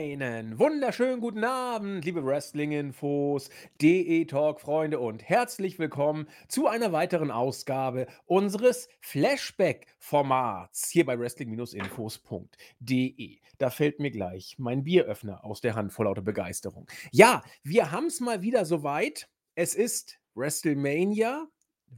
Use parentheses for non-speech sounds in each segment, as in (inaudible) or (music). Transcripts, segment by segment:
Einen wunderschönen guten Abend, liebe Wrestling-Infos, DE-Talk-Freunde und herzlich willkommen zu einer weiteren Ausgabe unseres Flashback-Formats hier bei Wrestling-Infos.de. Da fällt mir gleich mein Bieröffner aus der Hand vor lauter Begeisterung. Ja, wir haben es mal wieder soweit. Es ist WrestleMania.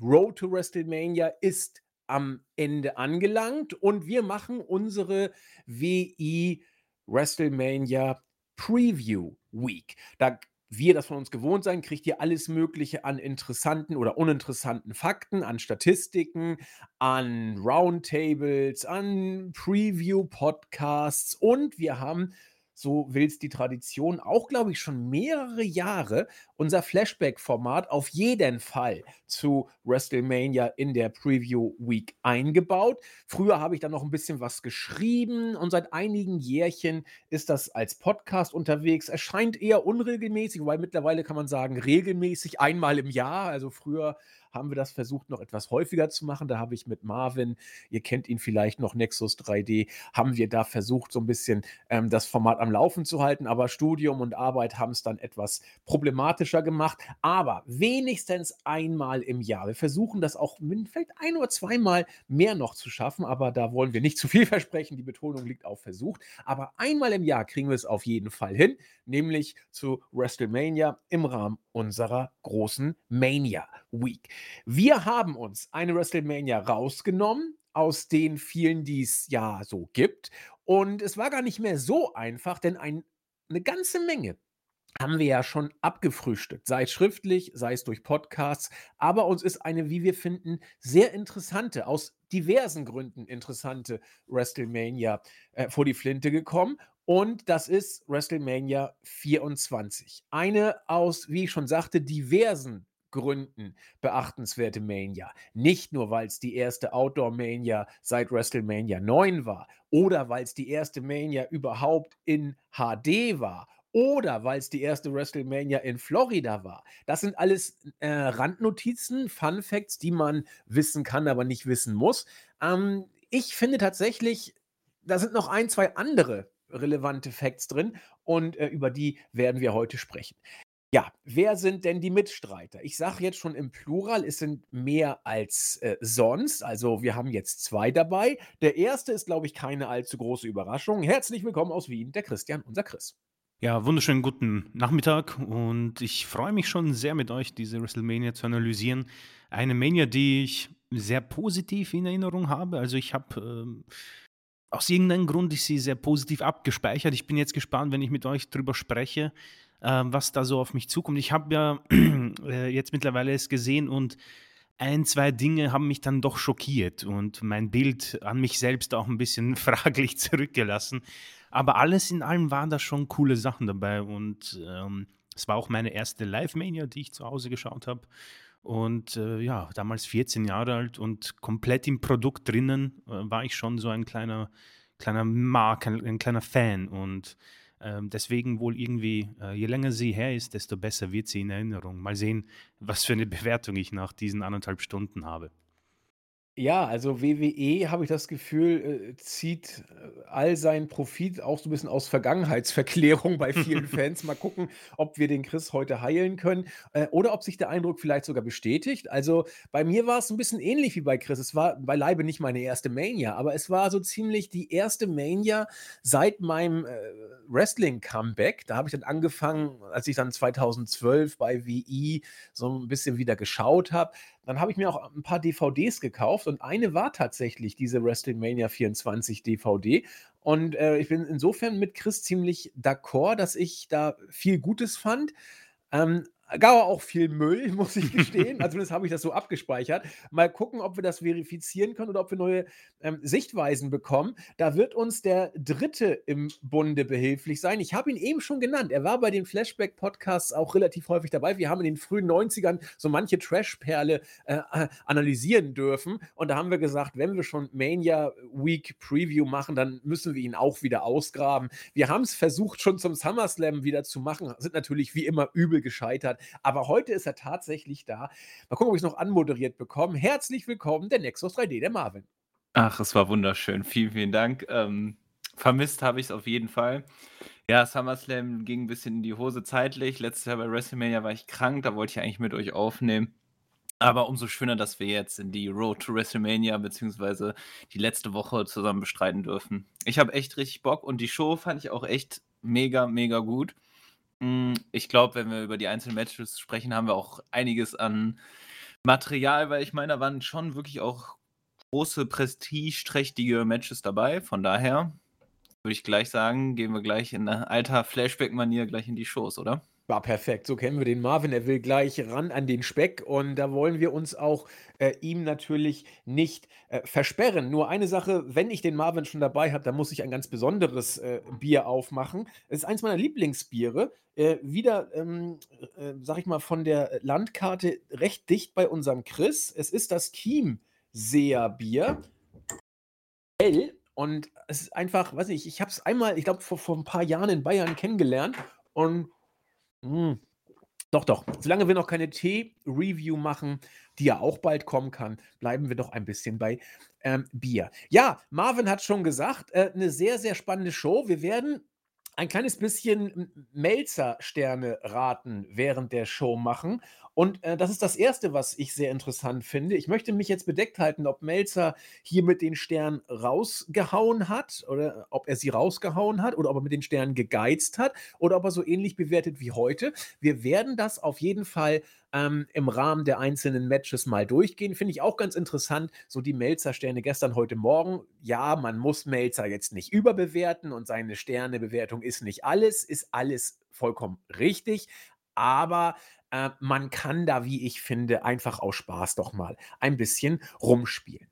Road to WrestleMania ist am Ende angelangt und wir machen unsere WI WrestleMania Preview Week. Da wir das von uns gewohnt sein, kriegt ihr alles Mögliche an interessanten oder uninteressanten Fakten, an Statistiken, an Roundtables, an Preview-Podcasts und wir haben so will es die Tradition, auch glaube ich schon mehrere Jahre unser Flashback-Format auf jeden Fall zu WrestleMania in der Preview Week eingebaut. Früher habe ich dann noch ein bisschen was geschrieben und seit einigen Jährchen ist das als Podcast unterwegs. Erscheint eher unregelmäßig, weil mittlerweile kann man sagen regelmäßig einmal im Jahr. Also früher haben wir das versucht, noch etwas häufiger zu machen. Da habe ich mit Marvin, ihr kennt ihn vielleicht noch, Nexus 3D, haben wir da versucht, so ein bisschen ähm, das Format am Laufen zu halten. Aber Studium und Arbeit haben es dann etwas problematischer gemacht. Aber wenigstens einmal im Jahr. Wir versuchen das auch vielleicht ein oder zweimal mehr noch zu schaffen, aber da wollen wir nicht zu viel (laughs) versprechen. Die Betonung liegt auf versucht. Aber einmal im Jahr kriegen wir es auf jeden Fall hin, nämlich zu WrestleMania im Rahmen unserer großen Mania Week. Wir haben uns eine WrestleMania rausgenommen aus den vielen, die es ja so gibt. Und es war gar nicht mehr so einfach, denn ein, eine ganze Menge haben wir ja schon abgefrühstückt, sei es schriftlich, sei es durch Podcasts. Aber uns ist eine, wie wir finden, sehr interessante, aus diversen Gründen interessante WrestleMania äh, vor die Flinte gekommen. Und das ist WrestleMania 24. Eine aus, wie ich schon sagte, diversen Gründen beachtenswerte Mania. Nicht nur, weil es die erste Outdoor-Mania seit WrestleMania 9 war oder weil es die erste Mania überhaupt in HD war oder weil es die erste WrestleMania in Florida war. Das sind alles äh, Randnotizen, Fun Facts, die man wissen kann, aber nicht wissen muss. Ähm, ich finde tatsächlich, da sind noch ein, zwei andere relevante Facts drin und äh, über die werden wir heute sprechen. Ja, wer sind denn die Mitstreiter? Ich sage jetzt schon im Plural, es sind mehr als äh, sonst. Also wir haben jetzt zwei dabei. Der erste ist, glaube ich, keine allzu große Überraschung. Herzlich willkommen aus Wien, der Christian, unser Chris. Ja, wunderschönen guten Nachmittag und ich freue mich schon sehr mit euch, diese WrestleMania zu analysieren. Eine Mania, die ich sehr positiv in Erinnerung habe. Also ich habe ähm, aus irgendeinem Grund ich sie sehr positiv abgespeichert. Ich bin jetzt gespannt, wenn ich mit euch drüber spreche, äh, was da so auf mich zukommt. Ich habe ja (clears throat) äh, jetzt mittlerweile es gesehen und ein, zwei Dinge haben mich dann doch schockiert und mein Bild an mich selbst auch ein bisschen (laughs) fraglich zurückgelassen. Aber alles in allem waren da schon coole Sachen dabei und ähm, es war auch meine erste Live-Mania, die ich zu Hause geschaut habe. Und äh, ja, damals 14 Jahre alt und komplett im Produkt drinnen äh, war ich schon so ein kleiner, kleiner Mark, ein, ein kleiner Fan. Und ähm, deswegen wohl irgendwie, äh, je länger sie her ist, desto besser wird sie in Erinnerung. Mal sehen, was für eine Bewertung ich nach diesen anderthalb Stunden habe. Ja, also WWE, habe ich das Gefühl, äh, zieht, äh, all seinen Profit auch so ein bisschen aus Vergangenheitsverklärung bei vielen (laughs) Fans. Mal gucken, ob wir den Chris heute heilen können, äh, oder ob sich der Eindruck vielleicht sogar bestätigt. Also, bei mir war es ein bisschen ähnlich wie bei Chris. Es war beileibe nicht meine erste Mania, aber es war so ziemlich die erste Mania seit meinem, äh, Wrestling-Comeback. Da habe ich dann angefangen, als ich dann 2012 bei WI so ein bisschen wieder geschaut habe. Dann habe ich mir auch ein paar DVDs gekauft und eine war tatsächlich diese WrestleMania 24 DVD. Und äh, ich bin insofern mit Chris ziemlich d'accord, dass ich da viel Gutes fand. Ähm, gab auch viel Müll, (laughs) muss ich (laughs) gestehen. Also zumindest habe ich das so abgespeichert. Mal gucken, ob wir das verifizieren können oder ob wir neue ähm, Sichtweisen bekommen. Da wird uns der Dritte im Bunde behilflich sein. Ich habe ihn eben schon genannt. Er war bei den Flashback-Podcasts auch relativ häufig dabei. Wir haben in den frühen 90ern so manche Trash-Perle äh, analysieren dürfen. Und da haben wir gesagt, wenn wir schon Mania Week Preview machen, dann müssen wir ihn auch wieder ausgraben. Wir haben es versucht, schon zum SummerSlam wieder zu machen, sind natürlich wie immer übel gescheitert. Aber heute ist er tatsächlich da. Mal gucken, ob ich es noch anmoderiert bekomme. Herzlich willkommen, der Nexus 3D, der Marvin. Ach, es war wunderschön. Vielen, vielen Dank. Ähm, vermisst habe ich es auf jeden Fall. Ja, SummerSlam ging 'n bisschen in die Hose zeitlich. Letztes Jahr bei WrestleMania war ich krank, da wollte ich eigentlich mit euch aufnehmen. Aber umso schöner, dass wir jetzt in die Road to WrestleMania beziehungsweise die letzte Woche zusammen bestreiten dürfen. Ich habe echt richtig Bock und die Show fand ich auch echt mega, mega gut. Hm, ich glaube, wenn wir über die einzelnen Matches sprechen, haben wir auch einiges an Material, weil ich meine, da waren schon wirklich auch große prestigeträchtige Matches dabei. Von daher würde ich gleich sagen, gehen wir gleich in alter Flashback-Manier gleich in die Shows, oder? War perfekt. So kennen wir den Marvin. Er will gleich ran an den Speck und da wollen wir uns auch äh, ihm natürlich nicht äh, versperren. Nur eine Sache, wenn ich den Marvin schon dabei habe, dann muss ich ein ganz besonderes äh, Bier aufmachen. Es ist eins meiner Lieblingsbiere. Äh, wieder, ähm, äh, sag ich mal, von der Landkarte recht dicht bei unserem Chris. Es ist das Chiemseer Bier. Hell. Und es ist einfach, weiß nicht, ich habe es einmal, ich glaube, vor, vor ein paar Jahren in Bayern kennengelernt und hm. Doch, doch. Solange wir noch keine Tee-Review machen, die ja auch bald kommen kann, bleiben wir doch ein bisschen bei ähm, Bier. Ja, Marvin hat schon gesagt, äh, eine sehr, sehr spannende Show. Wir werden ein kleines bisschen Melzer-Sterne raten während der Show machen. Und äh, das ist das Erste, was ich sehr interessant finde. Ich möchte mich jetzt bedeckt halten, ob Melzer hier mit den Sternen rausgehauen hat oder ob er sie rausgehauen hat oder ob er mit den Sternen gegeizt hat oder ob er so ähnlich bewertet wie heute. Wir werden das auf jeden Fall ähm, im Rahmen der einzelnen Matches mal durchgehen. Finde ich auch ganz interessant. So die Melzer-Sterne gestern, heute Morgen. Ja, man muss Melzer jetzt nicht überbewerten und seine Sternebewertung ist nicht alles, ist alles vollkommen richtig. Aber äh, man kann da, wie ich finde, einfach aus Spaß doch mal ein bisschen rumspielen.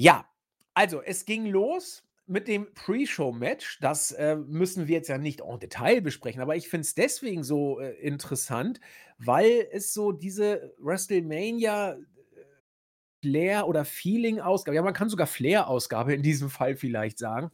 Ja, also es ging los mit dem Pre-Show-Match. Das äh, müssen wir jetzt ja nicht en Detail besprechen, aber ich finde es deswegen so äh, interessant, weil es so diese WrestleMania äh, Flair oder Feeling-Ausgabe, ja, man kann sogar Flair-Ausgabe in diesem Fall vielleicht sagen,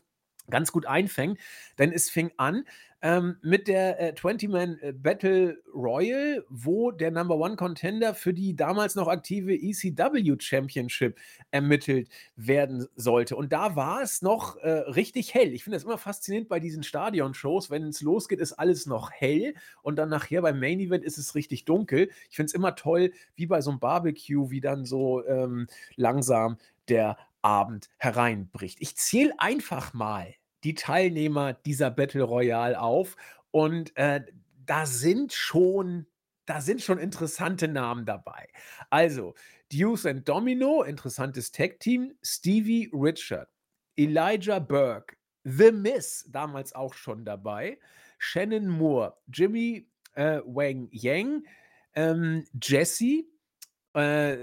ganz gut einfängt. Denn es fing an ähm, mit der äh, 20-Man äh, Battle Royal, wo der Number One Contender für die damals noch aktive ECW Championship ermittelt werden sollte. Und da war es noch äh, richtig hell. Ich finde das immer faszinierend bei diesen Stadion-Shows. Wenn es losgeht, ist alles noch hell und dann nachher beim Main Event ist es richtig dunkel. Ich finde es immer toll, wie bei so einem Barbecue, wie dann so ähm, langsam der Abend hereinbricht. Ich zähle einfach mal die Teilnehmer dieser Battle Royale auf und äh, da sind schon da sind schon interessante Namen dabei. Also, Deuce and Domino, interessantes Tag-Team, Stevie Richard, Elijah Burke, The Miss, damals auch schon dabei, Shannon Moore, Jimmy äh, Wang Yang, ähm, Jesse, äh,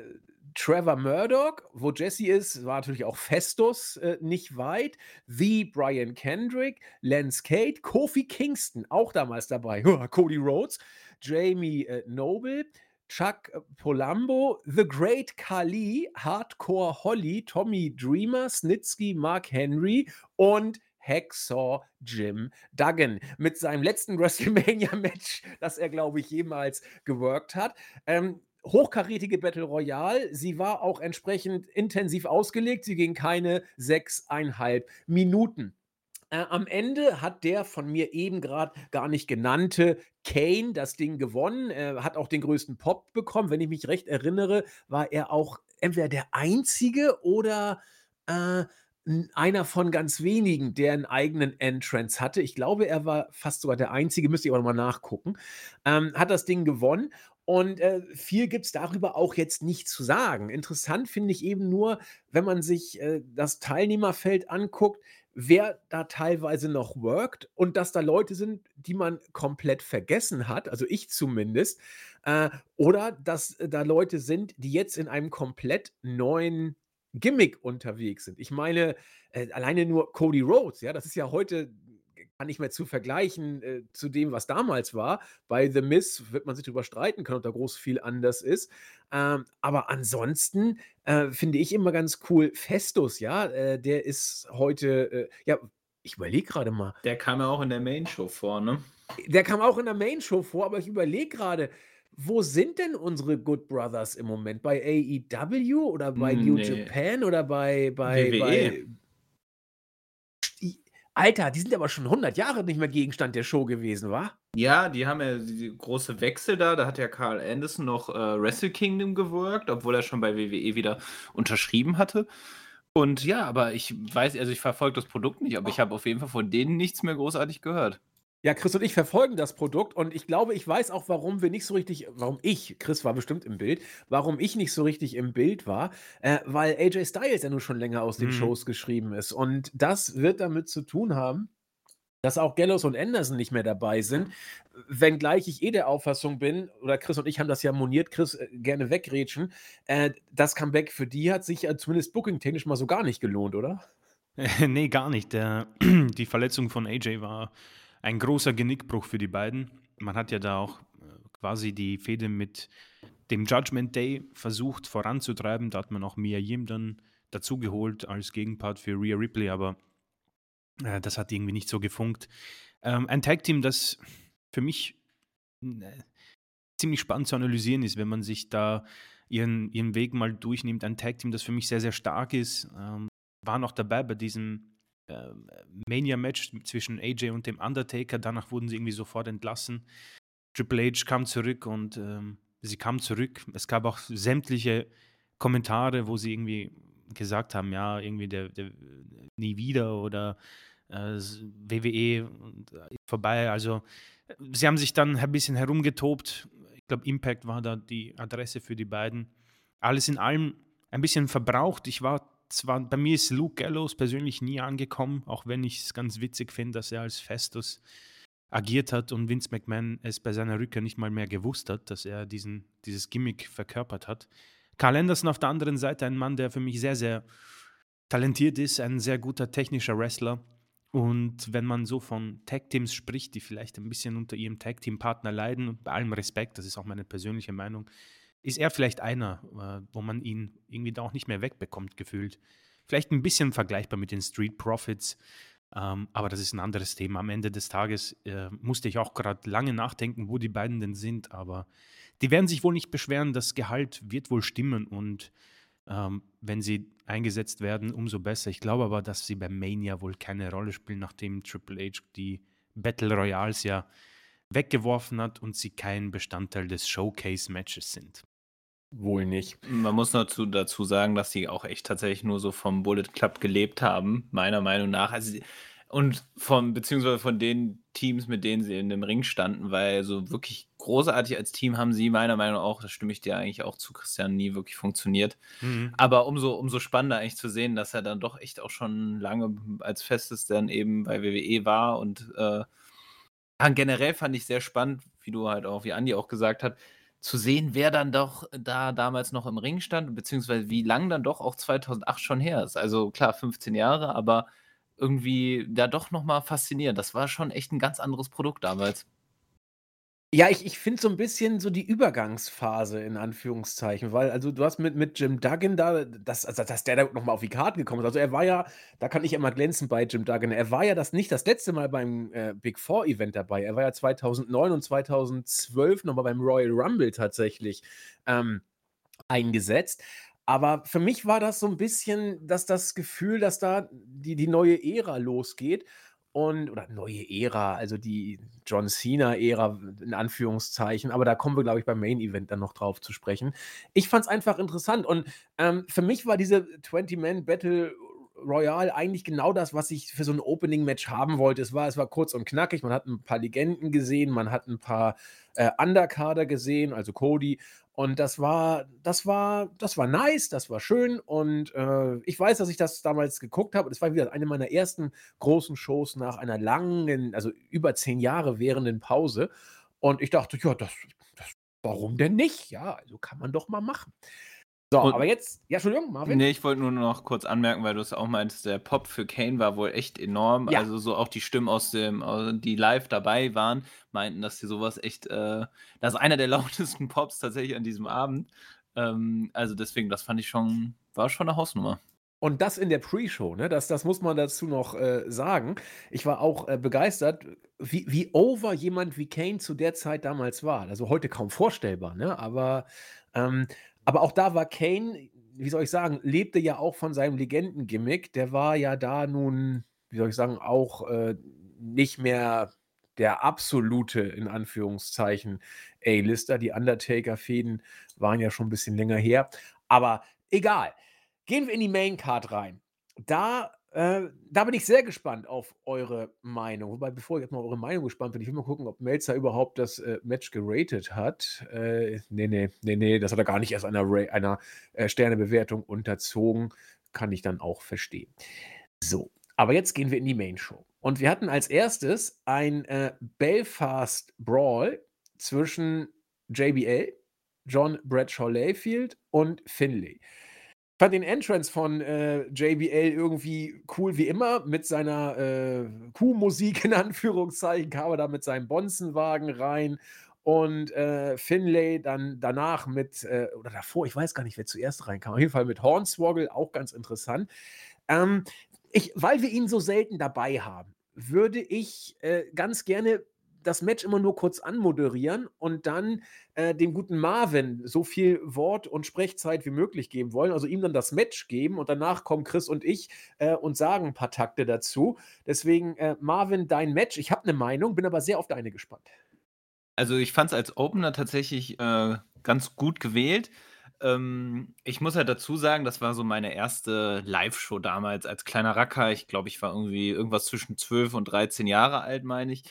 Trevor Murdoch, wo Jesse ist, war natürlich auch Festus äh, nicht weit. The Brian Kendrick, Lance Kate, Kofi Kingston, auch damals dabei. (laughs) Cody Rhodes, Jamie äh, Noble, Chuck äh, Polambo, The Great Kali, Hardcore Holly, Tommy Dreamer, Snitsky, Mark Henry und Hacksaw Jim Duggan mit seinem letzten (laughs) WrestleMania-Match, das er, glaube ich, jemals geworkt hat. Ähm, hochkarätige Battle Royale. Sie war auch entsprechend intensiv ausgelegt. Sie ging keine sechseinhalb Minuten. Äh, am Ende hat der von mir eben gerade gar nicht genannte Kane das Ding gewonnen. Er hat auch den größten Pop bekommen. Wenn ich mich recht erinnere, war er auch entweder der Einzige oder äh, einer von ganz wenigen, der einen eigenen Entrance hatte. Ich glaube, er war fast sogar der Einzige, müsste ich aber nochmal nachgucken. Ähm, hat das Ding gewonnen und äh, viel gibt es darüber auch jetzt nicht zu sagen. Interessant finde ich eben nur, wenn man sich äh, das Teilnehmerfeld anguckt, wer da teilweise noch workt und dass da Leute sind, die man komplett vergessen hat, also ich zumindest, äh, oder dass da Leute sind, die jetzt in einem komplett neuen Gimmick unterwegs sind. Ich meine, äh, alleine nur Cody Rhodes, ja, das ist ja heute gar nicht mehr zu vergleichen äh, zu dem, was damals war. Bei The Miss wird man sich darüber streiten können, ob da groß viel anders ist. Ähm, aber ansonsten äh, finde ich immer ganz cool, Festus, ja, äh, der ist heute, äh, ja, ich überlege gerade mal. Der kam ja auch in der Main Show vor, ne? Der kam auch in der Main Show vor, aber ich überlege gerade, wo sind denn unsere Good Brothers im Moment? Bei AEW oder bei New nee. Japan oder bei, bei, WWE. bei Alter, die sind aber schon 100 Jahre nicht mehr Gegenstand der Show gewesen, wa? Ja, die haben ja die große Wechsel da. Da hat ja Carl Anderson noch äh, Wrestle Kingdom gewirkt, obwohl er schon bei WWE wieder unterschrieben hatte. Und ja, aber ich weiß, also ich verfolge das Produkt nicht, aber ich habe auf jeden Fall von denen nichts mehr großartig gehört. Ja, Chris und ich verfolgen das Produkt und ich glaube, ich weiß auch, warum wir nicht so richtig, warum ich, Chris war bestimmt im Bild, warum ich nicht so richtig im Bild war, äh, weil AJ Styles ja nun schon länger aus den Mhm. Shows geschrieben ist. Und das wird damit zu tun haben, dass auch Gallows und Anderson nicht mehr dabei sind, wenngleich ich eh der Auffassung bin, oder Chris und ich haben das ja moniert, Chris äh, gerne wegrätschen, äh, das Comeback für die hat sich äh, zumindest booking-technisch mal so gar nicht gelohnt, oder? (laughs) nee, gar nicht. Der, (clears throat) die Verletzung von AJ war ein großer Genickbruch für die beiden. Man hat ja da auch äh, quasi die Fehde mit dem Judgment Day versucht voranzutreiben. Da hat man auch Mia Yim dann dazugeholt als Gegenpart für Rhea Ripley, aber äh, das hat irgendwie nicht so gefunkt. Ähm, ein Tag-Team, das für mich äh, ziemlich spannend zu analysieren ist, wenn man sich da ihren, ihren Weg mal durchnimmt. Ein Tag-Team, das für mich sehr, sehr stark ist. Ähm, war noch dabei bei diesem Mania-Match zwischen AJ und dem Undertaker. Danach wurden sie irgendwie sofort entlassen. Triple H kam zurück und ähm, sie kam zurück. Es gab auch sämtliche Kommentare, wo sie irgendwie gesagt haben, ja, irgendwie der, der nie wieder oder äh, WWE äh, vorbei. Also sie haben sich dann ein bisschen herumgetobt. Ich glaube, Impact war da die Adresse für die beiden. Alles in allem ein bisschen verbraucht. Ich war zwar, bei mir ist Luke Gallows persönlich nie angekommen, auch wenn ich es ganz witzig finde, dass er als Festus agiert hat und Vince McMahon es bei seiner Rückkehr nicht mal mehr gewusst hat, dass er diesen, dieses Gimmick verkörpert hat. Carl Anderson auf der anderen Seite, ein Mann, der für mich sehr, sehr talentiert ist, ein sehr guter technischer Wrestler. Und wenn man so von Tag-Teams spricht, die vielleicht ein bisschen unter ihrem Tag-Team-Partner leiden, und bei allem Respekt, das ist auch meine persönliche Meinung, ist er vielleicht einer, äh, wo man ihn irgendwie da auch nicht mehr wegbekommt, gefühlt. Vielleicht ein bisschen vergleichbar mit den Street Profits, ähm, aber das ist ein anderes Thema. Am Ende des Tages äh, musste ich auch gerade lange nachdenken, wo die beiden denn sind, aber die werden sich wohl nicht beschweren. Das Gehalt wird wohl stimmen und ähm, wenn sie eingesetzt werden, umso besser. Ich glaube aber, dass sie bei Mania wohl keine Rolle spielen, nachdem Triple H die Battle Royals ja weggeworfen hat und sie kein Bestandteil des Showcase-Matches sind. Wohl nicht. Man muss dazu, dazu sagen, dass sie auch echt tatsächlich nur so vom Bullet Club gelebt haben, meiner Meinung nach. Also, und von, beziehungsweise von den Teams, mit denen sie in dem Ring standen, weil so wirklich großartig als Team haben sie meiner Meinung nach auch, das stimme ich dir eigentlich auch zu, Christian, nie wirklich funktioniert. Mhm. Aber umso, umso spannender eigentlich zu sehen, dass er dann doch echt auch schon lange als Festes dann eben bei WWE war und äh, generell fand ich sehr spannend, wie du halt auch, wie Andi auch gesagt hat, zu sehen, wer dann doch da damals noch im Ring stand, beziehungsweise wie lang dann doch auch 2008 schon her ist. Also klar, 15 Jahre, aber irgendwie da doch nochmal faszinierend. Das war schon echt ein ganz anderes Produkt damals. Ja, ich ich finde so ein bisschen so die Übergangsphase in Anführungszeichen, weil also, du hast mit mit Jim Duggan da dass also, dass der da noch mal auf die Karte gekommen ist. Also, er war ja da kann ich immer glänzen bei Jim Duggan. Er war ja das nicht das letzte Mal beim, äh, Big Four Event dabei. Er war ja 2009 und 2012 noch mal beim Royal Rumble tatsächlich, ähm, eingesetzt. Aber für mich war das so ein bisschen dass das Gefühl, dass da die die neue Ära losgeht und oder neue Ära, also die John Cena-Ära in Anführungszeichen, aber da kommen wir, glaube ich, beim Main Event dann noch drauf zu sprechen. Ich fand es einfach interessant und, ähm, für mich war diese 20-Man Battle Royale eigentlich genau das, was ich für so ein Opening-Match haben wollte. Es war es war kurz und knackig, man hat ein paar Legenden gesehen, man hat ein paar, äh, Undercarder gesehen, also Cody und das war das war das war nice, das war schön und, äh, ich weiß, dass ich das damals geguckt habe. Das war wieder eine meiner ersten großen Shows nach einer langen, also über 10 Jahre währenden Pause. Und ich dachte: „Ja, das das warum denn nicht? Ja, also kann man doch mal machen.“ So, Und aber jetzt ja, Entschuldigung, Marvin? Ne, ich wollte nur noch kurz anmerken, weil du es auch meintest, der Pop für Kane war wohl echt enorm. Ja. Also, so auch die Stimmen aus dem die live dabei waren, meinten, dass sie sowas echt äh, das ist einer der (laughs) lautesten Pops tatsächlich an diesem Abend. Ähm, also, deswegen, das fand ich schon war schon 'ne Hausnummer. Und das in der Pre-Show, ne? Das das muss man dazu noch, äh, sagen. Ich war auch, äh, begeistert, wie wie over jemand wie Kane zu der Zeit damals war. Also, heute kaum vorstellbar, ne? Aber ähm, aber auch da war Kane, wie soll ich sagen, lebte ja auch von seinem Legenden-Gimmick. Der war ja da nun wie soll ich sagen, auch äh, nicht mehr der absolute, in Anführungszeichen, A-Lister. Die Undertaker-Fäden waren ja schon ein bisschen länger her. Aber egal. Gehen wir in die Main Card rein. Da, äh, da bin ich sehr gespannt auf eure Meinung. Wobei, bevor ich jetzt mal eure Meinung gespannt bin, ich will mal gucken, ob Melzer überhaupt das äh, Match geratet hat. Äh, nee, nee, nee, nee, das hat er gar nicht erst einer, einer äh, Sternebewertung unterzogen. Kann ich dann auch verstehen. So, aber jetzt gehen wir in die Main Show. Und wir hatten als erstes ein äh, Belfast Brawl zwischen JBL, John Bradshaw Layfield und Finlay. Fand den Entrance von äh, JBL irgendwie cool wie immer mit seiner äh, Kuhmusik in Anführungszeichen, kam er da mit seinem Bonzenwagen rein und äh, Finlay dann danach mit, äh, oder davor, ich weiß gar nicht, wer zuerst reinkam, auf jeden Fall mit Hornswoggle, auch ganz interessant. Ähm, ich, weil wir ihn so selten dabei haben, würde ich äh, ganz gerne das Match immer nur kurz anmoderieren und dann äh, dem guten Marvin so viel Wort- und Sprechzeit wie möglich geben wollen. Also ihm dann das Match geben und danach kommen Chris und ich äh, und sagen ein paar Takte dazu. Deswegen, äh, Marvin, dein Match. Ich habe eine Meinung, bin aber sehr auf deine gespannt. Also ich fand es als Opener tatsächlich äh, ganz gut gewählt. Ähm, ich muss halt dazu sagen, das war so meine erste Live-Show damals als kleiner Racker. Ich glaube, ich war irgendwie irgendwas zwischen 12 und 13 Jahre alt, meine ich.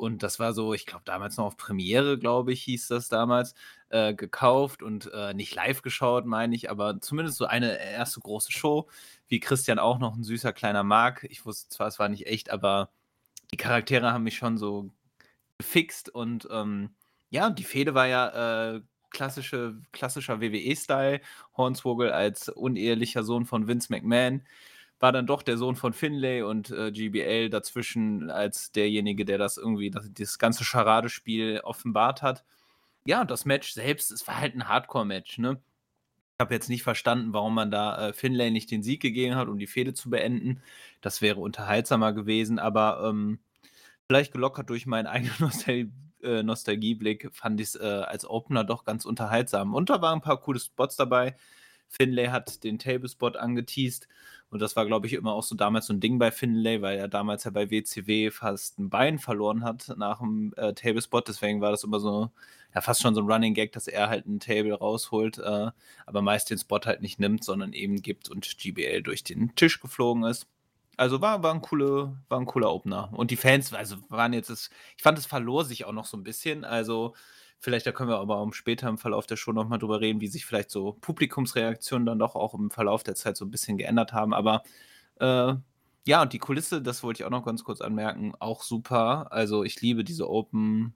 Und das war so, ich glaube, damals noch auf Premiere, glaube ich, hieß das damals, äh, gekauft und äh, nicht live geschaut, meine ich, aber zumindest so eine erste große Show, wie Christian auch noch ein süßer kleiner Mark. Ich wusste zwar, es war nicht echt, aber die Charaktere haben mich schon so gefixt und ähm, ja, die Fehde war ja äh, klassische, klassischer WWE-Style. Hornswoggle als unehelicher Sohn von Vince McMahon war dann doch der Sohn von Finlay und äh, GBL dazwischen als derjenige, der das irgendwie, das, das ganze Charadespiel offenbart hat. Ja, das Match selbst, es war halt ein Hardcore-Match, ne? Ich habe jetzt nicht verstanden, warum man da äh, Finlay nicht den Sieg gegeben hat, um die Fehde zu beenden. Das wäre unterhaltsamer gewesen, aber ähm, vielleicht gelockert durch meinen eigenen (laughs) Nostal äh, Nostalgieblick fand ich es äh, als Opener doch ganz unterhaltsam. Und da waren ein paar coole Spots dabei. Finlay hat den Tablespot angeteased und das war, glaube ich, immer auch so damals so ein Ding bei Finlay, weil er damals ja bei WCW fast ein Bein verloren hat nach dem äh, Tablespot. Deswegen war das immer so, ja, fast schon so ein Running Gag, dass er halt ein Table rausholt, äh, aber meist den Spot halt nicht nimmt, sondern eben gibt und GBL durch den Tisch geflogen ist. Also war, war, ein coole, war ein cooler Opener. Und die Fans, also waren jetzt, das, ich fand, es verlor sich auch noch so ein bisschen. Also vielleicht, da können wir aber auch später im Verlauf der Show nochmal drüber reden, wie sich vielleicht so Publikumsreaktionen dann doch auch im Verlauf der Zeit so ein bisschen geändert haben. Aber äh, ja, und die Kulisse, das wollte ich auch noch ganz kurz anmerken, auch super. Also ich liebe diese Open,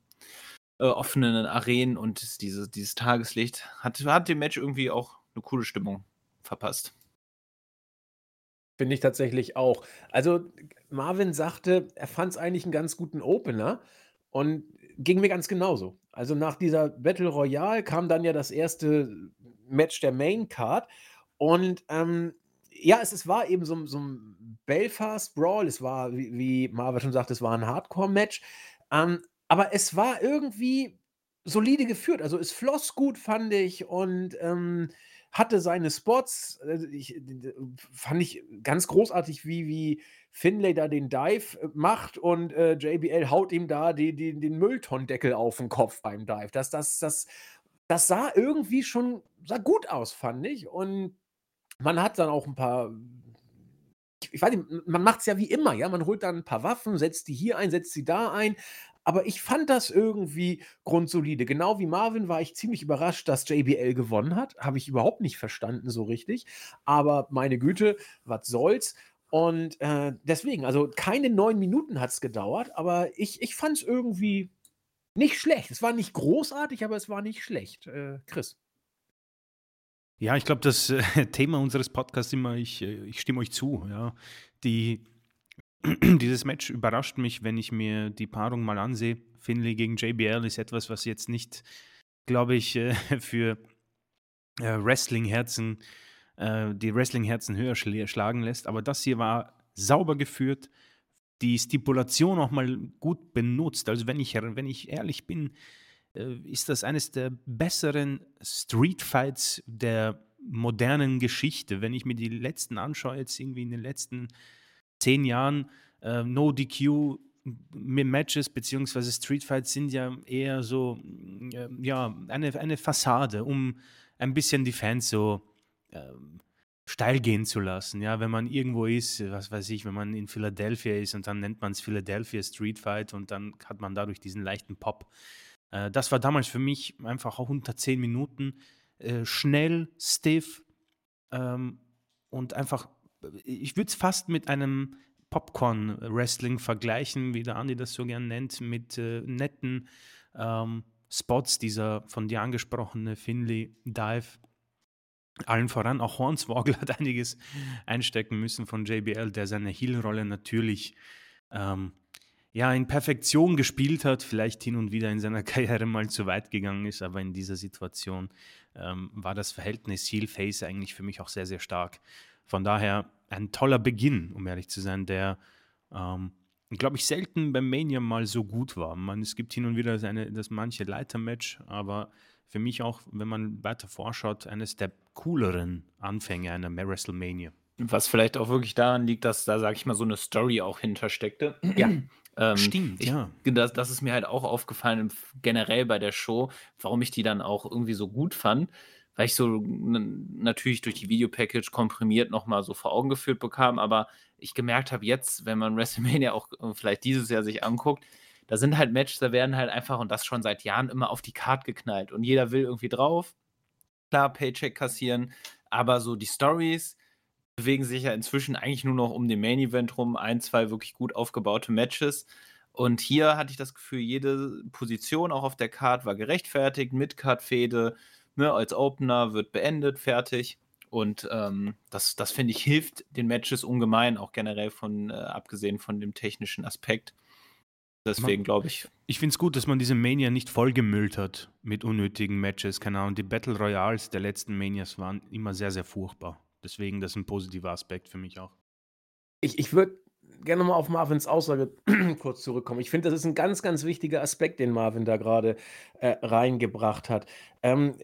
äh, offenen Arenen und diese, dieses Tageslicht. Hat, hat dem Match irgendwie auch eine coole Stimmung verpasst. Finde ich tatsächlich auch. Also, Marvin sagte, er fand es eigentlich einen ganz guten Opener und ging mir ganz genauso. Also, nach dieser Battle Royale kam dann ja das erste Match der Main Card und, ähm, ja, es es war eben so so 'n Belfast-Brawl. Es war, wie wie Marvin schon sagte, es war ein Hardcore-Match, ähm, aber es war irgendwie solide geführt. Also, es floss gut, fand ich und, ähm hatte seine Spots. Äh, ich, fand ich ganz großartig, wie, wie Finlay da den Dive äh, macht und äh, JBL haut ihm da die, die, den Mülltonnendeckel auf den Kopf beim Dive. Das, das, das, das sah irgendwie schon sah gut aus, fand ich. Und man hat dann auch ein paar. Ich weiß nicht, man macht es ja wie immer, ja. Man holt dann ein paar Waffen, setzt die hier ein, setzt sie da ein. Aber ich fand das irgendwie grundsolide. Genau wie Marvin war ich ziemlich überrascht, dass JBL gewonnen hat. Habe ich überhaupt nicht verstanden so richtig. Aber meine Güte, was soll's. Und äh, deswegen, also keine neun Minuten hat es gedauert, aber ich, ich fand es irgendwie nicht schlecht. Es war nicht großartig, aber es war nicht schlecht. Äh, Chris. Ja, ich glaube, das äh, (laughs) Thema unseres Podcasts immer, ich, äh, ich stimme euch zu, ja. Die (clears throat) dieses Match überrascht mich, wenn ich mir die Paarung mal ansehe. Finley gegen JBL ist etwas, was jetzt nicht, glaube ich, äh, (laughs) für äh, Wrestling-Herzen, äh, die Wrestling-Herzen höher schlagen lässt. Aber das hier war sauber geführt, die Stipulation auch mal gut benutzt. Also wenn ich, wenn ich ehrlich bin, ist das eines der besseren Street-Fights der modernen Geschichte. Wenn ich mir die letzten anschaue, jetzt irgendwie in den letzten zehn Jahren, äh, No DQ Matches beziehungsweise Streetfights sind ja eher so äh, ja, eine, eine Fassade, um ein bisschen die Fans so ähm, steil gehen zu lassen. Ja, wenn man irgendwo ist, was weiß ich, wenn man in Philadelphia ist und dann nennt man es Philadelphia Street Fight und dann hat man dadurch diesen leichten Pop. Äh, das war damals für mich einfach auch unter 10 Minuten äh, schnell, stiff ähm, und einfach, ich würde es fast mit einem Popcorn-Wrestling vergleichen, wie der Andi das so gern nennt, mit äh, netten ähm, Spots, dieser von dir angesprochene Finley Dive allen voran, auch Hornswoggle (laughs) hat einiges einstecken müssen von JBL, der seine Heel-Rolle natürlich ähm, ja, in Perfektion gespielt hat, vielleicht hin und wieder in seiner (laughs) Karriere mal zu weit gegangen ist, aber in dieser Situation ähm, war das Verhältnis Heel-Face eigentlich für mich auch sehr, sehr stark. Von daher ein toller Beginn, um ehrlich zu sein, der, ähm, glaube ich, selten beim Mania mal so gut war. Man, es gibt hin und wieder eine, das manche Leiter-Match, aber für mich auch, wenn man weiter vorschaut, eines der cooleren Anfänge einer WrestleMania. Was vielleicht auch wirklich daran liegt, dass da, sag ich mal, so eine Story auch hintersteckte. (clears throat) Ja. Ähm, Stimmt, ich, ja. Das, das ist mir halt auch aufgefallen, generell bei der Show, warum ich die dann auch irgendwie so gut fand, weil ich so natürlich durch die Videopackage komprimiert nochmal so vor Augen geführt bekam, aber ich gemerkt habe jetzt, wenn man (laughs) WrestleMania auch äh, vielleicht dieses Jahr sich anguckt, da sind halt Matches, da werden halt einfach, und das schon seit Jahren, immer auf die Card geknallt. Und jeder will irgendwie drauf. Klar, Paycheck kassieren, aber so die Stories bewegen sich ja inzwischen eigentlich nur noch um den Main Event rum. Ein, zwei wirklich gut aufgebaute Matches. Und hier hatte ich das Gefühl, jede Position auch auf der Card war gerechtfertigt. Mid-Card-Fehde ne, als Opener wird beendet, fertig. Und ähm, das, das finde ich hilft den Matches ungemein, auch generell von, äh, abgesehen von dem technischen Aspekt. Deswegen glaube ich. Ich finde es gut, dass man diese Mania nicht vollgemüllt hat mit unnötigen Matches. Keine Ahnung, die Battle Royals der letzten Manias waren immer sehr, sehr furchtbar. Deswegen, das ist ein positiver Aspekt für mich auch. Ich, ich würde gerne mal auf Marvins Aussage (clears throat) kurz zurückkommen. Ich finde, das ist ein ganz, ganz wichtiger Aspekt, den Marvin da gerade äh, reingebracht hat. Ähm,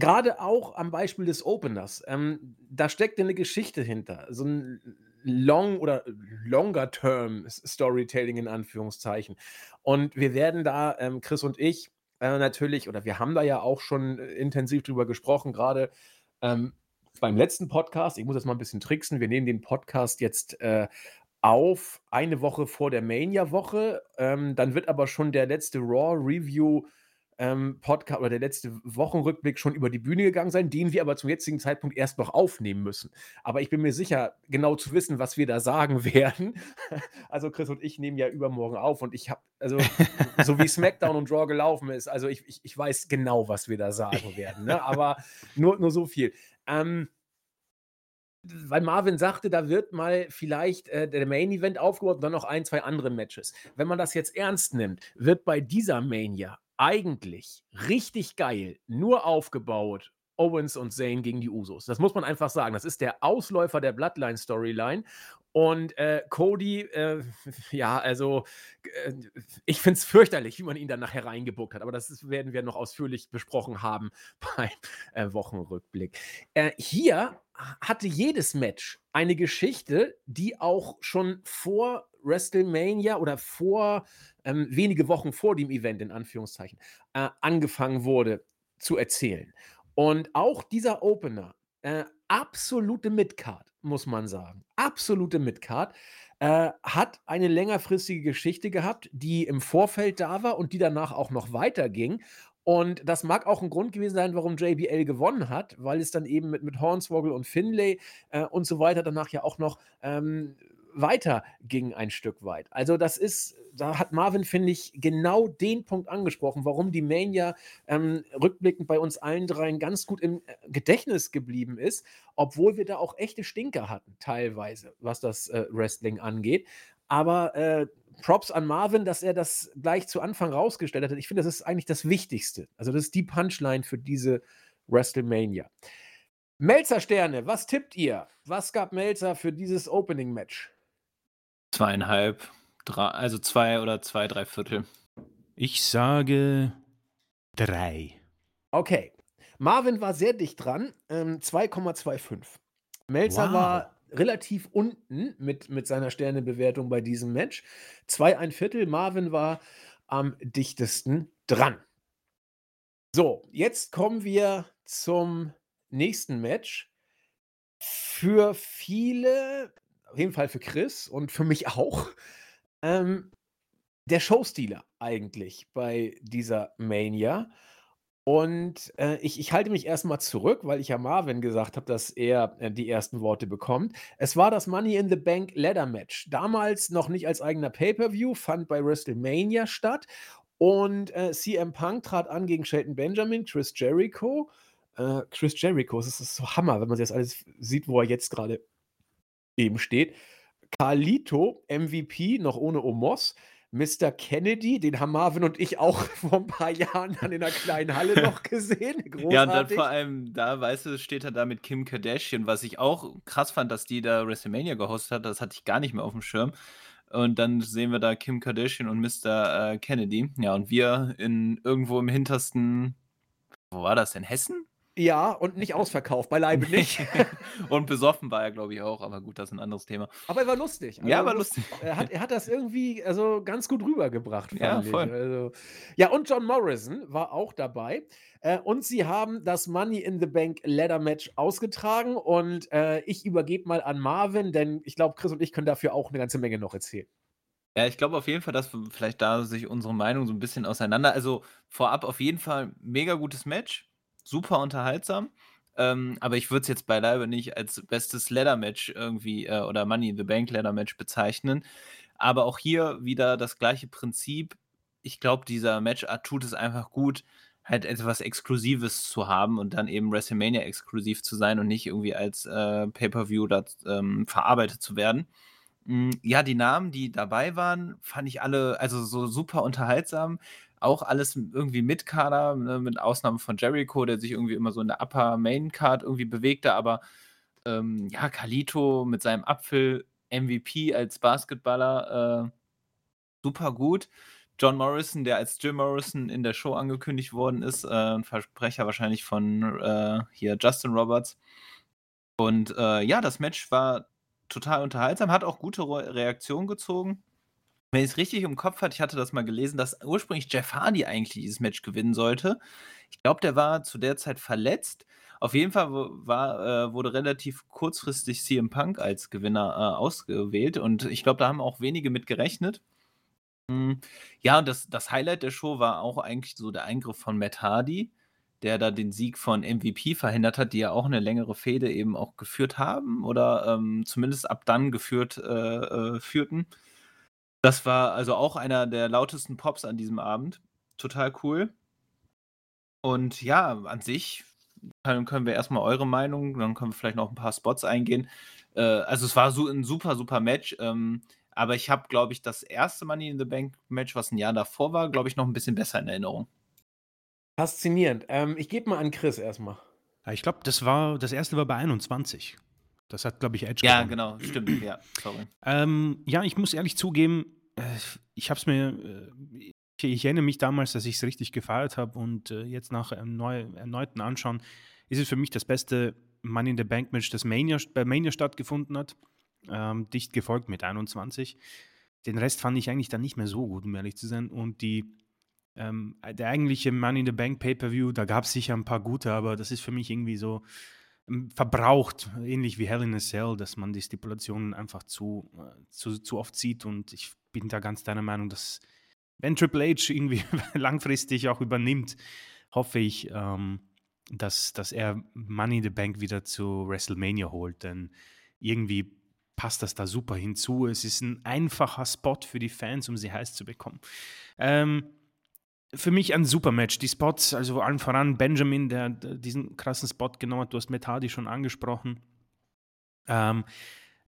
gerade auch am Beispiel des Openers. Ähm, da steckt eine Geschichte hinter. So ein Long oder Longer Term Storytelling in Anführungszeichen. Und wir werden da, ähm, Chris und ich, äh, natürlich, oder wir haben da ja auch schon äh, intensiv drüber gesprochen, gerade ähm, beim letzten Podcast. Ich muss jetzt mal ein bisschen tricksen. Wir nehmen den Podcast jetzt äh, auf eine Woche vor der Mania-Woche. Ähm, dann wird aber schon der letzte Raw-Review ähm, Podcast oder der letzte Wochenrückblick schon über die Bühne gegangen sein, den wir aber zum jetzigen Zeitpunkt erst noch aufnehmen müssen. Aber ich bin mir sicher, genau zu wissen, was wir da sagen (laughs) werden. Also Chris und ich nehmen ja übermorgen auf und ich habe, also (laughs) so wie SmackDown und Draw gelaufen ist, also ich, ich, ich weiß genau, was wir da sagen werden. Ne? Aber nur, nur so viel. Ähm, weil Marvin sagte, da wird mal vielleicht äh, der Main Event aufgebaut und dann noch ein, zwei andere Matches. Wenn man das jetzt ernst nimmt, wird bei dieser Mania eigentlich richtig geil, nur aufgebaut. Owens und Zane gegen die Usos. Das muss man einfach sagen. Das ist der Ausläufer der Bloodline-Storyline. Und äh, Cody, äh, (laughs) ja, also äh, ich finde es fürchterlich, wie man ihn dann nachher reingebuckt hat. Aber das ist, werden wir noch ausführlich besprochen haben (laughs) beim äh, Wochenrückblick. Äh, hier hatte jedes Match eine Geschichte, die auch schon vor WrestleMania oder vor ähm, wenige Wochen vor dem Event, in Anführungszeichen, äh, angefangen wurde zu erzählen. Und auch dieser Opener, äh, absolute Midcard, muss man sagen. Absolute Midcard. Äh, hat eine längerfristige Geschichte gehabt, die im Vorfeld da war und die danach auch noch weiterging. Und das mag auch ein Grund gewesen sein, warum JBL gewonnen hat, weil es dann eben mit, mit Hornswoggle und Finlay äh, und so weiter danach ja auch noch ähm, weiter ging ein Stück weit. Also das ist, da hat Marvin, finde ich, genau den Punkt angesprochen, warum die Mania ähm, rückblickend bei uns allen dreien ganz gut im äh, Gedächtnis geblieben ist, obwohl wir da auch echte Stinker hatten, teilweise, was das äh, Wrestling angeht. Aber äh, Props an Marvin, dass er das gleich zu Anfang rausgestellt hat. Ich finde, das ist eigentlich das Wichtigste. Also das ist die Punchline für diese WrestleMania. Melzer Sterne, was tippt ihr? Was gab Melzer für dieses Opening-Match? Zweieinhalb, drei, also zwei oder zwei, drei Viertel. Ich sage drei. Okay. Marvin war sehr dicht dran, ähm, 2,25. Melzer wow. war relativ unten mit, mit seiner Sternebewertung bei diesem Match. Zwei ein Viertel. Marvin war am dichtesten dran. So, jetzt kommen wir zum nächsten Match. Für viele, auf jeden Fall für Chris und für mich auch, ähm, der Showstealer eigentlich bei dieser Mania. Und äh, ich, ich halte mich erstmal zurück, weil ich ja Marvin gesagt habe, dass er äh, die ersten Worte bekommt. Es war das Money in the Bank Ladder Match. Damals noch nicht als eigener Pay-Per-View, fand bei WrestleMania statt. Und äh, CM Punk trat an gegen Shelton Benjamin, Chris Jericho. Äh, Chris Jericho, das ist so Hammer, wenn man das alles sieht, wo er jetzt gerade eben steht. Carlito, MVP, noch ohne Omos. Mr. Kennedy, den haben Marvin und ich auch (laughs) vor ein paar Jahren dann in einer kleinen Halle noch (laughs) gesehen. Großartig. Ja, und dann vor allem, da, weißt du, steht er da mit Kim Kardashian, was ich auch krass fand, dass die da WrestleMania gehostet hat, das hatte ich gar nicht mehr auf dem Schirm. Und dann sehen wir da Kim Kardashian und Mr. Äh, Kennedy. Ja, und wir in irgendwo im hintersten, wo war das denn? Hessen? Ja, und nicht ausverkauft, beileibe (laughs) nicht. und besoffen war er, glaube ich, auch, aber gut, das ist ein anderes Thema. Aber er war lustig. Also, ja, war lustig. Er hat, er hat das irgendwie also ganz gut rübergebracht, ja, voll. Also, ja, und John Morrison war auch dabei. Äh, und sie haben das Money in the Bank Ladder Match ausgetragen. Und äh, ich übergebe mal an Marvin, denn ich glaube, Chris und ich können dafür auch eine ganze Menge noch erzählen. Ja, ich glaube auf jeden Fall, dass vielleicht da sich unsere Meinung so ein bisschen auseinander. Also vorab auf jeden Fall mega gutes Match super unterhaltsam. Ähm, aber ich würde es jetzt beileibe nicht als bestes Ladder-Match irgendwie äh, oder Money in the Bank Ladder-Match bezeichnen. Aber auch hier wieder das gleiche Prinzip. Ich glaube, dieser Matchart tut es einfach gut, halt etwas Exklusives zu haben und dann eben WrestleMania exklusiv zu sein und nicht irgendwie als äh, Pay-Per-View ähm, verarbeitet zu werden. Mm, ja, die Namen, die dabei waren, fand ich alle also so super unterhaltsam auch alles irgendwie mit Kader, ne, mit Ausnahme von Jericho, der sich irgendwie immer so in der Upper Main Card irgendwie bewegte, aber ähm, ja, Kalito mit seinem Apfel MVP als Basketballer äh, super gut. John Morrison, der als Jim Morrison in der Show angekündigt worden ist, äh, ein Versprecher wahrscheinlich von äh, hier Justin Roberts. Und äh, ja, das Match war total unterhaltsam, hat auch gute Re Reaktionen gezogen. Wenn ich es richtig im Kopf hatte, ich hatte das mal gelesen, dass ursprünglich Jeff Hardy eigentlich dieses Match gewinnen sollte. Ich glaube, der war zu der Zeit verletzt. Auf jeden Fall war, äh, wurde relativ kurzfristig CM Punk als Gewinner äh, ausgewählt und ich glaube, da haben auch wenige mit gerechnet. Hm, ja, das, das Highlight der Show war auch eigentlich so der Eingriff von Matt Hardy, der da den Sieg von MVP verhindert hat, die ja auch eine längere Fehde eben auch geführt haben oder ähm, zumindest ab dann geführt äh, äh führten. Das war also auch einer der lautesten Pops an diesem Abend. Total cool. Und ja, an sich können, können wir erstmal eure Meinung, dann können wir vielleicht noch ein paar Spots eingehen. Äh, also es war so ein super, super Match. Ähm, aber ich habe, glaube ich, das erste Money in the Bank Match, was ein Jahr davor war, glaube ich, noch ein bisschen besser in Erinnerung. Faszinierend. Ähm, ich gebe mal an Chris erstmal. Ja, ich glaube, das war das erste war bei 21. Das hat, glaube ich, Edge Ja, gewonnen. genau, stimmt, ja, sorry. Ähm, ja, ich muss ehrlich zugeben, äh, ich habe es mir, äh, ich, ich, erinnere mich damals, dass ich es richtig gefeiert habe und äh, jetzt nach erneu, erneuten Anschauen ist es für mich das beste Money in the Bank Match, das Mania, bei Mania stattgefunden hat. Ähm, dicht gefolgt mit 21. Den Rest fand ich eigentlich dann nicht mehr so gut, um ehrlich zu sein. Und die, ähm, der eigentliche Money in the Bank Pay-Per-View, da gab es sicher ein paar gute, aber das ist für mich irgendwie so, verbraucht, ähnlich wie Hell in a Cell, dass man die Stipulationen einfach zu, äh, zu, zu oft sieht. Und ich bin da ganz deiner Meinung, dass wenn Triple H irgendwie (laughs) langfristig auch übernimmt, hoffe ich, ähm, dass, dass er Money in the Bank wieder zu WrestleMania holt. Denn irgendwie passt das da super hinzu. Es ist ein einfacher Spot für die Fans, um sie heiß zu bekommen. Ähm, für mich ein super Match. Die Spots, also allen voran Benjamin, der, diesen krassen Spot genommen hat. Du hast Metadi schon angesprochen. Ähm,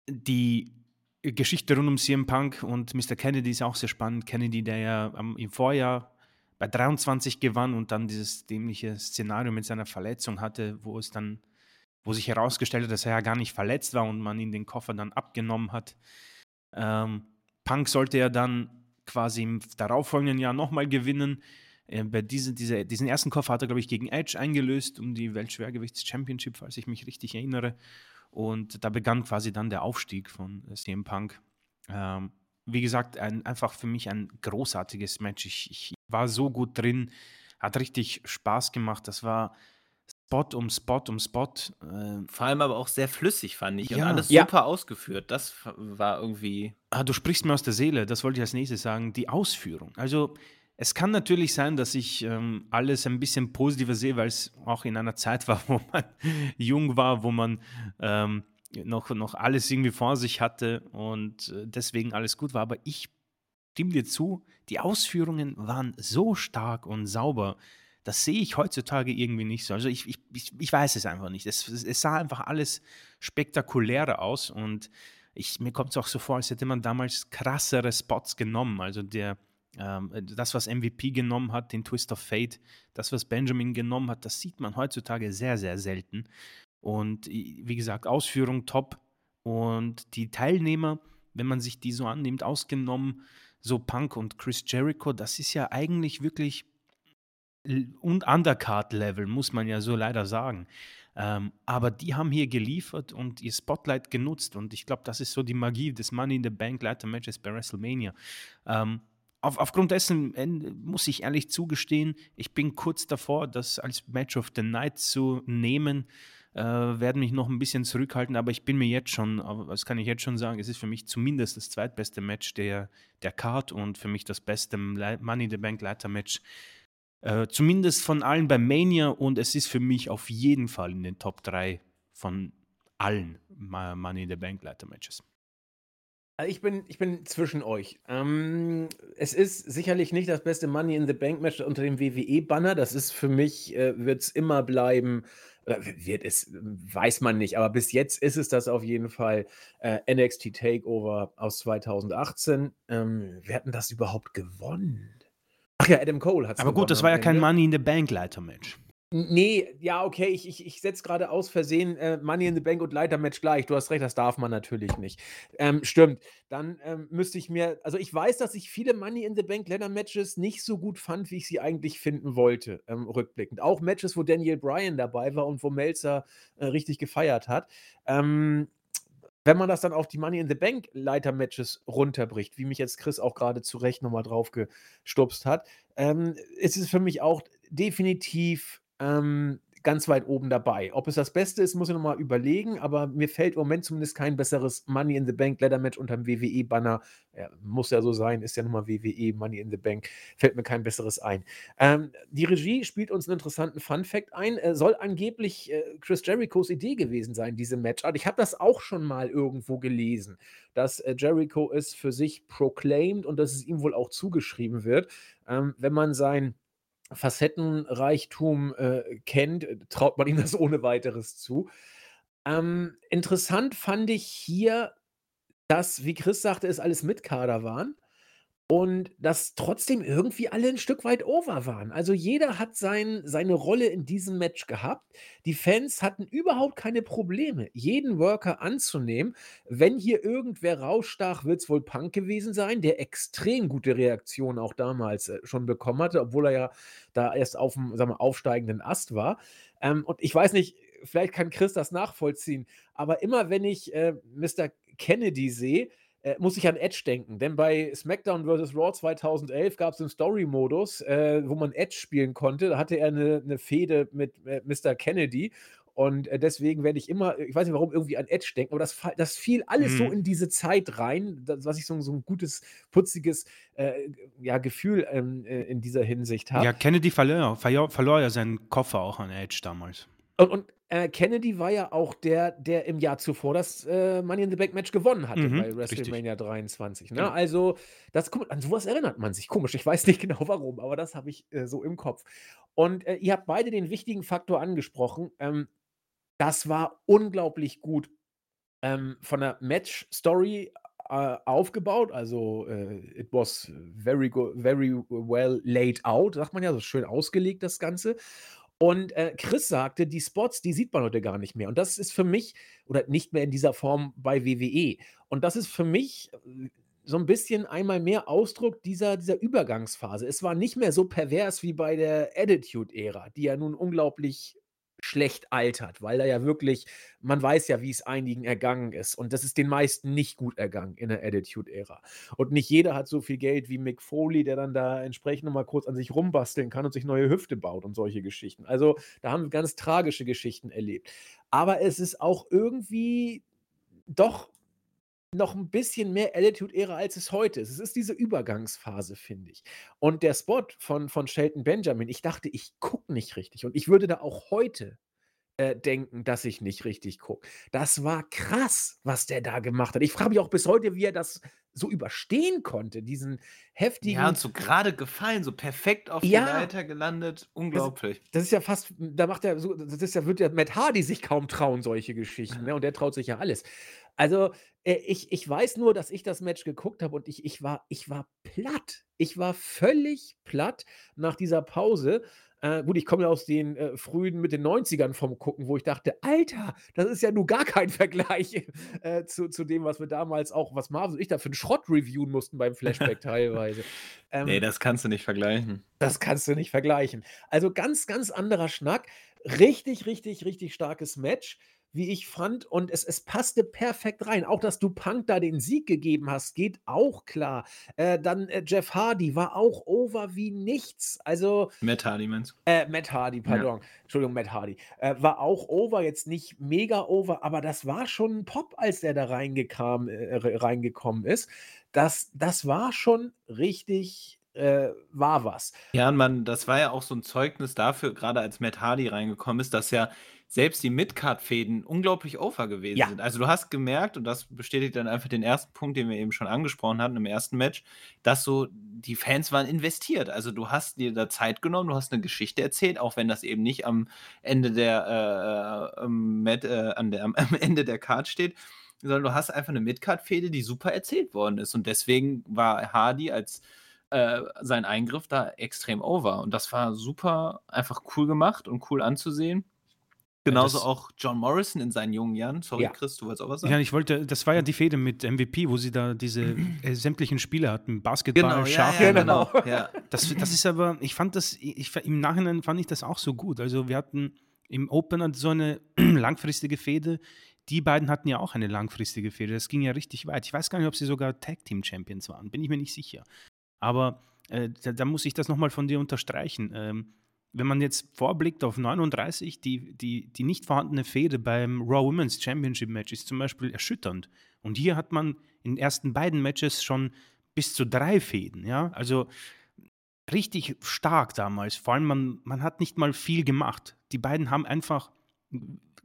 die Geschichte rund um CM Punk und Mr. Kennedy ist auch sehr spannend. Kennedy, der ja im Vorjahr bei 23 gewann und dann dieses dämliche Szenario mit seiner Verletzung hatte, wo es dann, wo sich herausgestellt hat, dass er ja gar nicht verletzt war und man ihn den Koffer dann abgenommen hat. Ähm, Punk sollte ja dann quasi im darauffolgenden Jahr nochmal gewinnen. Äh, bei diese, diese, diesen ersten Koffer hat er, glaube ich, gegen Edge eingelöst um die Weltschwergewichts-Championship, falls ich mich richtig erinnere. Und da begann quasi dann der Aufstieg von CM Punk. Ähm, wie gesagt, ein, einfach für mich ein großartiges Match. Ich, ich war so gut drin, hat richtig Spaß gemacht. Das war Spot um Spot um Spot. Äh, Vor allem aber auch sehr flüssig, fand ich. Ja. Und alles Ja. super ausgeführt. Das war irgendwie. Ah, du sprichst mir aus der Seele, das wollte ich als nächstes sagen, die Ausführung. Also es kann natürlich sein, dass ich ähm, alles ein bisschen positiver sehe, weil es auch in einer Zeit war, (laughs) wo man jung war, wo man ähm, noch, noch alles irgendwie vor sich hatte und äh, deswegen alles gut war. Aber ich stimme dir zu, die Ausführungen waren so stark und sauber. Das sehe ich heutzutage irgendwie nicht so. Also ich, ich, ich, weiß es einfach nicht. Es, es sah einfach alles spektakulärer aus und ich, mir kommt es auch so vor, als hätte man damals krassere Spots genommen. Also der, ähm, das, was MVP genommen hat, den Twist of Fate, das, was Benjamin genommen hat, das sieht man heutzutage sehr, sehr selten. Und wie gesagt, Ausführung top. Und die Teilnehmer, wenn man sich die so annimmt, ausgenommen so Punk und Chris Jericho, das ist ja eigentlich wirklich und Undercard-Level, muss man ja so leider sagen. Ähm, aber die haben hier geliefert und ihr Spotlight genutzt. Und ich glaube, das ist so die Magie des Money in the Bank Leiter Matches bei WrestleMania. Ähm, auf, aufgrund dessen äh, muss ich ehrlich zugestehen, ich bin kurz davor, das als Match of the Night zu nehmen. Äh, werde mich noch ein bisschen zurückhalten, aber ich bin mir jetzt schon, aber das kann ich jetzt schon sagen, es ist für mich zumindest das zweitbeste Match der, der Card und für mich das beste Money in the Bank Leiter Match äh, zumindest von allen bei Mania und es ist für mich auf jeden Fall in den Top 3 von allen Money in the Bank Leiter Matches. Also ich bin, ich bin zwischen euch. Ähm, es ist sicherlich nicht das beste Money in the Bank Match unter dem WWE-Banner. Das ist für mich, äh, wird es immer bleiben. Oder wird es, weiß man nicht. Aber bis jetzt ist es das auf jeden Fall. Äh, NXT Takeover aus 2018. Ähm, wer hat denn das überhaupt gewonnen? Ach ja, Adam Cole hat es Aber gut, das war ja kein Money in the Bank Leiter Match. Nee, ja, okay, ich, ich, ich setze gerade aus Versehen äh, Money in the Bank und Leitermatch gleich. Du hast recht, das darf man natürlich nicht. Ähm, stimmt. Dann ähm, müsste ich mir, also ich weiß, dass ich viele Money in the Bank Leitermatches nicht so gut fand, wie ich sie eigentlich finden wollte, ähm, rückblickend. Auch Matches, wo Daniel Bryan dabei war und wo Melzer äh, richtig gefeiert hat. Ähm, wenn man das dann auf die Money in the Bank Leiter-Matches runterbricht, wie mich jetzt Chris auch gerade zu Recht nochmal drauf gestupst hat, ähm, ist es für mich auch definitiv ähm, ganz weit oben dabei. Ob es das Beste ist, muss ich nochmal überlegen, aber mir fällt im Moment zumindest kein besseres Money in the Bank Ladder Match unter dem WWE-Banner. Ja, muss ja so sein, ist ja nun mal WWE, Money in the Bank, fällt mir kein besseres ein. Ähm, die Regie spielt uns einen interessanten Fun-Fact ein. Äh, soll angeblich äh, Chris Jerichos Idee gewesen sein, diese Matchart. Ich habe das auch schon mal irgendwo gelesen, dass äh, Jericho es für sich proclaimed und dass es ihm wohl auch zugeschrieben wird. Ähm, wenn man sein Facettenreichtum äh, kennt, äh, traut man ihm das ohne weiteres zu. Ähm, interessant fand ich hier, dass, wie Chris sagte, es alles Mitkader waren und dass trotzdem irgendwie alle ein Stück weit over waren. Also jeder hat sein, seine Rolle in diesem Match gehabt. Die Fans hatten überhaupt keine Probleme, jeden Worker anzunehmen. Wenn hier irgendwer rausstach, wird es wohl Punk gewesen sein, der extrem gute Reaktionen auch damals äh, schon bekommen hatte, obwohl er ja da erst auf dem sagen wir, aufsteigenden Ast war. Ähm, und ich weiß nicht, vielleicht kann Chris das nachvollziehen, aber immer wenn ich äh, Mr. Kennedy sehe, äh, muss ich an Edge denken. Denn bei SmackDown vs. Raw 2011 gab es einen Story-Modus, äh, wo man Edge spielen konnte. Da hatte er eine, eine Fehde mit äh, Mr. Kennedy. Und äh, deswegen werde ich immer, ich weiß nicht warum, irgendwie an Edge denken, aber das, das fiel alles so Mhm. in diese Zeit rein, das, was ich so, so ein gutes, putziges äh, ja, Gefühl ähm, äh, in dieser Hinsicht habe. Ja, Kennedy verlor, verlor, verlor ja seinen Koffer auch an Edge damals. Und, und äh, Kennedy war ja auch der, der im Jahr zuvor das äh, Money in the Bank Match gewonnen hatte Mhm, bei richtig. WrestleMania 23. Ne? Genau. Also, das, guck, an sowas erinnert man sich. Komisch, ich weiß nicht (laughs) genau warum, aber das habe ich äh, so im Kopf. Und äh, ihr habt beide den wichtigen Faktor angesprochen. Ähm, das war unglaublich gut ähm, von der Match-Story äh, aufgebaut. Also, äh, it was very, go very well laid out, sagt man ja, so schön ausgelegt, das Ganze. Und äh, Chris sagte, die Spots, die sieht man heute gar nicht mehr. Und das ist für mich, oder nicht mehr in dieser Form bei WWE. Und das ist für mich äh, so ein bisschen einmal mehr Ausdruck dieser, dieser Übergangsphase. Es war nicht mehr so pervers wie bei der Attitude-Ära, die ja nun unglaublich schlecht altert, weil er ja wirklich man weiß ja, wie es einigen ergangen ist und das ist den meisten nicht gut ergangen in der Attitude-Ära. Und nicht jeder hat so viel Geld wie Mick Foley, der dann da entsprechend noch mal kurz an sich rumbasteln kann und sich neue Hüfte baut und solche Geschichten. Also, da haben wir ganz tragische Geschichten erlebt. Aber es ist auch irgendwie doch noch ein bisschen mehr Attitude-Ära, als es heute ist. Es ist diese Übergangsphase, finde ich. Und der Spot von von Shelton Benjamin, ich dachte, ich gucke nicht richtig und ich würde da auch heute, äh, denken, dass ich nicht richtig gucke. Das war krass, was der da gemacht hat. Ich frage mich auch bis heute, wie er das so überstehen konnte, diesen heftigen Ja, und so gerade gefallen, so perfekt auf der Leiter gelandet. Das Unglaublich. das ist ja fast da macht er so das ist ja würde ja Matt Hardy sich kaum trauen, solche Geschichten, ne? Und der traut sich ja alles. Also, äh, ich ich weiß nur, dass ich das Match geguckt habe und ich ich war ich war platt. Ich war völlig platt nach dieser Pause. Äh, gut, ich komme ja aus den, äh, frühen mit den 90ern vom Gucken, wo ich dachte: „Alter, das ist ja nun gar kein (laughs) Vergleich, äh, zu zu dem, was wir damals auch was Marvin und ich da für 'n Schrott reviewen mussten beim Flashback teilweise.“ (laughs) Ne, Ähm das kannst du nicht vergleichen. das kannst du nicht vergleichen. Also, ganz, ganz anderer Schnack. Richtig, richtig, richtig starkes Match, wie ich fand und es es passte perfekt rein. Auch, dass du Punk da den Sieg gegeben hast, geht auch klar. Äh, dann, äh, Jeff Hardy war auch over wie nichts. Also Matt Hardy meinst du? äh, Matt Hardy, Ja. pardon. Entschuldigung, Matt Hardy. Äh, war auch over, jetzt nicht mega over, aber das war schon 'n Pop, als der da reingekam äh, re reingekommen ist. Das das war schon richtig äh, war was. Ja, man das war ja auch so 'n Zeugnis dafür, grade als Matt Hardy reingekommen ist, dass ja selbst die Midcard-Fäden unglaublich over gewesen Ja. sind. Also, du hast gemerkt, und das bestätigt dann einfach den ersten Punkt, den wir eben schon angesprochen hatten im ersten Match, dass so die Fans waren investiert. Also, du hast dir da Zeit genommen, du hast 'ne Geschichte erzählt, auch wenn das eben nicht am Ende der, äh, Mat äh, an der (laughs) am Ende der Card steht, sondern du hast einfach 'ne Midcard-Fehde, die super erzählt worden ist. Und deswegen war Hardy als äh, sein Eingriff da extrem over. Und das war super einfach cool gemacht und cool anzusehen. Ja, Genauso das auch John Morrison in seinen jungen Jahren. Sorry, Ja. Chris, du wolltest auch was Ja, sagen? ich wollte das war ja die Fehde mit MVP, wo sie da diese, äh, sämtlichen Spiele hatten, Basketball, Genau, ja, Schach ja, Genau. genau. Ja. Das das ist aber ich fand das ich im Nachhinein fand ich das auch so gut. Also, wir hatten im Opener so eine (clears throat) langfristige Fehde. Die beiden hatten ja auch eine langfristige Fehde. Das ging ja richtig weit. Ich weiß gar nicht, ob sie sogar Tag Team Champions waren, bin ich mir nicht sicher. Aber, äh, da da muss ich das noch mal von dir unterstreichen. Ähm, wenn man jetzt vorblickt auf 39, die die die nicht vorhandene Fehde beim Raw Women's Championship Match ist zum Beispiel erschütternd. Und hier hat man in den ersten beiden Matches schon bis zu 3 Fehden, ja? Also, richtig stark damals. Vor allem, man man hat nicht mal viel gemacht. Die beiden haben einfach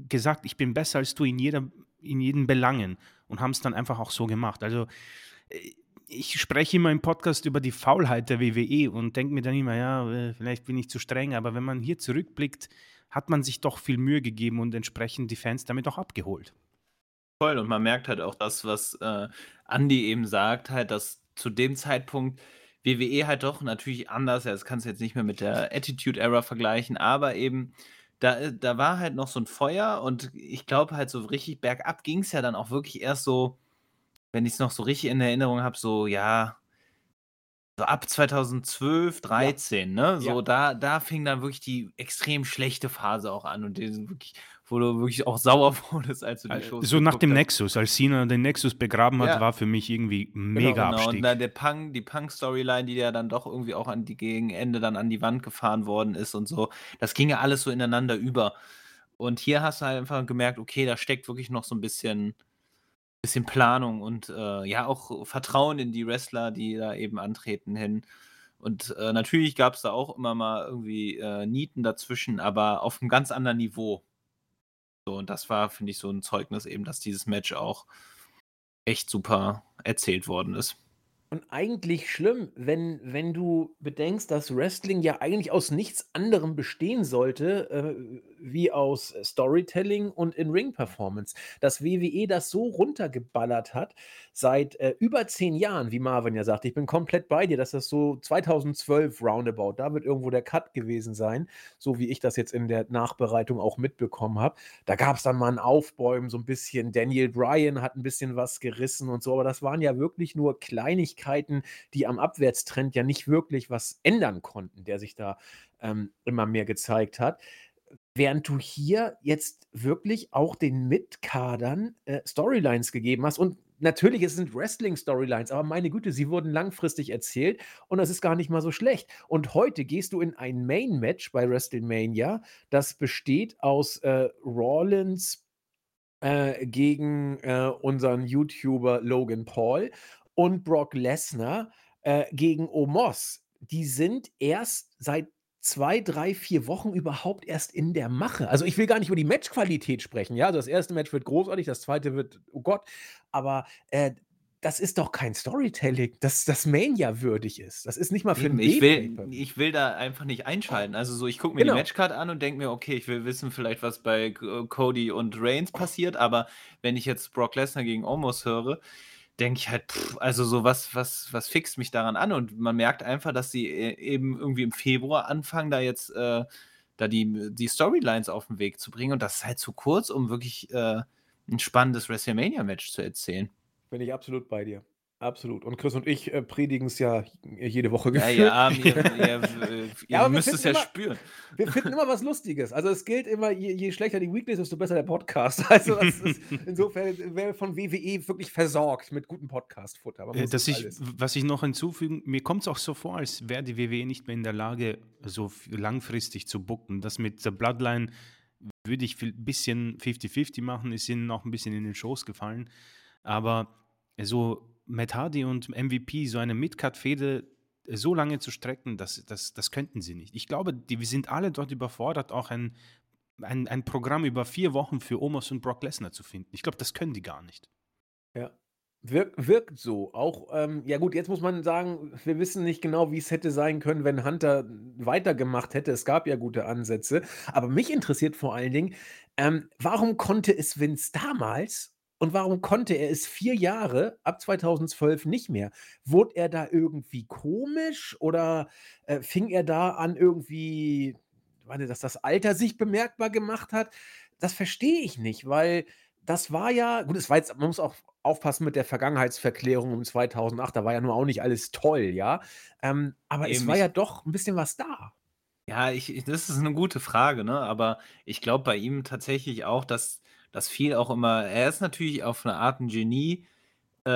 gesagt: „Ich bin besser als du in jeder in jeden Belangen“ und haben's dann einfach auch so gemacht. Also, äh, ich spreche immer im Podcast über die Faulheit der WWE und denke mir dann immer: „Ja, äh, vielleicht bin ich zu streng“, aber wenn man hier zurückblickt, hat man sich doch viel Mühe gegeben und entsprechend die Fans damit auch abgeholt. Voll, und man merkt halt auch das, was, äh, Andi eben sagt, halt, dass zu dem Zeitpunkt WWE halt doch natürlich anders ja, das kannst du jetzt nicht mehr mit der Attitude Era vergleichen, aber eben da äh, da war halt noch so 'n Feuer und ich glaube halt, so richtig bergab ging's ja dann auch wirklich erst so, wenn ich's noch so richtig in Erinnerung habe, so, ja so ab 2012, Ja. 13, ne? So Ja. da da fing dann wirklich die extrem schlechte Phase auch an und die wirklich wo du wirklich auch (laughs) sauer wurdest, als du die Al Shows so nach dem hast. Nexus, als Cena den Nexus begraben hat, Ja. war für mich irgendwie Genau, mega Genau, und Abstieg. dann der Punk die Punk-Storyline, die ja dann doch irgendwie auch an die gegen Ende dann an die Wand gefahren worden ist und so. Das ging ja alles so ineinander über. Und hier hast du halt einfach gemerkt, okay, da steckt wirklich noch so 'n bisschen bisschen Planung und, äh, ja, auch Vertrauen in die Wrestler, die da eben antreten hin. Und, äh, natürlich gab's da auch immer mal irgendwie, äh, Nieten dazwischen, aber auf 'nem ganz anderen Niveau. So, und das war, finde ich, so 'n Zeugnis eben, dass dieses Match auch echt super erzählt worden ist. Und eigentlich schlimm, wenn wenn du bedenkst, dass Wrestling ja eigentlich aus nichts anderem bestehen sollte, äh, wie aus Storytelling und In-Ring-Performance. Dass WWE das so runtergeballert hat seit, äh, über 10 Jahren, wie Marvin ja sagt. Ich bin komplett bei dir, dass das so 2012 roundabout, da wird irgendwo der Cut gewesen sein, so wie ich das jetzt in der Nachbereitung auch mitbekommen habe. Da gab's dann mal 'n Aufbäumen, so 'n bisschen Daniel Bryan hat 'n bisschen was gerissen und so, aber das waren ja wirklich nur Kleinigkeiten, die am Abwärtstrend ja nicht wirklich was ändern konnten, der sich da, ähm, immer mehr gezeigt hat. Während du hier jetzt wirklich auch den Mitkadern äh, Storylines gegeben hast und natürlich, es sind Wrestling-Storylines, aber meine Güte, sie wurden langfristig erzählt und das ist gar nicht mal so schlecht. Und heute gehst du in ein Main-Match bei WrestleMania, das besteht aus äh, Rollins äh, gegen äh, unseren YouTuber Logan Paul und Brock Lesnar äh, gegen Omos. Die sind erst seit zwei, drei, vier Wochen überhaupt erst in der Mache. Also ich will gar nicht über die Matchqualität sprechen, ja. Also das erste Match wird großartig, das zweite wird, oh Gott, aber äh, das ist doch kein Storytelling, das das Mania würdig ist. Das ist nicht mal für Eben, ein ich will, ich will da einfach nicht einschalten. Also so, ich gucke mir die Genau. Matchcard an und denke mir, okay, ich will wissen vielleicht, was bei Cody und Reigns passiert, aber wenn ich jetzt Brock Lesnar gegen Omos höre, denke ich halt, pff, also so was, was, was fixt mich daran an? Und man merkt einfach, dass sie äh, eben irgendwie im Februar anfangen, da jetzt äh, da die, die Storylines auf den Weg zu bringen und das ist halt zu kurz, um wirklich äh, ein spannendes WrestleMania-Match zu erzählen. Bin ich absolut bei dir. Absolut. Und Chris und ich äh, predigen es ja jede Woche Ja, gefühlt. (laughs) ihr Armen, ihr, ihr, ihr Ja, müsst es ja immer- spüren. Wir finden immer was Lustiges. Also es gilt immer, je, je schlechter die Weeklies, desto besser der Podcast. (laughs) Also das ist, (laughs) insofern wäre von WWE wirklich versorgt mit gutem Podcast-Futter. Äh, das ich, was ich noch hinzufügen, mir kommt es auch so vor, als wäre die WWE nicht mehr in der Lage, so langfristig zu bucken. Das mit der Bloodline würde ich ein bisschen 50-50 machen, ist ihnen auch ein bisschen in den Schoß gefallen. Aber so Matt Hardy und MVP, so eine Midcard-Fehde so lange zu strecken, das, das, das könnten sie nicht. Ich glaube, die, wir sind alle dort überfordert, auch ein, ein, ein Programm über vier Wochen für Omos und Brock Lesnar zu finden. Ich glaube, das können die gar nicht. Ja. Wirk, wirkt so. Auch, ähm, ja gut, jetzt muss man sagen, wir wissen nicht genau, wie es hätte sein können, wenn Hunter weitergemacht hätte. Es gab ja gute Ansätze. Aber mich interessiert vor allen Dingen, ähm, warum konnte es Vince damals und warum konnte er es vier Jahre ab 2012 nicht mehr? Wurde er da irgendwie komisch oder äh, fing er da an irgendwie, warte, dass das Alter sich bemerkbar gemacht hat? Das verstehe ich nicht, weil das war ja, gut, es war jetzt, man muss auch aufpassen mit der Vergangenheitsverklärung um 2008, da war ja nur auch nicht alles toll, ja. Ähm, aber es Eben, war ich- ja doch ein bisschen was da. Ja, ich, ich- das ist eine gute Frage, ne? Aber ich glaube bei ihm tatsächlich auch, dass das viel auch immer, er ist natürlich auf eine Art ein Genie, äh,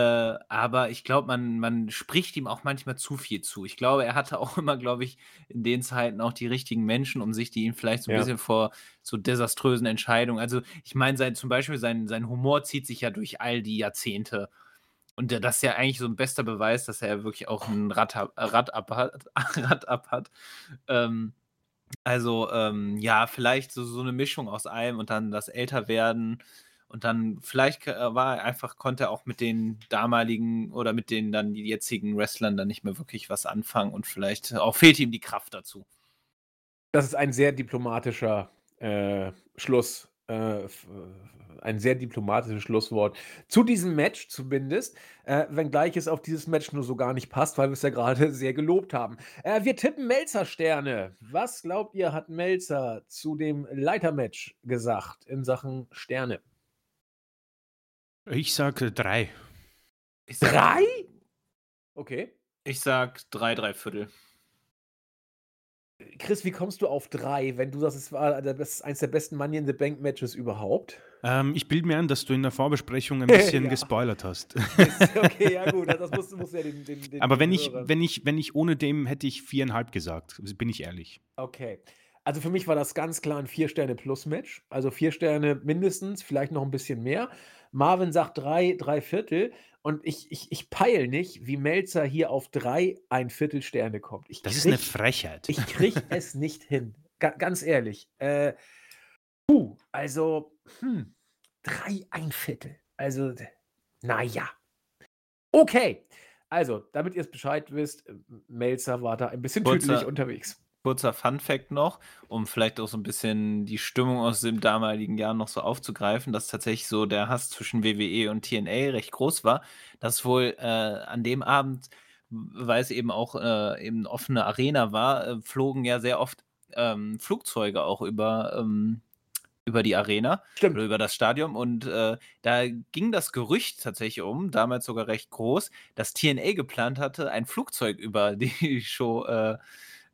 aber ich glaube, man, man spricht ihm auch manchmal zu viel zu. Ich glaube, er hatte auch (laughs) immer, glaube ich, in den Zeiten auch die richtigen Menschen um sich, die ihn vielleicht so ein Ja. bisschen vor so desaströsen Entscheidungen. Also ich meine, sein, zum Beispiel sein, sein Humor zieht sich ja durch all die Jahrzehnte. Und das ist ja eigentlich so ein bester Beweis, dass er wirklich auch ein Rad, ab- Rad ab hat. (laughs) Rad ab hat. Ähm, also, ähm, ja, vielleicht so, so eine Mischung aus allem und dann das Älterwerden und dann vielleicht äh, war er einfach, konnte er auch mit den damaligen oder mit den dann die jetzigen Wrestlern dann nicht mehr wirklich was anfangen und vielleicht auch fehlt ihm die Kraft dazu. Das ist ein sehr diplomatischer äh, Schluss, äh, ein sehr diplomatisches Schlusswort zu diesem Match zumindest, äh, wenngleich es auf dieses Match nur so gar nicht passt, weil wir es ja gerade (laughs) sehr gelobt haben. Äh, wir tippen Melzer-Sterne. Was glaubt ihr, hat Melzer zu dem Leitermatch gesagt in Sachen Sterne? Ich sage drei. Ich sag, Drei? Okay. Ich sag drei, drei Viertel. Chris, wie kommst du auf drei, wenn du sagst, es war best- eins der besten Money in the Bank Matches überhaupt? Ähm, ich bilde mir ein, dass du in der Vorbesprechung ein (laughs) bisschen Ja. gespoilert hast. (laughs) okay, ja gut, das musst, du musst ja den, den, den Aber wenn ich, Hörern- wenn ich, wenn ich ohne dem hätte ich viereinhalb gesagt, bin ich ehrlich. Okay. Also für mich war das ganz klar ein Vier-Sterne-Plus-Match. Also vier Sterne mindestens, vielleicht noch ein bisschen mehr. Marvin sagt drei, drei Viertel. Und ich, ich, ich peil nicht, wie Melzer hier auf drei ein Viertel Sterne kommt. Ich Das ist krieg, eine Frechheit. ich krieg (laughs) es nicht hin. Ga, ganz ehrlich. Äh, puh, also, hm, drei ein Viertel. Also, naja. Okay. Also, damit ihr es Bescheid wisst, äh, Melzer war da ein bisschen Kurzer- tüdelig unterwegs. Kurzer Fun-Fact noch, um vielleicht auch so ein bisschen die Stimmung aus dem damaligen Jahr noch so aufzugreifen, dass tatsächlich so der Hass zwischen WWE und TNA recht groß war, dass wohl äh, an dem Abend, weil es eben auch äh, eben eine offene Arena war, äh, flogen ja sehr oft ähm, Flugzeuge auch über, ähm, über die Arena Stimmt. oder über das Stadion und äh, da ging das Gerücht tatsächlich um, damals sogar recht groß, dass TNA geplant hatte, ein Flugzeug über (laughs) die Show äh,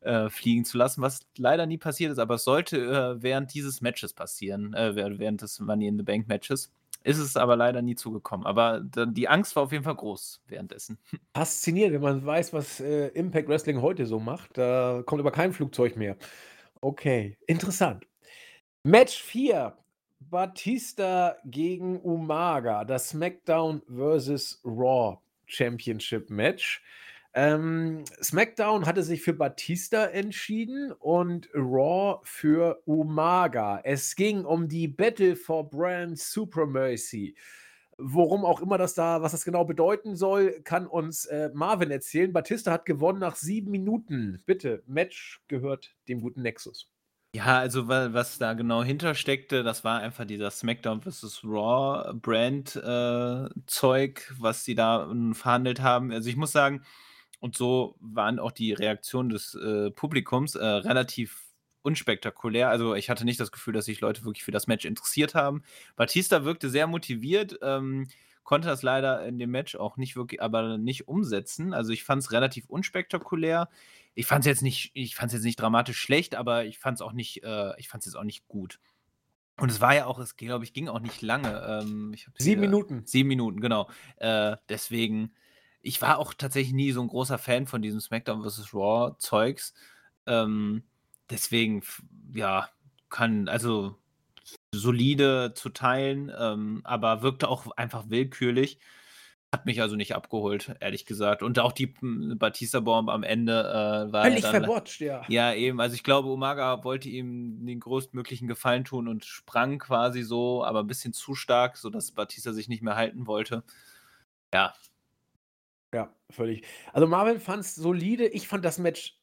äh, fliegen zu lassen, was leider nie passiert ist, aber es sollte äh, während dieses Matches passieren, äh, während des Money in the Bank Matches. Ist es aber leider nie zugekommen. Aber die Angst war auf jeden Fall groß währenddessen. (laughs) Faszinierend, wenn man weiß, was äh, Impact Wrestling heute so macht. Da kommt aber kein Flugzeug mehr. Okay, interessant. Match 4. Batista gegen Umaga. Das SmackDown vs. Raw Championship Match. Ähm, SmackDown hatte sich für Batista entschieden und Raw für Umaga. Es ging um die Battle for Brand Supremacy. Worum auch immer das da, was das genau bedeuten soll, kann uns äh, Marvin erzählen. Batista hat gewonnen nach sieben Minuten. Bitte, Match gehört dem guten Nexus. Ja, also was da genau hintersteckte, das war einfach dieser SmackDown vs. Raw Brand äh, Zeug, was sie da ähm, verhandelt haben. Also ich muss sagen, und so waren auch die Reaktionen des äh, Publikums äh, relativ unspektakulär. Also ich hatte nicht das Gefühl, dass sich Leute wirklich für das Match interessiert haben. Batista wirkte sehr motiviert, ähm, konnte das leider in dem Match auch nicht wirklich, aber nicht umsetzen. Also ich fand es relativ unspektakulär. Ich fand es jetzt nicht, ich fand es jetzt nicht dramatisch schlecht, aber ich fand es auch nicht, äh, ich fand es jetzt auch nicht gut. Und es war ja auch, es glaube ich, ging auch nicht lange. Ähm, sieben Minuten. Sieben Minuten, genau. Äh, deswegen ich war auch tatsächlich nie so ein großer Fan von diesem SmackDown vs. Raw Zeugs. Ähm, deswegen, ja, kann, also solide zu teilen, ähm, aber wirkte auch einfach willkürlich. Hat mich also nicht abgeholt, ehrlich gesagt. Und auch die hm, Batista-Bomb am Ende äh, war. Völlig ja ja. Ja, eben. Also ich glaube, Umaga wollte ihm den größtmöglichen Gefallen tun und sprang quasi so, aber ein bisschen zu stark, sodass Batista sich nicht mehr halten wollte. Ja, ja, völlig. Also Marvin fand es solide. Ich fand das Match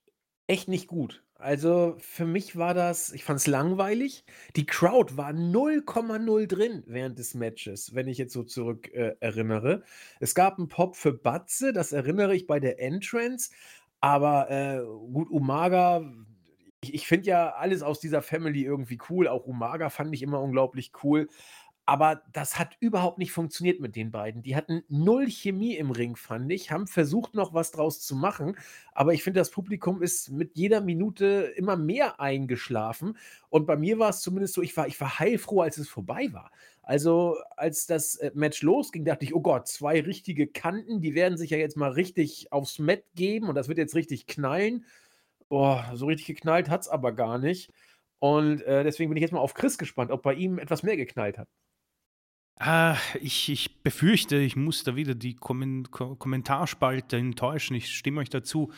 echt nicht gut. Also für mich war das, ich fand es langweilig. Die Crowd war 0,0 drin während des Matches, wenn ich jetzt so zurück äh, erinnere. Es gab einen Pop für Batze, das erinnere ich bei der Entrance. Aber äh, gut, Umaga, ich, ich finde ja alles aus dieser Family irgendwie cool. Auch Umaga fand ich immer unglaublich cool. Aber das hat überhaupt nicht funktioniert mit den beiden. Die hatten null Chemie im Ring, fand ich, haben versucht, noch was draus zu machen. Aber ich finde, das Publikum ist mit jeder Minute immer mehr eingeschlafen. Und bei mir war es zumindest so, ich war, ich war heilfroh, als es vorbei war. Also, als das äh, Match losging, dachte ich, oh Gott, zwei richtige Kanten, die werden sich ja jetzt mal richtig aufs Mat geben und das wird jetzt richtig knallen. Boah, so richtig geknallt hat es aber gar nicht. Und äh, deswegen bin ich jetzt mal auf Chris gespannt, ob bei ihm etwas mehr geknallt hat. Äh, ich, ich befürchte, ich muss da wieder die Kommen Ko Kommentarspalte enttäuschen. Ich stimme euch dazu.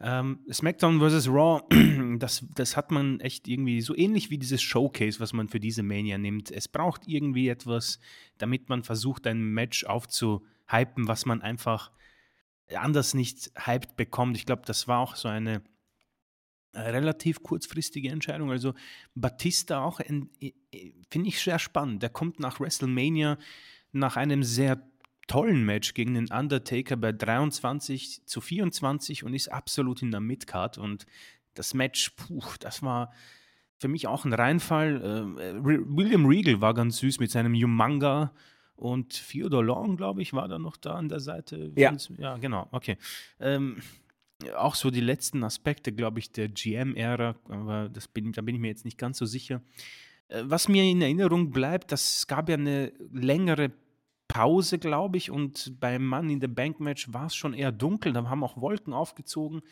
Ähm, SmackDown vs. Raw, (clears throat) das, das hat man echt irgendwie so ähnlich wie dieses Showcase, was man für diese Mania nimmt. Es braucht irgendwie etwas, damit man versucht, ein Match aufzuhypen, was man einfach anders nicht hyped bekommt. Ich glaube, das war auch so eine relativ kurzfristige Entscheidung. Also Batista auch finde ich sehr spannend. Der kommt nach WrestleMania nach einem sehr tollen Match gegen den Undertaker bei 23 zu 24 und ist absolut in der Midcard. Und das Match, puh, das war für mich auch ein Reinfall. Äh, William Regal war ganz süß mit seinem Humanga. Und Theodore Long, glaube ich, war da noch da an der Seite. Ja, ja genau, okay. Ähm, auch so die letzten Aspekte, glaube ich, der GM-Ära, aber das bin, da bin ich mir jetzt nicht ganz so sicher. Äh, was mir in Erinnerung bleibt, das gab ja eine längere Pause, glaube ich, und beim Mann in the Bank Match war es schon eher dunkel, da haben auch Wolken aufgezogen.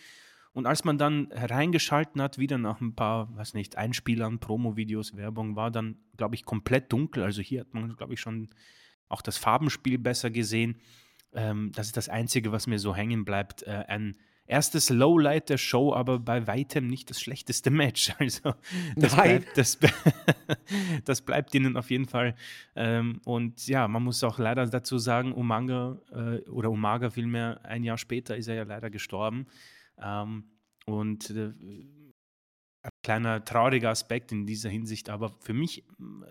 Und als man dann reingeschalten hat, wieder nach ein paar, weiß nicht, Einspielern, Promo-Videos, Werbung, war dann, glaube ich, komplett dunkel. Also hier hat man, glaube ich, schon auch das Farbenspiel besser gesehen. Ähm, das ist das Einzige, was mir so hängen bleibt. Äh, ein erstes Lowlight der Show, aber bei weitem nicht das schlechteste Match. (laughs) Also das. Bleibt, das, (laughs) das bleibt ihnen auf jeden Fall. Ähm, und ja, man muss auch leider dazu sagen, Umanga äh, oder Umaga vielmehr, ein Jahr später ist er ja leider gestorben. Ähm, und äh, ein kleiner trauriger Aspekt in dieser Hinsicht, aber für mich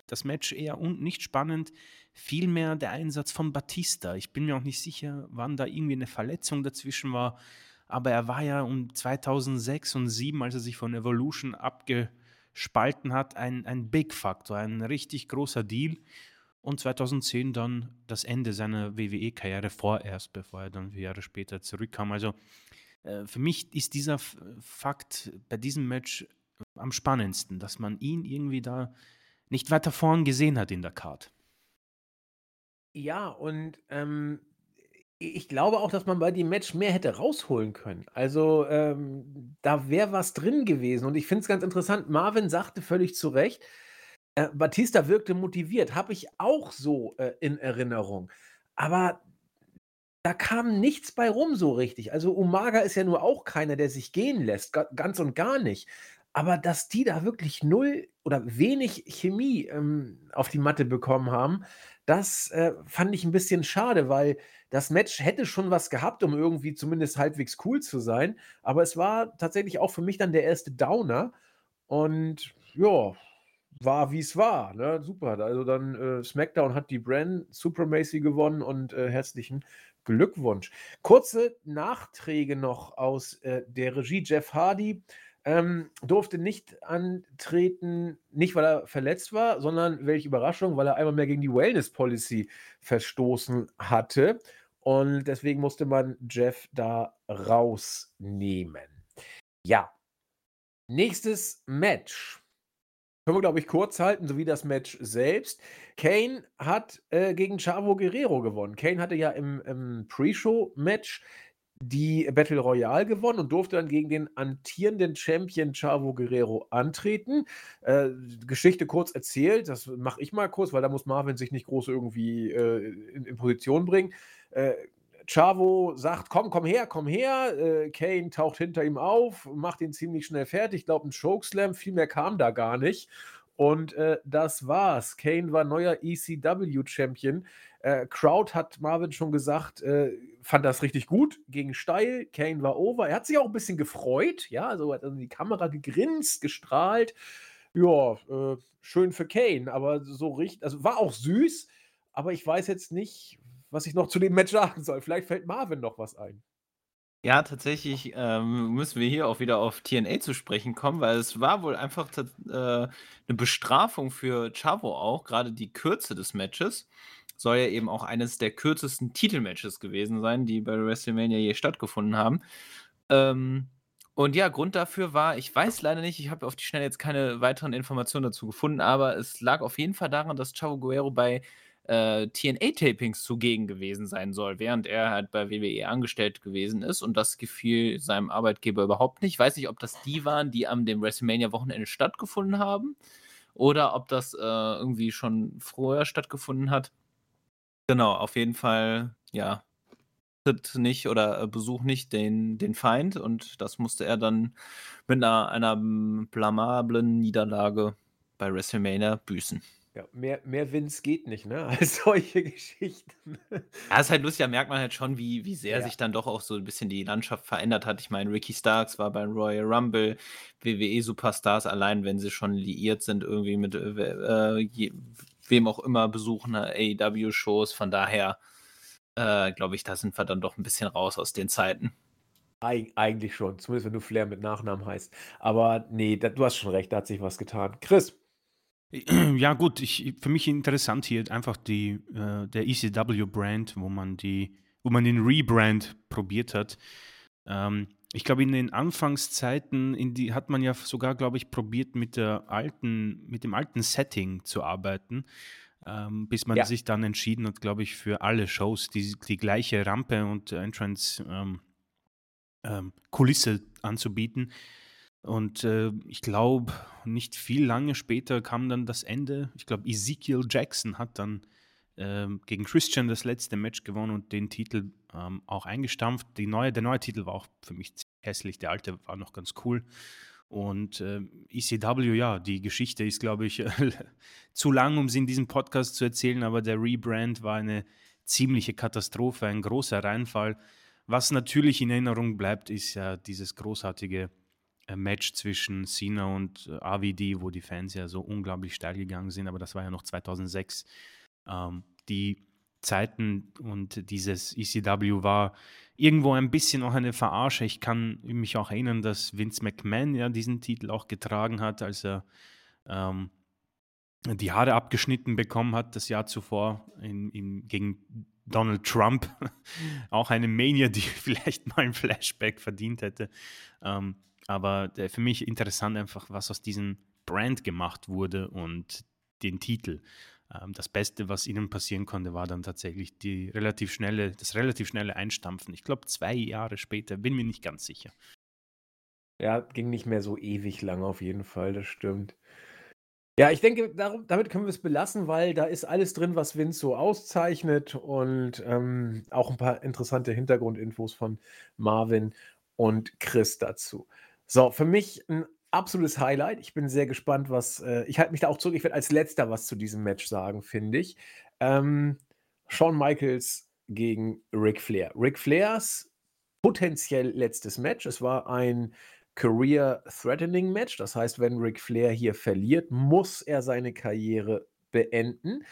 das Match eher und nicht spannend, vielmehr der Einsatz von Batista. Ich bin mir auch nicht sicher, wann da irgendwie eine Verletzung dazwischen war aber er war ja um 2006 und 2007, als er sich von Evolution abgespalten hat, ein, ein Big Factor, ein richtig großer Deal. Und 2010 dann das Ende seiner WWE-Karriere vorerst, bevor er dann vier Jahre später zurückkam. Also äh, für mich ist dieser Fakt bei diesem Match am spannendsten, dass man ihn irgendwie da nicht weiter vorn gesehen hat in der Card. Ja, und ähm, ich glaube auch, dass man bei dem Match mehr hätte rausholen können. Also, ähm, da wäre was drin gewesen. Und ich finde es ganz interessant, Marvin sagte völlig zu Recht, äh, Batista wirkte motiviert. Habe ich auch so äh, in Erinnerung. Aber da kam nichts bei rum so richtig. Also, Umaga ist ja nur auch keiner, der sich gehen lässt, ganz und gar nicht. Aber dass die da wirklich null oder wenig Chemie ähm, auf die Matte bekommen haben, das äh, fand ich ein bisschen schade, weil das Match hätte schon was gehabt, um irgendwie zumindest halbwegs cool zu sein. Aber es war tatsächlich auch für mich dann der erste Downer. Und ja, war wie es war. Ne? Super. Also dann äh, SmackDown hat die Brand Supremacy gewonnen und äh, herzlichen Glückwunsch. Kurze Nachträge noch aus äh, der Regie. Jeff Hardy ähm, durfte nicht antreten, nicht weil er verletzt war, sondern welche Überraschung, weil er einmal mehr gegen die Wellness Policy verstoßen hatte. Und deswegen musste man Jeff da rausnehmen. Ja. Nächstes Match. Können wir, glaube ich, kurz halten, so wie das Match selbst. Kane hat äh, gegen Chavo Guerrero gewonnen. Kane hatte ja im, im Pre-Show-Match die Battle Royale gewonnen und durfte dann gegen den amtierenden Champion Chavo Guerrero antreten. Äh, Geschichte kurz erzählt, das mache ich mal kurz, weil da muss Marvin sich nicht groß irgendwie äh, in, in, Position bringen. Äh, Chavo sagt, komm, komm her, komm her. Äh, Kane taucht hinter ihm auf, macht ihn ziemlich schnell fertig. Ich glaube, ein Chokeslam, viel mehr kam da gar nicht. Und äh, das war's. Kane war neuer ECW-Champion. Äh, Crowd hat Marvin schon gesagt, äh, fand das richtig gut gegen Steil. Kane war over. Er hat sich auch ein bisschen gefreut, ja, also hat in die Kamera gegrinst, gestrahlt. Ja, äh, schön für Kane, aber so richtig, also war auch süß, aber ich weiß jetzt nicht, was ich noch zu dem Match sagen soll. Vielleicht fällt Marvin noch was ein. Ja, tatsächlich ähm, müssen wir hier auch wieder auf TNA zu sprechen kommen, weil es war wohl einfach äh, eine Bestrafung für Chavo auch, gerade die Kürze des Matches soll ja eben auch eines der kürzesten Titelmatches gewesen sein, die bei WrestleMania je stattgefunden haben. Ähm, und ja, Grund dafür war, ich weiß leider nicht, ich habe auf die Schnelle jetzt keine weiteren Informationen dazu gefunden, aber es lag auf jeden Fall daran, dass Chavo Guerrero bei äh, TNA-Tapings zugegen gewesen sein soll, während er halt bei WWE angestellt gewesen ist. Und das gefiel seinem Arbeitgeber überhaupt nicht. Ich weiß nicht, ob das die waren, die am dem WrestleMania-Wochenende stattgefunden haben oder ob das äh, irgendwie schon vorher stattgefunden hat. Genau, auf jeden Fall, ja, tritt nicht oder äh, besucht nicht den, den Feind und das musste er dann mit einer, einer blamablen Niederlage bei WrestleMania büßen. Ja, mehr, mehr Vince geht nicht, ne? (laughs) Als solche Geschichten. Ja, ist halt lustig, da merkt man halt schon, wie, wie sehr ja. sich dann doch auch so ein bisschen die Landschaft verändert hat. Ich meine, Ricky Starks war beim Royal Rumble, WWE-Superstars, allein wenn sie schon liiert sind, irgendwie mit äh, je, wem auch immer besuchen AEW-Shows. Von daher äh, glaube ich, da sind wir dann doch ein bisschen raus aus den Zeiten. Eig eigentlich schon, zumindest wenn du Flair mit Nachnamen heißt. Aber nee, da, du hast schon recht, da hat sich was getan. Chris. (clears throat) Ja, gut, ich, für mich interessant hier einfach die, äh, der ECW-Brand, wo man die, wo man den Rebrand probiert hat. Ähm, ich glaube, in den Anfangszeiten in die, hat man ja sogar, glaube ich, probiert, mit, der alten, mit dem alten Setting zu arbeiten, ähm, bis man ja. sich dann entschieden hat, glaube ich, für alle Shows die, die gleiche Rampe und Entrance-Kulisse ähm, ähm, anzubieten. Und äh, ich glaube, nicht viel lange später kam dann das Ende. Ich glaube, Ezekiel Jackson hat dann äh, gegen Christian das letzte Match gewonnen und den Titel ähm, auch eingestampft. Die neue, der neue Titel war auch für mich hässlich, der alte war noch ganz cool. Und äh, ECW, ja, die Geschichte ist, glaube ich, (laughs) zu lang, um sie in diesem Podcast zu erzählen, aber der Rebrand war eine ziemliche Katastrophe, ein großer Reinfall. Was natürlich in Erinnerung bleibt, ist ja dieses großartige Match zwischen Cena und äh, AVD, wo die Fans ja so unglaublich steil gegangen sind, aber das war ja noch 2006. Ähm, die Zeiten und dieses ECW war irgendwo ein bisschen auch eine Verarsche. Ich kann mich auch erinnern, dass Vince McMahon ja diesen Titel auch getragen hat, als er ähm, die Haare abgeschnitten bekommen hat das Jahr zuvor in, in, gegen Donald Trump. (laughs) Auch eine Mania, die (laughs) vielleicht mal ein Flashback verdient hätte. Ähm, aber der, für mich interessant einfach, was aus diesem Brand gemacht wurde und den Titel. Ähm, das Beste, was ihnen passieren konnte, war dann tatsächlich die relativ schnelle, das relativ schnelle Einstampfen. Ich glaube, zwei Jahre später, bin mir nicht ganz sicher. Ja, ging nicht mehr so ewig lang auf jeden Fall, das stimmt. Ja, ich denke, darum, damit können wir es belassen, weil da ist alles drin, was Vince so auszeichnet und ähm, auch ein paar interessante Hintergrundinfos von Marvin und Chris dazu. So, für mich ein absolutes Highlight. Ich bin sehr gespannt, was. Äh, ich halte mich da auch zurück. Ich werde als letzter was zu diesem Match sagen, finde ich. Ähm, Shawn Michaels gegen Ric Flair. Ric Flairs potenziell letztes Match. Es war ein Career-Threatening Match. Das heißt, wenn Ric Flair hier verliert, muss er seine Karriere beenden.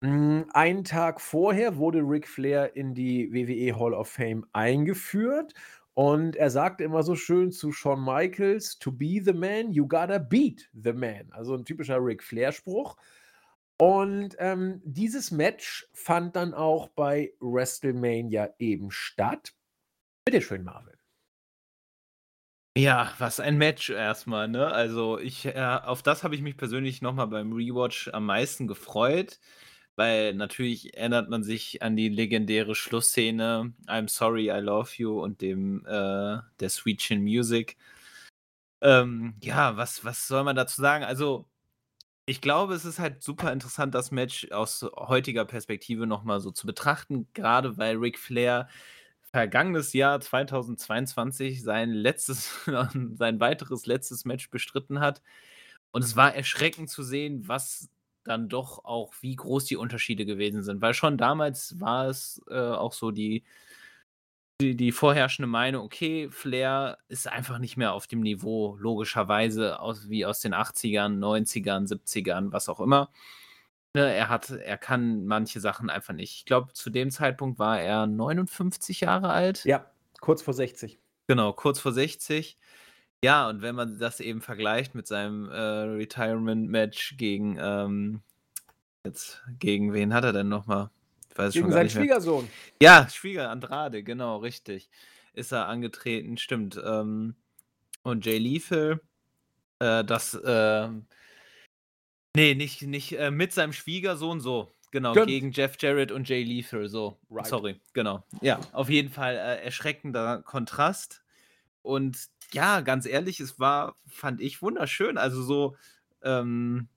Hm, einen Tag vorher wurde Ric Flair in die WWE Hall of Fame eingeführt und er sagte immer so schön zu Shawn Michaels, to be the man, you gotta beat the man. Also ein typischer Ric Flair-Spruch. Und ähm, dieses Match fand dann auch bei WrestleMania eben statt. Bitte schön, Marvin. Ja, was ein Match erstmal, ne? Also ich, äh, auf das habe ich mich persönlich nochmal beim Rewatch am meisten gefreut. Weil natürlich erinnert man sich an die legendäre Schlussszene „I'm sorry, I love you“ und dem, äh der Sweet Chin Music. Ähm, ja, was was soll man dazu sagen? Also, ich glaube, es ist halt super interessant, das Match aus heutiger Perspektive noch mal so zu betrachten, gerade weil Ric Flair vergangenes Jahr 2022 sein letztes (laughs) sein weiteres letztes Match bestritten hat. Und es war erschreckend zu sehen, was dann doch auch, wie groß die Unterschiede gewesen sind. Weil schon damals war es äh, auch so die, die, die, vorherrschende Meinung, okay, Flair ist einfach nicht mehr auf dem Niveau, logischerweise, aus, wie aus den 80ern, 90ern, 70ern, was auch immer. Ne, er hat, er kann manche Sachen einfach nicht. Ich glaube, zu dem Zeitpunkt war er 59 Jahre alt. Ja, kurz vor 60. Genau, kurz vor 60. Ja, und wenn man das eben vergleicht mit seinem äh, Retirement-Match gegen, ähm, jetzt, gegen wen hat er denn nochmal? Ich weiß gegen schon seinen Schwiegersohn. Ja, Schwieger Andrade, genau, richtig. Ist er angetreten, stimmt. Ähm, und Jay Lethal, äh, das, äh, nee, nicht, nicht äh, mit seinem Schwiegersohn, so, genau, Stimmt. gegen Jeff Jarrett und Jay Lethal, so. Right. Sorry, genau. Ja, auf jeden Fall äh, erschreckender Kontrast. Und ja, ganz ehrlich, es war, fand ich, wunderschön. Also so, ähm,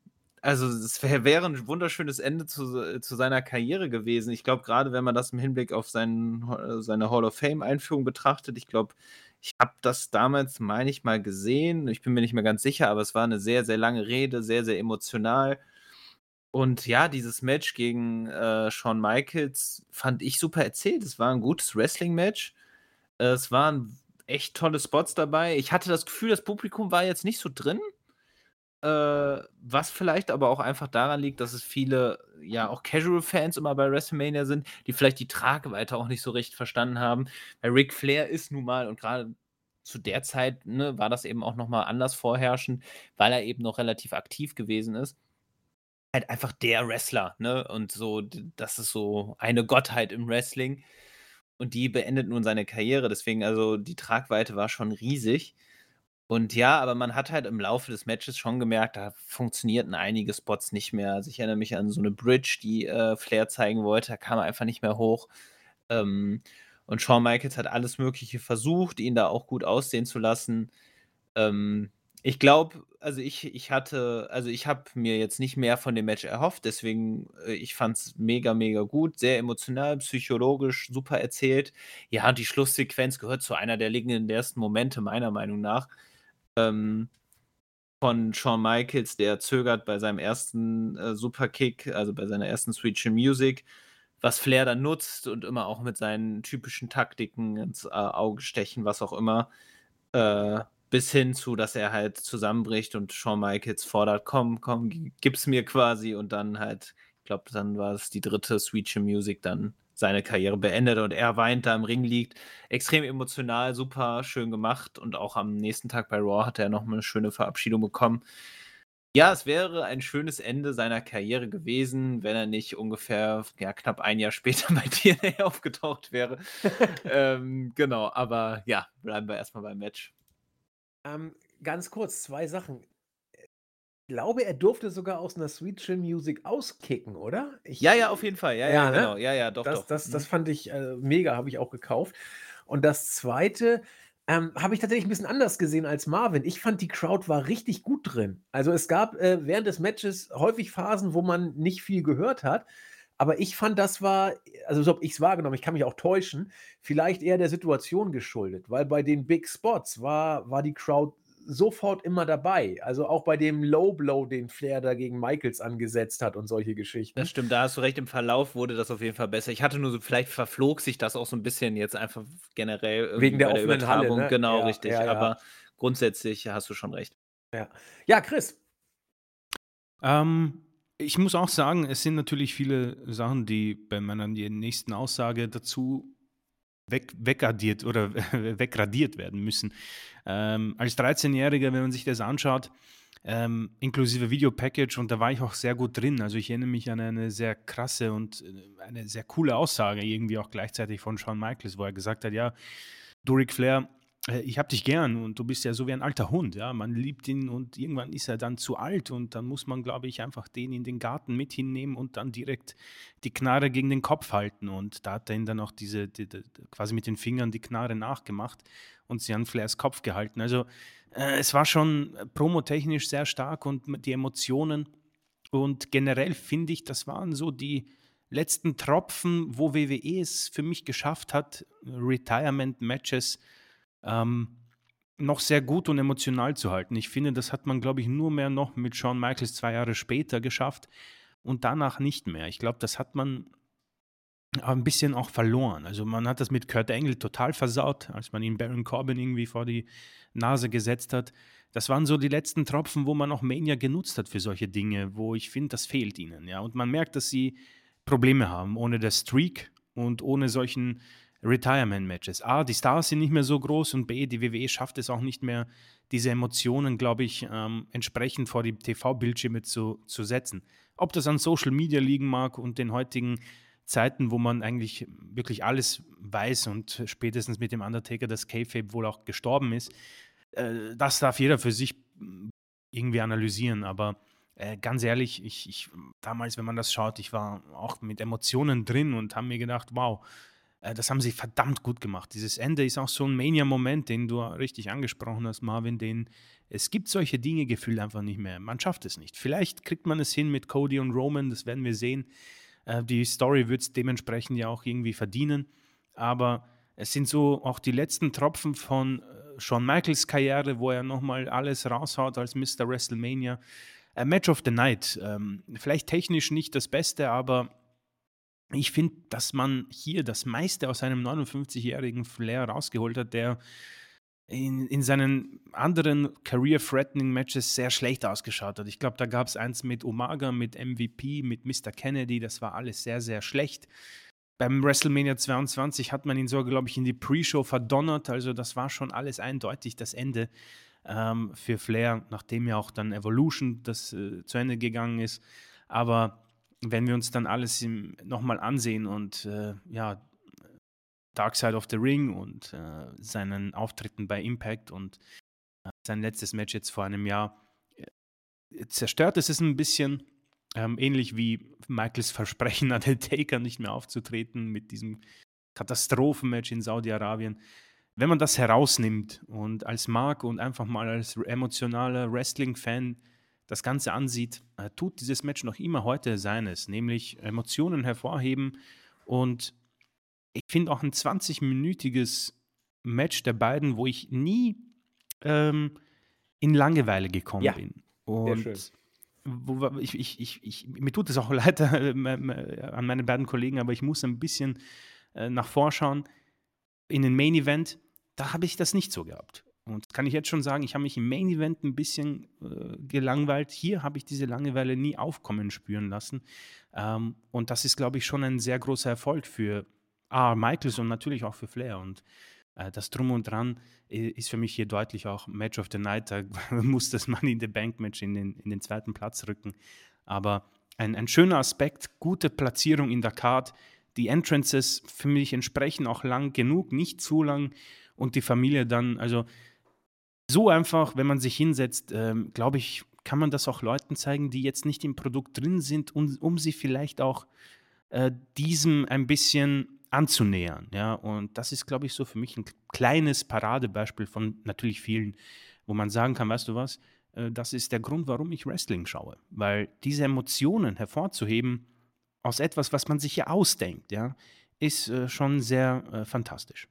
also es wär, wäre ein wunderschönes Ende zu, zu seiner Karriere gewesen. Ich glaube, gerade wenn man das im Hinblick auf seinen, seine Hall of Fame-Einführung betrachtet, ich glaube, ich habe das damals, meine ich, mal gesehen. Ich bin mir nicht mehr ganz sicher, aber es war eine sehr, sehr lange Rede, sehr, sehr emotional. Und ja, dieses Match gegen äh, Shawn Michaels fand ich super erzählt. Es war ein gutes Wrestling-Match. Es war ein echt tolle Spots dabei. Ich hatte das Gefühl, das Publikum war jetzt nicht so drin. Äh, was vielleicht aber auch einfach daran liegt, dass es viele, ja, auch Casual-Fans immer bei WrestleMania sind, die vielleicht die Tragweite auch nicht so recht verstanden haben. Weil Ric Flair ist nun mal, und gerade zu der Zeit ne, war das eben auch nochmal anders vorherrschend, weil er eben noch relativ aktiv gewesen ist. Halt einfach der Wrestler, ne? Und so, das ist so eine Gottheit im Wrestling. Und die beendet nun seine Karriere. Deswegen, also die Tragweite war schon riesig. Und ja, aber man hat halt im Laufe des Matches schon gemerkt, da funktionierten einige Spots nicht mehr. Also ich erinnere mich an so eine Bridge, die äh, Flair zeigen wollte, da kam er einfach nicht mehr hoch. Ähm, und Shawn Michaels hat alles Mögliche versucht, ihn da auch gut aussehen zu lassen. Ähm, ich glaube, also ich, ich hatte, also ich habe mir jetzt nicht mehr von dem Match erhofft, deswegen, äh, ich fand es mega, mega gut, sehr emotional, psychologisch, super erzählt. Ja, die Schlusssequenz gehört zu einer der legendärsten Momente, meiner Meinung nach. Ähm, von Shawn Michaels, der zögert bei seinem ersten äh, Superkick, also bei seiner ersten Switch in Music, was Flair dann nutzt und immer auch mit seinen typischen Taktiken ins äh, Auge stechen, was auch immer. Äh, bis hin zu, dass er halt zusammenbricht und Shawn Michaels fordert, komm, komm, gib's mir quasi und dann halt, ich glaube, dann war es die dritte Sweet Chin Music, dann seine Karriere beendet und er weint da im Ring liegt. Extrem emotional, super schön gemacht und auch am nächsten Tag bei Raw hat er noch eine schöne Verabschiedung bekommen. Ja, es wäre ein schönes Ende seiner Karriere gewesen, wenn er nicht ungefähr ja, knapp ein Jahr (laughs) später bei TNA aufgetaucht wäre. (laughs) ähm, genau, aber ja, bleiben wir erstmal beim Match. Ähm, ganz kurz, zwei Sachen. Ich glaube, er durfte sogar aus einer Sweet Chill Music auskicken, oder? Ich, ja, ja, auf jeden Fall. Ja, ja, ja ne? genau. Ja, ja, doch, das, doch. Das, das mhm. fand ich äh, mega, habe ich auch gekauft. Und das zweite, ähm, habe ich tatsächlich ein bisschen anders gesehen als Marvin. Ich fand, die Crowd war richtig gut drin. Also es gab äh, während des Matches häufig Phasen, wo man nicht viel gehört hat. Aber ich fand, das war, also so habe ich es wahrgenommen, ich kann mich auch täuschen, vielleicht eher der Situation geschuldet, weil bei den Big Spots war, war die Crowd sofort immer dabei. Also auch bei dem Low Blow, den Flair da gegen Michaels angesetzt hat und solche Geschichten. Das stimmt, da hast du recht, im Verlauf wurde das auf jeden Fall besser. Ich hatte nur so, vielleicht verflog sich das auch so ein bisschen jetzt einfach generell wegen der, der Übertragung. Halle, ne? Genau, ja, richtig. Ja, ja. Aber grundsätzlich hast du schon recht. Ja, ja Chris. Ähm, ich muss auch sagen, es sind natürlich viele Sachen, die bei meiner nächsten Aussage dazu weg, wegradiert oder (laughs) wegradiert werden müssen. Ähm, als 13-Jähriger, wenn man sich das anschaut, ähm, inklusive Videopackage und da war ich auch sehr gut drin. Also ich erinnere mich an eine sehr krasse und äh, eine sehr coole Aussage irgendwie auch gleichzeitig von Shawn Michaels, wo er gesagt hat, ja, du Flair, ich habe dich gern und du bist ja so wie ein alter Hund, ja, man liebt ihn und irgendwann ist er dann zu alt und dann muss man, glaube ich, einfach den in den Garten mit hinnehmen und dann direkt die Knarre gegen den Kopf halten. Und da hat er ihn dann auch diese, die, die, quasi mit den Fingern die Knarre nachgemacht und sie an Flairs Kopf gehalten. Also äh, es war schon promotechnisch sehr stark und die Emotionen. Und generell finde ich, das waren so die letzten Tropfen, wo WWE es für mich geschafft hat, Retirement-Matches ähm, noch sehr gut und emotional zu halten. Ich finde, das hat man, glaube ich, nur mehr noch mit Shawn Michaels zwei Jahre später geschafft und danach nicht mehr. Ich glaube, das hat man ein bisschen auch verloren. Also man hat das mit Kurt Angle total versaut, als man ihn Baron Corbin irgendwie vor die Nase gesetzt hat. Das waren so die letzten Tropfen, wo man auch Mania genutzt hat für solche Dinge, wo ich finde, das fehlt ihnen. Ja? Und man merkt, dass sie Probleme haben ohne der Streak und ohne solchen Retirement-Matches. A, die Stars sind nicht mehr so groß und B, die WWE schafft es auch nicht mehr, diese Emotionen, glaube ich, ähm, entsprechend vor die TV-Bildschirme zu, zu setzen. Ob das an Social Media liegen mag und den heutigen Zeiten, wo man eigentlich wirklich alles weiß und spätestens mit dem Undertaker das K-Fape wohl auch gestorben ist, äh, das darf jeder für sich irgendwie analysieren. Aber äh, ganz ehrlich, ich, ich, damals, wenn man das schaut, ich war auch mit Emotionen drin und habe mir gedacht, wow, das haben sie verdammt gut gemacht. Dieses Ende ist auch so ein Mania-Moment, den du richtig angesprochen hast, Marvin, den es gibt solche Dinge gefühlt einfach nicht mehr. Man schafft es nicht. Vielleicht kriegt man es hin mit Cody und Roman, das werden wir sehen. Äh, die Story wird es dementsprechend ja auch irgendwie verdienen. Aber es sind so auch die letzten Tropfen von äh, Shawn Michaels Karriere, wo er nochmal alles raushaut als Mr. WrestleMania. A Match of the Night. Ähm, vielleicht technisch nicht das Beste, aber ich finde, dass man hier das meiste aus einem 59-jährigen Flair rausgeholt hat, der in, in seinen anderen Career-Threatening Matches sehr schlecht ausgeschaut hat. Ich glaube, da gab es eins mit Umaga, mit MVP, mit Mr. Kennedy, das war alles sehr, sehr schlecht. Beim WrestleMania 22 hat man ihn so, glaube ich, in die Pre-Show verdonnert. Also das war schon alles eindeutig das Ende ähm, für Flair, nachdem ja auch dann Evolution das äh, zu Ende gegangen ist. Aber wenn wir uns dann alles nochmal ansehen und äh, ja, Dark Side of the Ring und äh, seinen Auftritten bei Impact und äh, sein letztes Match jetzt vor einem Jahr, äh, zerstört es es ein bisschen. Ähm, ähnlich wie Michaels Versprechen an den Taker nicht mehr aufzutreten mit diesem Katastrophenmatch in Saudi-Arabien. Wenn man das herausnimmt und als Mark und einfach mal als emotionaler Wrestling-Fan das Ganze ansieht, äh, tut dieses Match noch immer heute seines, nämlich Emotionen hervorheben. Und ich finde auch ein 20-minütiges Match der beiden, wo ich nie ähm, in Langeweile gekommen ja, bin. Und sehr schön. Wo, ich, ich, ich, ich, mir tut es auch (laughs) leid äh, an meine beiden Kollegen, aber ich muss ein bisschen äh, nach vorschauen. In den Main Event, da habe ich das nicht so gehabt. Und kann ich jetzt schon sagen, ich habe mich im Main Event ein bisschen äh, gelangweilt. Hier habe ich diese Langeweile nie aufkommen spüren lassen. Ähm, und das ist, glaube ich, schon ein sehr großer Erfolg für A, Michaels und natürlich auch für Flair. Und Äh, das Drum und Dran ist für mich hier deutlich auch Match of the Night. Da (laughs) muss das Money in the Bank Match in den, in den zweiten Platz rücken. Aber ein, ein schöner Aspekt, gute Platzierung in der Card. Die Entrances für mich entsprechen auch lang genug, nicht zu lang. Und die Familie dann, also so einfach, wenn man sich hinsetzt, ähm, glaube ich, kann man das auch Leuten zeigen, die jetzt nicht im Produkt drin sind, um, um sie vielleicht auch äh, diesem ein bisschen anzunähern. Ja? Und das ist, glaube ich, so für mich ein kleines Paradebeispiel von natürlich vielen, wo man sagen kann, weißt du was, äh, das ist der Grund, warum ich Wrestling schaue. Weil diese Emotionen hervorzuheben aus etwas, was man sich ja ausdenkt, ja, ist äh, schon sehr äh, fantastisch.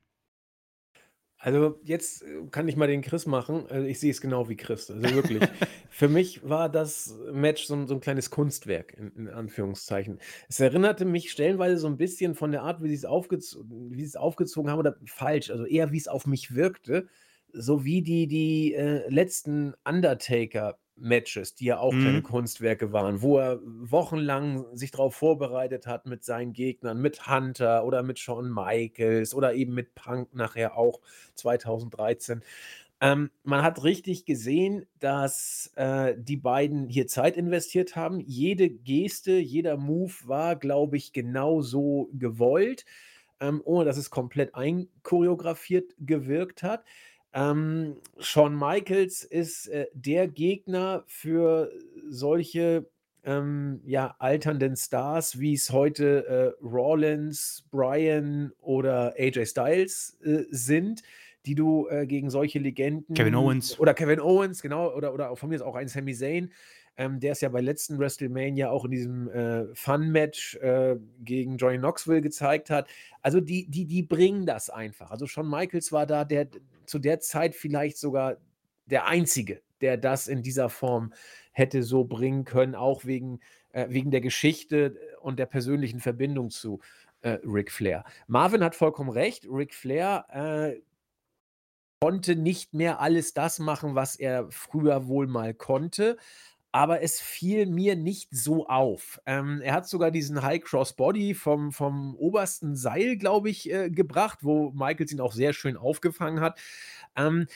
Also jetzt äh, kann ich mal den Chris machen. Also ich sehe es genau wie Chris. Also wirklich. (laughs) Für mich war das Match so ein, so ein kleines Kunstwerk, in, in, Anführungszeichen. Es erinnerte mich stellenweise so ein bisschen von der Art, wie sie es, aufgez wie sie es aufgezogen haben, oder falsch, also eher wie es auf mich wirkte, so wie die, die äh, letzten Undertaker Matches, die ja auch kleine mhm. Kunstwerke waren, wo er wochenlang sich darauf vorbereitet hat mit seinen Gegnern, mit Hunter oder mit Shawn Michaels oder eben mit Punk nachher auch 2013. Ähm, man hat richtig gesehen, dass äh, die beiden hier Zeit investiert haben. Jede Geste, jeder Move war, glaube ich, genau so gewollt, ähm, ohne dass es komplett einchoreografiert gewirkt hat. Ähm, Shawn Michaels ist äh, der Gegner für solche ähm, ja, alternden Stars, wie es heute äh, Rollins, Bryan oder AJ Styles äh, sind, die du äh, gegen solche Legenden. Kevin Owens. Oder Kevin Owens, genau, oder, oder von mir ist auch ein Sami Zayn. Ähm, der ist ja bei letzten WrestleMania auch in diesem äh, Fun-Match äh, gegen Johnny Knoxville gezeigt hat. Also die, die, die bringen das einfach. Also Shawn Michaels war da der zu der Zeit vielleicht sogar der Einzige, der das in dieser Form hätte so bringen können, auch wegen, äh, wegen der Geschichte und der persönlichen Verbindung zu äh, Ric Flair. Marvin hat vollkommen recht. Ric Flair äh, konnte nicht mehr alles das machen, was er früher wohl mal konnte aber es fiel mir nicht so auf. Ähm, er hat sogar diesen High Cross Body vom, vom obersten Seil, glaube ich, äh, gebracht, wo Michaels ihn auch sehr schön aufgefangen hat. Ähm,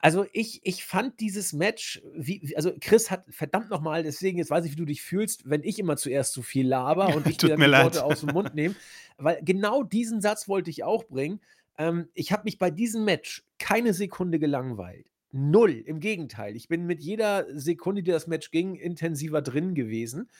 also ich, ich fand dieses Match, wie, also Chris hat verdammt nochmal, deswegen jetzt weiß ich, wie du dich fühlst, wenn ich immer zuerst zu viel laber und ich dir dann die Worte aus dem Mund (laughs) nehme, weil genau diesen Satz wollte ich auch bringen. Ähm, ich habe mich bei diesem Match keine Sekunde gelangweilt. Null. Im Gegenteil. Ich bin mit jeder Sekunde, die das Match ging, intensiver drin gewesen.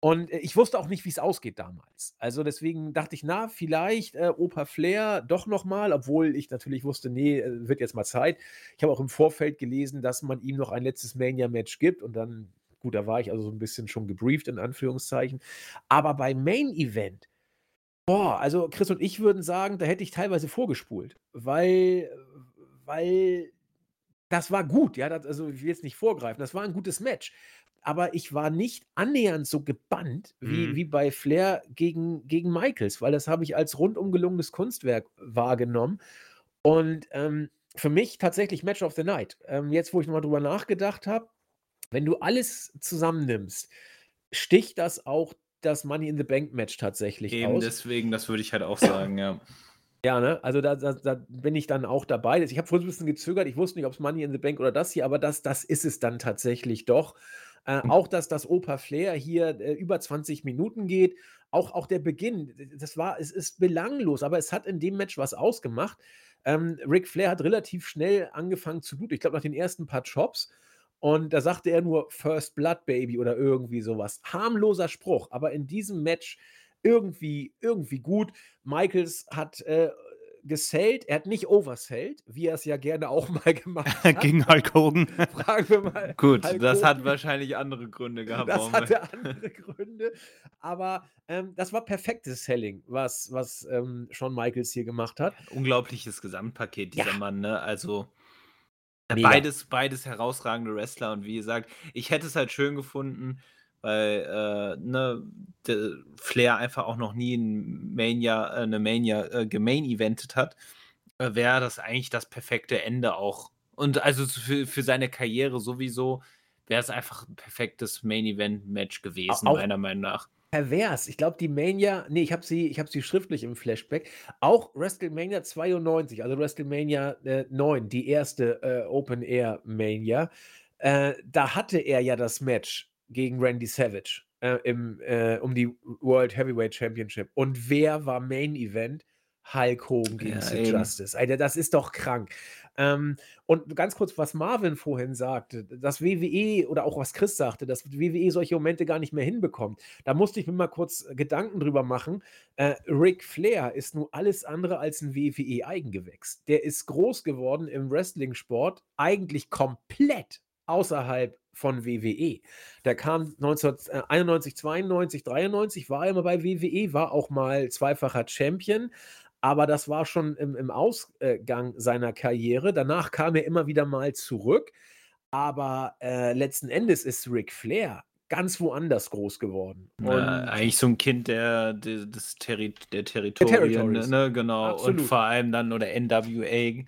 Und äh, ich wusste auch nicht, wie es ausgeht damals. Also deswegen dachte ich, na, vielleicht äh, Opa Flair doch nochmal, obwohl ich natürlich wusste, nee, äh, wird jetzt mal Zeit. Ich habe auch im Vorfeld gelesen, dass man ihm noch ein letztes Mania-Match gibt und dann, gut, da war ich also so ein bisschen schon gebrieft, in Anführungszeichen. Aber beim Main-Event, boah, also Chris und ich würden sagen, da hätte ich teilweise vorgespult, weil, weil das war gut, ja, das, also ich will jetzt nicht vorgreifen, das war ein gutes Match. Aber ich war nicht annähernd so gebannt wie, mhm. wie bei Flair gegen, gegen Michaels, weil das habe ich als rundum gelungenes Kunstwerk wahrgenommen. Und ähm, für mich tatsächlich Match of the Night. Ähm, jetzt, wo ich nochmal drüber nachgedacht habe, wenn du alles zusammennimmst, sticht das auch das Money in the Bank Match tatsächlich Eben aus. deswegen, das würde ich halt auch sagen, ja. Ja, ne? Also da, da, da bin ich dann auch dabei. Ich habe vorhin ein bisschen gezögert. Ich wusste nicht, ob es Money in the Bank oder das hier, aber das, das ist es dann tatsächlich doch. Äh, hm. auch, dass das Opa Flair hier äh, über 20 Minuten geht. Auch, auch der Beginn, das war, es ist belanglos, aber es hat in dem Match was ausgemacht. Ähm, Ric Flair hat relativ schnell angefangen zu bluten. Ich glaube, nach den ersten paar Chops. Und da sagte er nur First Blood Baby oder irgendwie sowas. Harmloser Spruch, aber in diesem Match irgendwie, irgendwie gut. Michaels hat äh, gesellt, er hat nicht oversellt, wie er es ja gerne auch (laughs) mal gemacht (laughs) hat. Gegen Hulk Hogan. (laughs) Fragen wir mal. Gut, Hulk das Hogan. hat wahrscheinlich andere Gründe gehabt. Das hatte andere Gründe, aber ähm, das war perfektes Selling, was, was ähm, Shawn Michaels hier gemacht hat. Unglaubliches Gesamtpaket, dieser ja. Mann, ne? Also beides, beides herausragende Wrestler und wie gesagt, ich hätte es halt schön gefunden, weil äh, ne, Flair einfach auch noch nie ein Mania, äh, eine Mania äh, gemain-eventet hat, äh, wäre das eigentlich das perfekte Ende auch. Und also für, für seine Karriere sowieso wäre es einfach ein perfektes Main-Event-Match gewesen, auch, meiner Meinung nach. pervers. Ich glaube, die Mania, nee, ich habe sie, ich sie schriftlich im Flashback. Auch WrestleMania 92, also WrestleMania äh, 9, die erste äh, Open Air Mania, äh, da hatte er ja das Match gegen Randy Savage äh, im, äh, um die World Heavyweight Championship. Und wer war Main Event? Hulk Hogan gegen ja, Justice. Alter, das ist doch krank. Ähm, und ganz kurz, was Marvin vorhin sagte, dass WWE oder auch was Chris sagte, dass WWE solche Momente gar nicht mehr hinbekommt. Da musste ich mir mal kurz Gedanken drüber machen. Äh, Ric Flair ist nun alles andere als ein WWE-Eigengewächs. Der ist groß geworden im Wrestling-Sport, eigentlich komplett außerhalb von WWE. Der kam 1991, 92, 93, war immer bei WWE, war auch mal zweifacher Champion, aber das war schon im, im Ausgang seiner Karriere. Danach kam er immer wieder mal zurück. Aber äh, letzten Endes ist Ric Flair ganz woanders groß geworden. Ja, eigentlich so ein Kind der, der, des Terri der Territorien, der ne, genau. Absolut. Und vor allem dann oder NWA.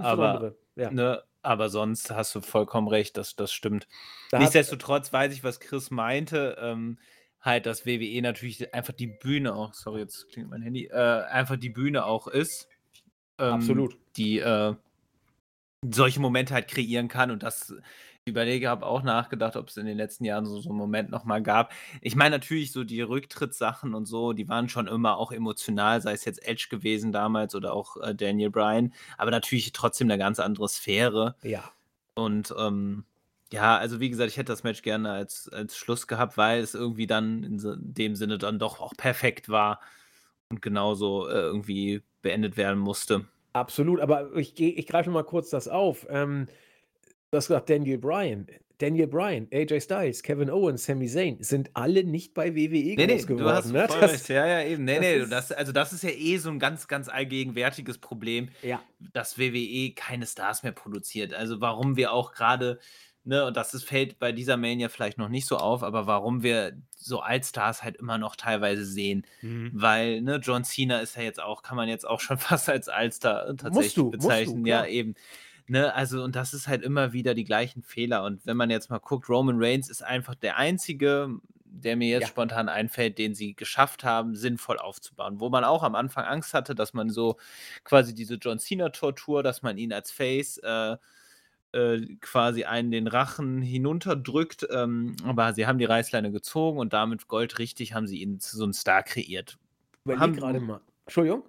Aber, ja. ne, aber sonst hast du vollkommen recht, das, das stimmt. Da Nichtsdestotrotz weiß ich, was Chris meinte. Ähm, halt, dass WWE natürlich einfach die Bühne auch, sorry, jetzt klingt mein Handy, äh, einfach die Bühne auch ist. Ähm, Absolut. Die äh, solche Momente halt kreieren kann und das überlege, habe auch nachgedacht, ob es in den letzten Jahren so, so einen Moment nochmal gab. Ich meine natürlich so die Rücktrittssachen und so, die waren schon immer auch emotional, sei es jetzt Edge gewesen damals oder auch äh, Daniel Bryan, aber natürlich trotzdem eine ganz andere Sphäre. Ja. Und ähm, ja, also wie gesagt, ich hätte das Match gerne als, als Schluss gehabt, weil es irgendwie dann in dem Sinne dann doch auch perfekt war und genauso äh, irgendwie beendet werden musste. Absolut, aber ich, ich greife mal kurz das auf. Ähm, du hast gesagt, Daniel Bryan. Daniel Bryan, AJ Styles, Kevin Owens, Sami Zayn sind alle nicht bei WWE nee, nee, geworden. Du hast ne? voll das, recht. Ja, ja, eben. Nee, das nee, ist, das, also das ist ja eh so ein ganz, ganz allgegenwärtiges Problem, ja. dass WWE keine Stars mehr produziert. Also warum wir auch gerade Ne, und das ist, fällt bei dieser Mania vielleicht noch nicht so auf, aber warum wir so Allstars halt immer noch teilweise sehen. Mhm. Weil, ne, John Cena ist ja jetzt auch, kann man jetzt auch schon (laughs) fast als Allstar äh, tatsächlich du, bezeichnen. Du, ja, eben. Ne, also, und das ist halt immer wieder die gleichen Fehler. Und wenn man jetzt mal guckt, Roman Reigns ist einfach der einzige, der mir jetzt ja. spontan einfällt, den sie geschafft haben, sinnvoll aufzubauen. Wo man auch am Anfang Angst hatte, dass man so quasi diese John Cena-Tortur, dass man ihn als Face äh, äh, quasi einen den Rachen hinunterdrückt. Ähm, aber sie haben die Reißleine gezogen und damit goldrichtig haben sie ihn zu so einem Star kreiert. Überleg gerade mal. Entschuldigung?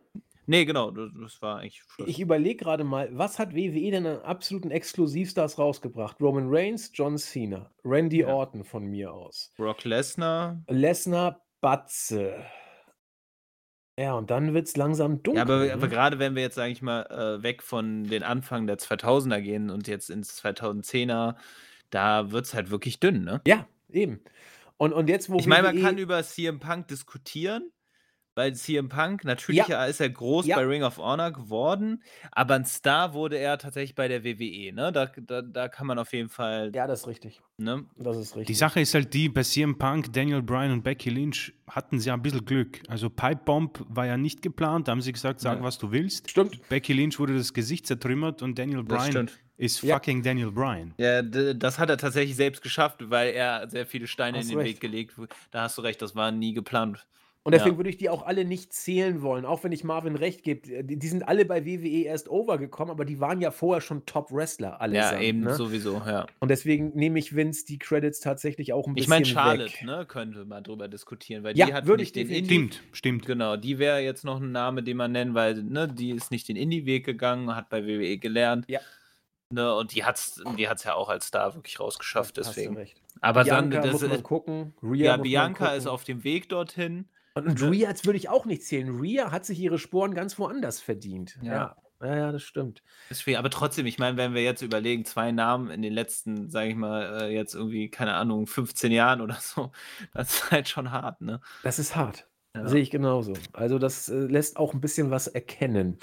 Nee, genau, das war eigentlich. Schluss. Ich überlege gerade mal, was hat WWE denn an absoluten Exklusivstars rausgebracht? Roman Reigns, John Cena, Randy ja. Orton von mir aus. Brock Lesnar. Lesnar, Batze. Ja, und dann wird es langsam dunkel. Ja, aber, aber ne? gerade wenn wir jetzt, sage ich mal, äh, weg von den Anfang der 2000er gehen und jetzt ins 2010er, da wird es halt wirklich dünn, ne? Ja, eben. Und, und jetzt, wo Ich meine, man kann über CM Punk diskutieren, weil CM Punk, natürlich ja. ist er groß ja. bei Ring of Honor geworden, aber ein Star wurde er tatsächlich bei der WWE, ne? Da, da, da kann man auf jeden Fall. Ja, das ist richtig. Ne? Das ist richtig. Die Sache ist halt die, bei CM Punk, Daniel Bryan und Becky Lynch hatten sie ja ein bisschen Glück. Also Pipe Bomb war ja nicht geplant, da haben sie gesagt, sag, ja. was du willst. Stimmt. Becky Lynch wurde das Gesicht zertrümmert und Daniel Bryan ist fucking Daniel Bryan. Ja, das hat er tatsächlich selbst geschafft, weil er sehr viele Steine hast in den recht. Weg gelegt. Da hast du recht, das war nie geplant. Und deswegen ja. würde ich die auch alle nicht zählen wollen, auch wenn ich Marvin recht gebe. Die, die, sind alle bei WWE erst overgekommen, aber die waren ja vorher schon Top-Wrestler, alle. Ja, eben ne? sowieso, ja. Und deswegen nehme ich Vince die Credits tatsächlich auch ein bisschen. Ich meine, Charlotte, ne, könnte man drüber diskutieren, weil ja, die hat würde ich den Stimmt, stimmt. Genau, die wäre jetzt noch ein Name, den man nennen, weil ne, die ist nicht den Indie-Weg gegangen, hat bei WWE gelernt. Ja. Ne, und die hat es die hat's ja auch als Star wirklich rausgeschafft, deswegen. Hast du recht. Aber Bianca dann, das, muss man gucken. Rhea ja, Bianca ist auf dem Weg dorthin. Und, und Rhea würde ich auch nicht zählen. Rhea hat sich ihre Sporen ganz woanders verdient. Ja. ja. Ja, das stimmt. Deswegen, aber trotzdem, ich meine, wenn wir jetzt überlegen, zwei Namen in den letzten, sage ich mal, äh, jetzt irgendwie, keine Ahnung, 15 Jahren oder so, (laughs) das ist halt schon hart, ne? Das ist hart. Ja. Sehe ich genauso. Also, das äh, lässt auch ein bisschen was erkennen.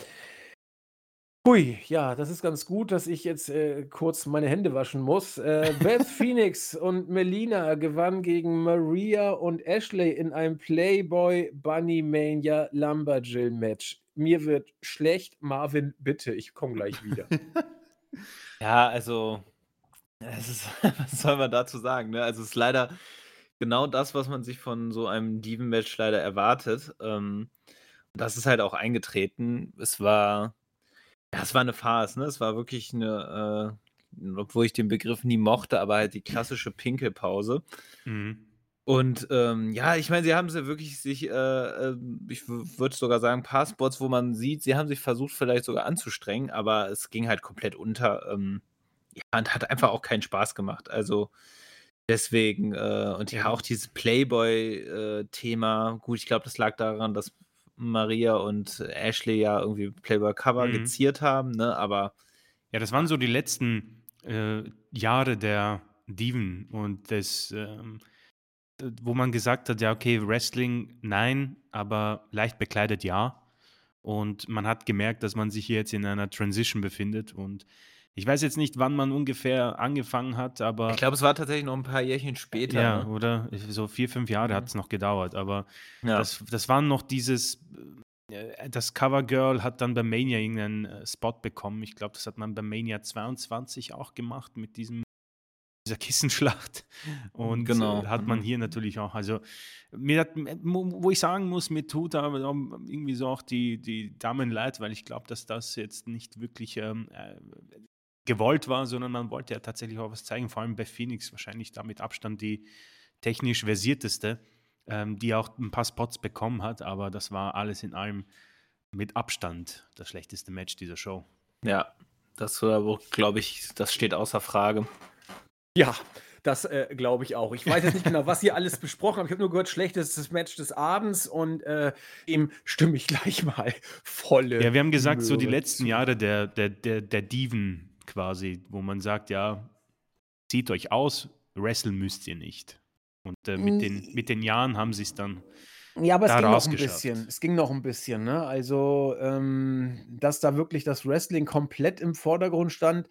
Hui, ja, das ist ganz gut, dass ich jetzt äh, kurz meine Hände waschen muss. Äh, Beth (laughs) Phoenix und Melina gewannen gegen Maria und Ashley in einem Playboy Bunny Mania Lumberjill Match. Mir wird schlecht. Marvin, bitte, ich komme gleich wieder. (laughs) ja, also, ist, (laughs) was soll man dazu sagen? Ne? Also, es ist leider genau das, was man sich von so einem Diven-Match leider erwartet. Ähm, das ist halt auch eingetreten. Es war, ja, es war eine Farce, ne? Es war wirklich eine, äh, obwohl ich den Begriff nie mochte, aber halt die klassische Pinkelpause. Mhm. Und ähm, ja, ich meine, sie haben sie wirklich sich, äh, äh ich würde sogar sagen, paar Spots, wo man sieht, sie haben sich versucht, vielleicht sogar anzustrengen, aber es ging halt komplett unter. Ähm, ja, und hat einfach auch keinen Spaß gemacht. Also deswegen, äh, und ja, auch dieses Playboy-Thema, äh, gut, ich glaube, das lag daran, dass Maria und Ashley ja irgendwie Playboy-Cover mhm. geziert haben, ne? Aber. Ja, das waren so die letzten äh, Jahre der Diven und des. Ähm wo man gesagt hat, ja, okay, Wrestling nein, aber leicht bekleidet ja. Und man hat gemerkt, dass man sich jetzt in einer Transition befindet. Und ich weiß jetzt nicht, wann man ungefähr angefangen hat, aber. Ich glaube, es war tatsächlich noch ein paar Jährchen später. Ja, ne? oder? So vier, fünf Jahre mhm. hat es noch gedauert. Aber ja. das, das war noch dieses. Äh, das Covergirl hat dann bei Mania irgendeinen äh, Spot bekommen. Ich glaube, das hat man bei Mania 22 auch gemacht mit diesem dieser Kissenschlacht. Und genau. Äh, hat man mhm. hier natürlich auch. Also, mir hat, wo ich sagen muss, mir tut aber irgendwie so auch die, die Damen leid, weil ich glaube, dass das jetzt nicht wirklich ähm, äh, gewollt war, sondern man wollte ja tatsächlich auch was zeigen, vor allem bei Phoenix wahrscheinlich damit Abstand die technisch versierteste, ähm, die auch ein paar Spots bekommen hat, aber das war alles in allem mit Abstand das schlechteste Match dieser Show. Ja, das glaube ich, das steht außer Frage. Ja, das äh, glaube ich auch. Ich weiß jetzt nicht (laughs) genau, was ihr alles besprochen habt. Ich habe nur gehört, schlechtestes Match des Abends und äh, dem stimme ich gleich mal volle. Ja, wir haben gesagt, Möhre so die letzten. Jahre der, der, der, der Diven quasi, wo man sagt, ja, zieht euch aus, wresteln müsst ihr nicht. Und äh, mit, den, mit den Jahren haben sie es dann. Ja, aber es ging noch ein bisschen. Es ging noch ein bisschen, ne? Also, ähm, dass da wirklich das Wrestling komplett im Vordergrund stand,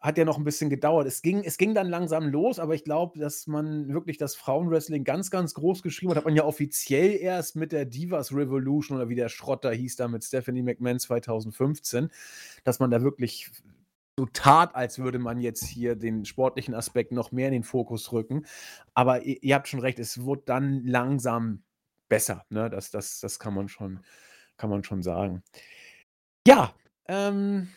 hat ja noch ein bisschen gedauert. Es ging, es ging dann langsam los, aber ich glaube, dass man wirklich das Frauenwrestling ganz, ganz groß geschrieben hat, hat man ja offiziell erst mit der Divas Revolution oder wie der Schrotter hieß da mit Stephanie McMahon 2015, dass man da wirklich so tat, als würde man jetzt hier den sportlichen Aspekt noch mehr in den Fokus rücken. Aber ihr, ihr habt schon recht, es wurde dann langsam besser. Ne? Das, das, das kann man schon, kann man schon sagen. Ja, ähm,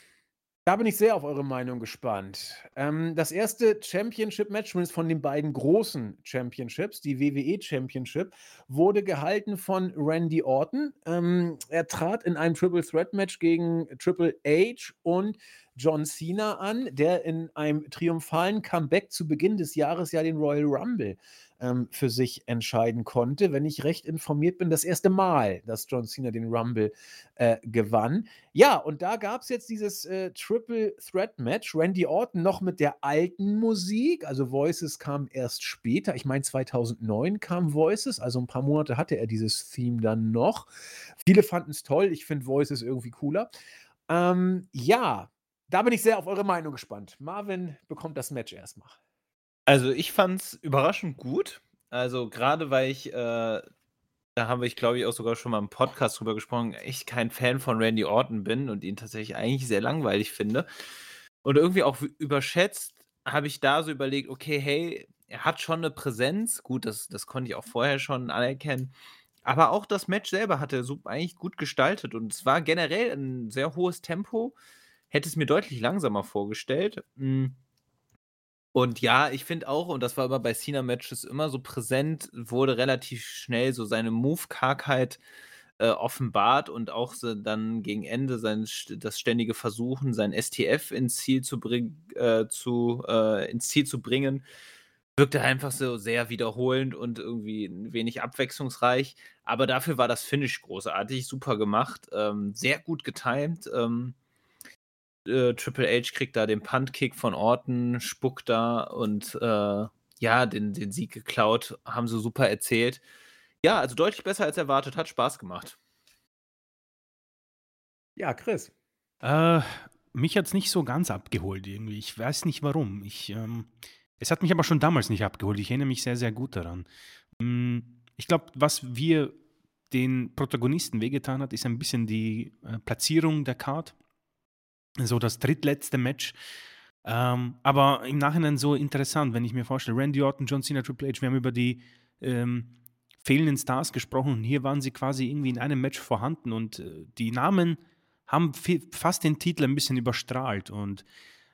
da bin ich sehr auf eure Meinung gespannt. Ähm, das erste Championship-Match, zumindest von den beiden großen Championships, die WWE Championship, wurde gehalten von Randy Orton. Ähm, er trat in einem Triple Threat Match gegen Triple H und John Cena an, der in einem triumphalen Comeback zu Beginn des Jahres ja den Royal Rumble ähm, für sich entscheiden konnte. Wenn ich recht informiert bin, das erste Mal, dass John Cena den Rumble äh, gewann. Ja, und da gab es jetzt dieses äh, Triple Threat Match. Randy Orton noch mit der alten Musik, also Voices kam erst später. Ich meine, 2009 kam Voices, also ein paar Monate hatte er dieses Theme dann noch. Viele fanden es toll. Ich finde Voices irgendwie cooler. Ähm, ja, da bin ich sehr auf eure Meinung gespannt. Marvin bekommt das Match erstmal. Also, ich fand's überraschend gut. Also, gerade weil ich, äh da haben wir, glaube ich, auch sogar schon mal im Podcast drüber gesprochen, echt kein Fan von Randy Orton bin und ihn tatsächlich eigentlich sehr langweilig finde. Und irgendwie auch überschätzt, habe ich da so überlegt, okay, hey, er hat schon eine Präsenz. Gut, das das konnte ich auch vorher schon anerkennen. Aber auch das Match selber hat er so eigentlich gut gestaltet und es war generell ein sehr hohes Tempo. Hätte es mir deutlich langsamer vorgestellt. Hm. Und ja, ich finde auch, und das war immer bei Cena-Matches immer so präsent, wurde relativ schnell so seine Move-Kargheit äh, offenbart und auch so dann gegen Ende sein, das ständige Versuchen, sein STF ins Ziel zu, bring, äh, zu, äh, ins Ziel zu bringen, wirkte einfach so sehr wiederholend und irgendwie wenig abwechslungsreich. Aber dafür war das Finish großartig, super gemacht, ähm, sehr gut getimed. Ähm, äh, Triple H kriegt da den Punt-Kick von Orton, spuckt da und äh, ja, den, den Sieg geklaut, haben sie super erzählt. Ja, also deutlich besser als erwartet, hat Spaß gemacht. Ja, Chris. Äh, mich hat es nicht so ganz abgeholt irgendwie. Ich weiß nicht warum. Ich, ähm, es hat mich aber schon damals nicht abgeholt. Ich erinnere mich sehr, sehr gut daran. Hm, ich glaube, was wir den Protagonisten wehgetan hat, ist ein bisschen die äh, Platzierung der Card so das drittletzte Match. Ähm, aber im Nachhinein so interessant, wenn ich mir vorstelle, Randy Orton, John Cena, Triple H, wir haben über die ähm, fehlenden Stars gesprochen und hier waren sie quasi irgendwie in einem Match vorhanden und äh, die Namen haben fast den Titel ein bisschen überstrahlt und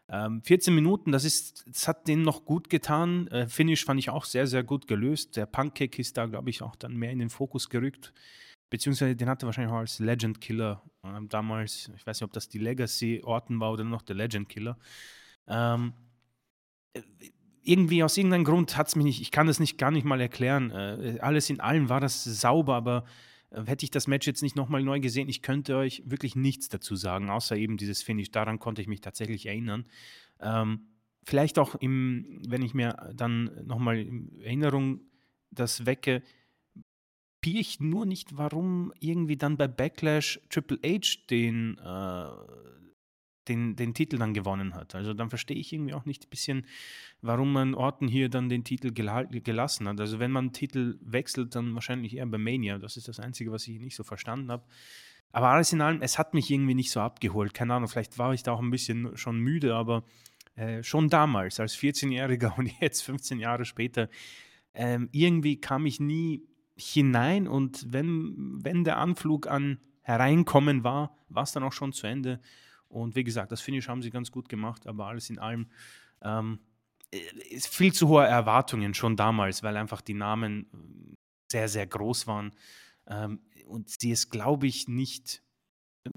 ähm, 14 Minuten, das, ist, das hat denen noch gut getan. Äh, Finish fand ich auch sehr, sehr gut gelöst. Der Pancake ist da, glaube ich, auch dann mehr in den Fokus gerückt. Beziehungsweise den hatte wahrscheinlich auch als Legend Killer äh, damals. Ich weiß nicht, ob das die Legacy-Orten war oder noch der Legend Killer. Ähm, äh, irgendwie aus irgendeinem Grund hat es mich nicht, ich kann das nicht gar nicht mal erklären. Äh, alles in allem war das sauber, aber äh, hätte ich das Match jetzt nicht nochmal neu gesehen, ich könnte euch wirklich nichts dazu sagen, außer eben dieses Finish. Daran konnte ich mich tatsächlich erinnern. Ähm, vielleicht auch, im, wenn ich mir dann nochmal in Erinnerung das wecke, pier ich nur nicht, warum irgendwie dann bei Backlash Triple H den, äh, den, den Titel dann gewonnen hat. Also dann verstehe ich irgendwie auch nicht ein bisschen, warum man Orten hier dann den Titel gelassen hat. Also wenn man Titel wechselt, dann wahrscheinlich eher bei Mania. Das ist das Einzige, was ich nicht so verstanden habe. Aber alles in allem, es hat mich irgendwie nicht so abgeholt. Keine Ahnung, vielleicht war ich da auch ein bisschen schon müde, aber äh, schon damals als 14-Jähriger (laughs) und jetzt 15 Jahre später, ähm, irgendwie kam ich nie hinein und wenn, wenn der Anflug an Hereinkommen war, war es dann auch schon zu Ende. Und wie gesagt, das Finish haben sie ganz gut gemacht, aber alles in allem ähm, viel zu hohe Erwartungen schon damals, weil einfach die Namen sehr, sehr groß waren ähm, und sie es, glaube ich, nicht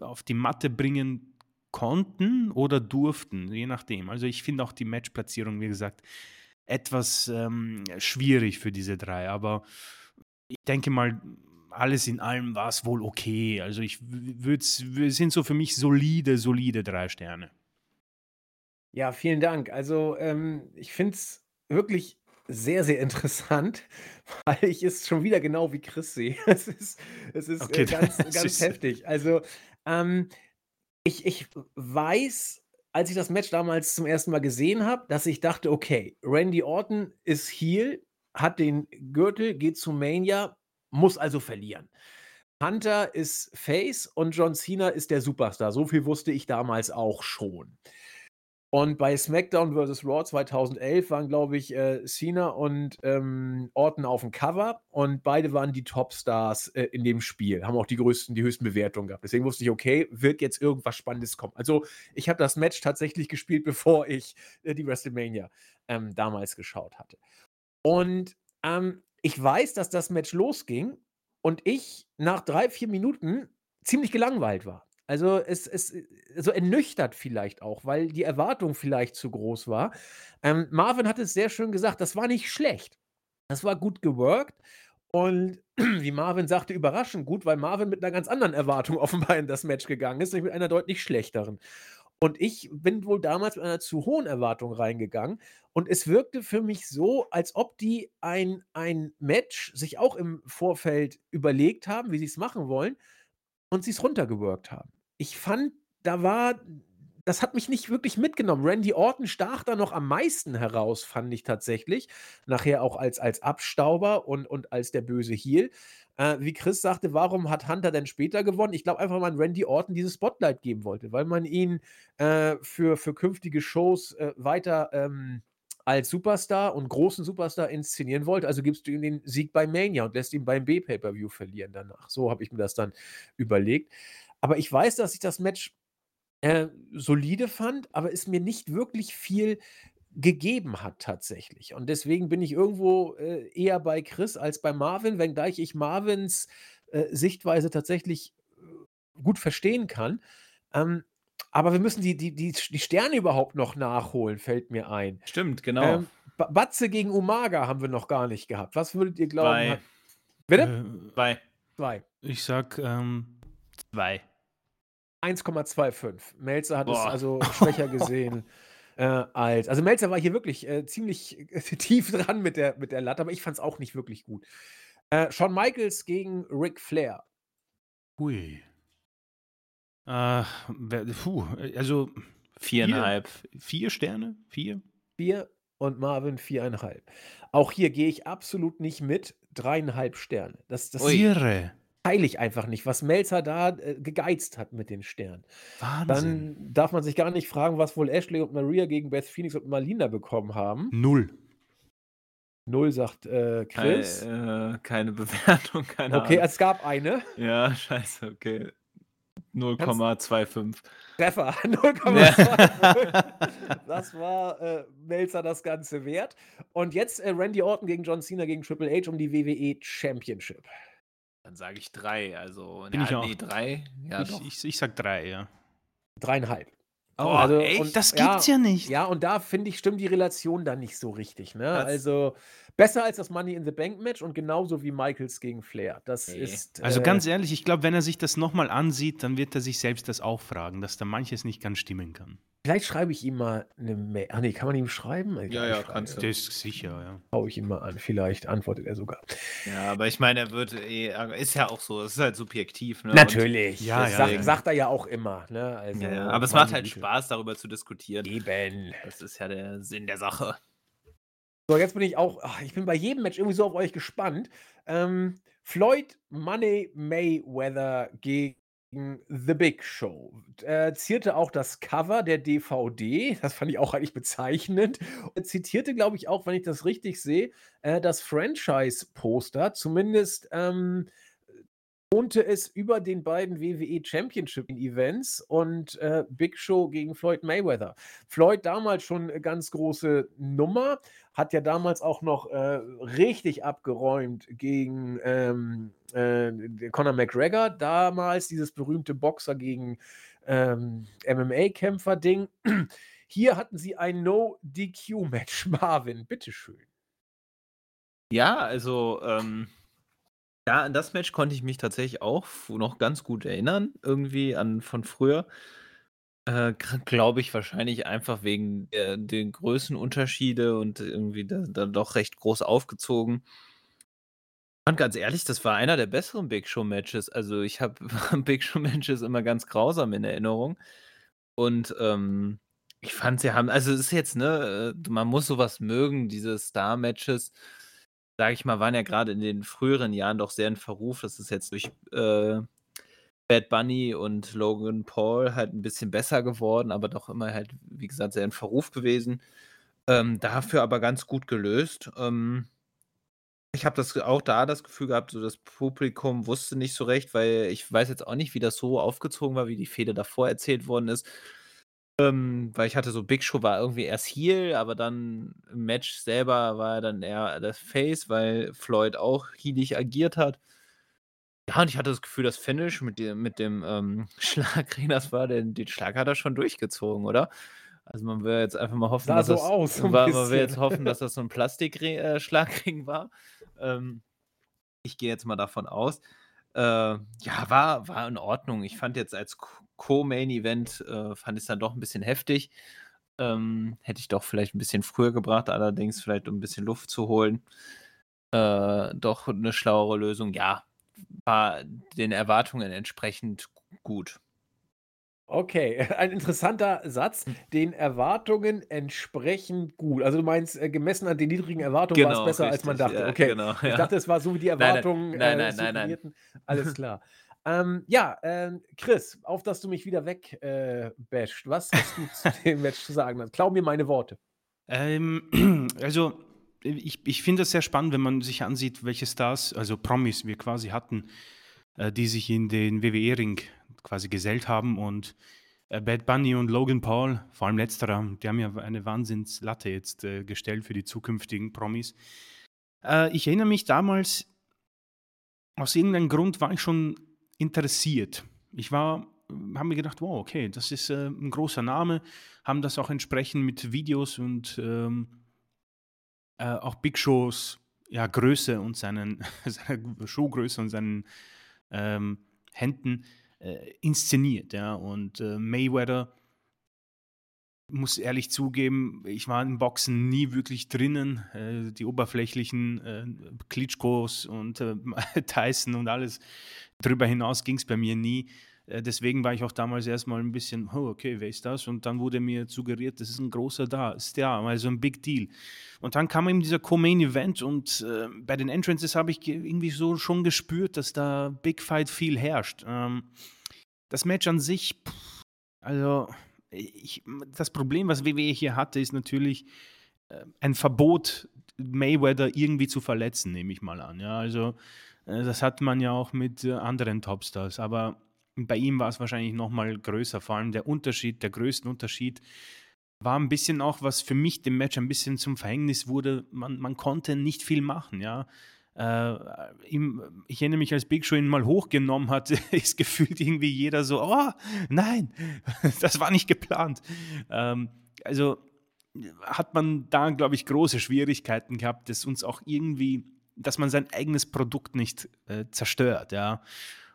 auf die Matte bringen konnten oder durften, je nachdem. Also ich finde auch die Matchplatzierung, wie gesagt, etwas ähm, schwierig für diese drei, aber ich denke mal, alles in allem war es wohl okay. Also ich würde sind so für mich solide, solide drei Sterne. Ja, vielen Dank. Also ähm, ich finde es wirklich sehr, sehr interessant, (laughs) weil ich es schon wieder genau wie Chris sehe. (laughs) Es ist, es ist okay, äh, ganz, (laughs) ganz heftig. Also ähm, ich, ich weiß, als ich das Match damals zum ersten Mal gesehen habe, dass ich dachte, okay, Randy Orton ist Heel, hat den Gürtel, geht zu Mania, muss also verlieren. Hunter ist Face und John Cena ist der Superstar. So viel wusste ich damals auch schon. Und bei SmackDown vs. Raw 2011 waren, glaube ich, äh, Cena und ähm, Orton auf dem Cover und beide waren die Topstars äh, in dem Spiel, haben auch die größten, die höchsten Bewertungen gehabt. Deswegen wusste ich, okay, wird jetzt irgendwas Spannendes kommen. Also ich habe das Match tatsächlich (laughs) gespielt, bevor ich äh, die WrestleMania ähm, damals geschaut hatte. Und ähm, ich weiß, dass das Match losging und ich nach drei, vier Minuten ziemlich gelangweilt war. Also es, es so ernüchtert vielleicht auch, weil die Erwartung vielleicht zu groß war. Ähm, Marvin hat es sehr schön gesagt, das war nicht schlecht. Das war gut geworkt und (clears throat) wie Marvin sagte, überraschend gut, weil Marvin mit einer ganz anderen Erwartung (laughs) offenbar in das Match gegangen ist, nämlich mit einer deutlich schlechteren. Und ich bin wohl damals mit einer zu hohen Erwartung reingegangen. Und es wirkte für mich so, als ob die ein, ein Match sich auch im Vorfeld überlegt haben, wie sie es machen wollen, und sie es runtergeworkt haben. Ich fand, da war, das hat mich nicht wirklich mitgenommen. Randy Orton stach da noch am meisten heraus, fand ich tatsächlich. Nachher auch als, als Abstauber und, und als der böse Heel. Äh, wie Chris sagte, warum hat Hunter denn später gewonnen? Ich glaube einfach, weil man Randy Orton dieses Spotlight geben wollte, weil man ihn äh, für, für künftige Shows äh, weiter ähm, als Superstar und großen Superstar inszenieren wollte. Also gibst du ihm den Sieg bei Mania und lässt ihn beim B-Pay-Per-View verlieren danach. So habe ich mir das dann überlegt. Aber ich weiß, dass ich das Match äh, solide fand, aber es mir nicht wirklich viel gegeben hat tatsächlich. Und deswegen bin ich irgendwo äh, eher bei Chris als bei Marvin, wenngleich ich Marvins äh, Sichtweise tatsächlich äh, gut verstehen kann. Ähm, aber wir müssen die, die, die, die Sterne überhaupt noch nachholen, fällt mir ein. Stimmt, genau. Ähm, Batze gegen Umaga haben wir noch gar nicht gehabt. Was würdet ihr glauben? Hat... Bitte? Äh, zwei. Zwei. Ich sag ähm, zwei. 1,25. Melzer hat Boah. es also (laughs) schwächer gesehen. äh, als. Also Melzer war hier wirklich äh, ziemlich äh, (laughs) tief dran mit der, mit der Latte, aber ich fand es auch nicht wirklich gut. Äh, Shawn Michaels gegen Ric Flair. Hui. Äh, puh, also viereinhalb. Vier, vier Sterne? Vier? Vier und Marvin viereinhalb. Auch hier gehe ich absolut nicht mit. Dreieinhalb Sterne. Das, das Irre teile ich einfach nicht, was Melzer da äh, gegeizt hat mit den Sternen. Wahnsinn. Dann darf man sich gar nicht fragen, was wohl Ashley und Maria gegen Beth Phoenix und Marlina bekommen haben. Null. Null sagt äh, Chris. Kei, äh, keine (laughs) Bewertung, keine okay, Ahnung. es gab eine. Ja, (laughs) scheiße, okay. 0,25. Treffer, (laughs) 0,2. das war äh, Melzer das Ganze wert. Und jetzt äh, Randy Orton gegen John Cena gegen Triple H um die WWE Championship. Dann sage ich drei, also Bin ich auch. nee, drei. Ja, ich, doch. ich, ich sag drei, ja. Dreieinhalb. Oh, also, echt? und- Das ja, gibt's ja nicht. Ja, und da finde ich, stimmt die Relation dann nicht so richtig. Ne? Das- Also besser als das Money in the Bank Match und genauso wie Michaels gegen Flair. Das Nee. ist. Also äh, ganz ehrlich, ich glaube, wenn er sich das nochmal ansieht, dann wird er sich selbst das auch fragen, dass da manches nicht ganz stimmen kann. Vielleicht schreibe ich ihm mal eine Mail. Ach nee, kann man ihm schreiben? Ja, Ich ja, schreibe- kannst du. Das ist sicher, ja. Hau ich ihn mal an. Vielleicht antwortet er sogar. Ja, aber ich meine, er wird eh, ist ja auch so, es ist halt subjektiv. Ne? Natürlich. Ja, das ja, sagt, ja. sagt er ja auch immer. Ne? Also, Und, ja, ja, aber es macht halt. Spaß, darüber zu diskutieren. Eben. Das ist ja der Sinn der Sache. So, jetzt bin ich auch, ach, ich bin bei jedem Match irgendwie so auf euch gespannt. Ähm, Floyd Money Mayweather gegen The Big Show. Äh, zierte auch das Cover der DVD, das fand ich auch eigentlich bezeichnend. Und zitierte, glaube ich, auch, wenn ich das richtig sehe, äh, das Franchise-Poster, zumindest ähm, wohnte es über den beiden WWE Championship Events und äh, Big Show gegen Floyd Mayweather. Floyd damals schon eine ganz große Nummer, hat ja damals auch noch äh, richtig abgeräumt gegen ähm, äh, Conor McGregor, damals dieses berühmte Boxer gegen ähm, MMA-Kämpfer-Ding. (clears throat) Hier hatten sie ein No-DQ-Match. (laughs) Marvin, bitteschön. Ja, also, ähm, ja, an das Match konnte ich mich tatsächlich auch noch ganz gut erinnern, irgendwie an von früher. Äh, Glaube ich wahrscheinlich einfach wegen der, den Größenunterschiede und irgendwie da, da doch recht groß aufgezogen. Und ganz ehrlich, das war einer der besseren Big Show Matches. Also ich habe (laughs) Big Show Matches immer ganz grausam in Erinnerung. Und ähm, ich fand, sie haben, also es ist jetzt, ne, äh, man muss sowas mögen, diese Star-Matches sage ich mal, waren ja gerade in den früheren Jahren doch sehr in Verruf. Das ist jetzt durch äh, Bad Bunny und Logan Paul halt ein bisschen besser geworden, aber doch immer halt, wie gesagt, sehr in Verruf gewesen. Ähm, dafür aber ganz gut gelöst. Ähm, ich habe das auch da das Gefühl gehabt, so das Publikum wusste nicht so recht, weil ich weiß jetzt auch nicht, wie das so aufgezogen war, wie die Fehde davor erzählt worden ist. Ähm, weil ich hatte so Big Show war irgendwie erst Heel, aber dann im Match selber war er dann eher das Face, weil Floyd auch heelig agiert hat. Ja, und ich hatte das Gefühl, das Finish mit dem, mit dem ähm, (laughs) Schlagring, das war, den, den Schlag hat er schon durchgezogen, oder? Also man will jetzt einfach mal hoffen, Sah dass so das, aus, so ein war, man will jetzt hoffen, dass (laughs) das so ein Plastik-Schlagring war. Ähm, ich gehe jetzt mal davon aus. Äh, ja, war, war in Ordnung. Ich fand jetzt als Co-Main-Event, äh, fand ich es dann doch ein bisschen heftig. Ähm, hätte ich doch vielleicht ein bisschen früher gebracht, allerdings vielleicht um ein bisschen Luft zu holen. Äh, doch eine schlauere Lösung. Ja, war den Erwartungen entsprechend gut. Okay, (laughs) ein interessanter Satz. Den Erwartungen entsprechend gut. Also du meinst, äh, gemessen an den niedrigen Erwartungen war es besser, als man Genau, richtig, dachte. ja, Okay. Genau, Ich ja. dachte, es war so wie die nein, Erwartungen nein, äh, nein, nein, nein. Alles klar. Ähm, ja, ähm, Chris, auf dass du mich wieder weg äh. Was hast du zu (laughs) dem Match zu sagen? Klau mir meine Worte. Ähm, (clears throat) also, ich, ich finde es sehr spannend, wenn man sich ansieht, welche Stars, also Promis wir quasi hatten, äh, die sich in den WWE-Ring quasi gesellt haben und äh, Bad Bunny und Logan Paul, vor allem letzterer, die haben ja eine Wahnsinnslatte jetzt äh, gestellt für die zukünftigen Promis. Äh, ich erinnere mich damals, aus irgendeinem Grund war ich schon interessiert. Ich war, habe mir gedacht, wow, okay, das ist äh, ein großer Name, haben das auch entsprechend mit Videos und ähm, äh, auch Big Shows, ja, Größe und seinen, (laughs) seine Showgröße und seinen ähm, Händen äh, inszeniert, ja, und äh, Mayweather muss ehrlich zugeben, ich war im Boxen nie wirklich drinnen. Äh, die oberflächlichen äh, Klitschkos und äh, (laughs) Tyson und alles drüber hinaus ging es bei mir nie. Deswegen war ich auch damals erstmal ein bisschen, oh, okay, wer ist das? Und dann wurde mir suggeriert, das ist ein großer da, Star, also ein Big Deal. Und dann kam eben dieser Co-Main-Event und bei den Entrances habe ich ge- irgendwie so schon gespürt, dass da Big Fight viel herrscht. Ähm, das Match an sich, pff, also ich, das Problem, was WWE hier hatte, ist natürlich äh, ein Verbot Mayweather irgendwie zu verletzen, nehme ich mal an. Ja, also äh, das hat man ja auch mit äh, anderen Topstars, aber bei ihm war es wahrscheinlich noch mal größer. Vor allem der Unterschied, der größte Unterschied war ein bisschen auch, was für mich dem Match ein bisschen zum Verhängnis wurde. Man, man konnte nicht viel machen, ja. Äh, ihm, ich erinnere mich, als Big Show ihn mal hochgenommen hat, (laughs) ist gefühlt irgendwie jeder so, oh, nein, (laughs) das war nicht geplant. Ähm, also hat man da, glaube ich, große Schwierigkeiten gehabt, dass uns auch irgendwie, dass man sein eigenes Produkt nicht äh, zerstört, ja.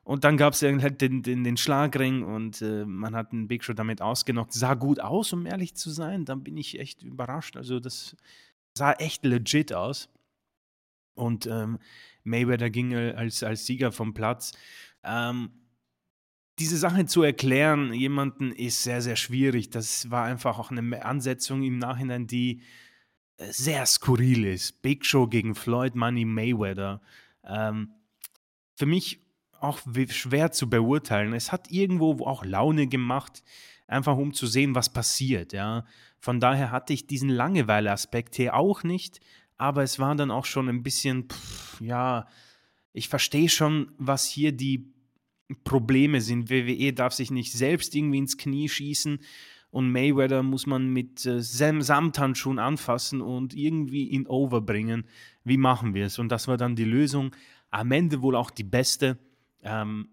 Und dann gab es halt den, den, den, Schlagring und äh, man hat den Big Show damit ausgenockt. Sah gut aus, um ehrlich zu sein. Dann bin ich echt überrascht. Also das sah echt legit aus. Und ähm, Mayweather ging als, als Sieger vom Platz. Ähm, diese Sache zu erklären, jemanden ist sehr, sehr schwierig. Das war einfach auch eine Ansetzung im Nachhinein, die äh, sehr skurril ist. Big Show gegen Floyd Money Mayweather. Ähm, für mich auch schwer zu beurteilen. Es hat irgendwo auch Laune gemacht, einfach um zu sehen, was passiert. Ja. Von daher hatte ich diesen Langeweile-Aspekt hier auch nicht aber es war dann auch schon ein bisschen, pff, ja, ich verstehe schon, was hier die Probleme sind. WWE darf sich nicht selbst irgendwie ins Knie schießen und Mayweather muss man mit äh, Samthandschuhen anfassen und irgendwie ihn overbringen. Wie machen wir es? Und das war dann die Lösung. Am Ende wohl auch die beste. Ähm,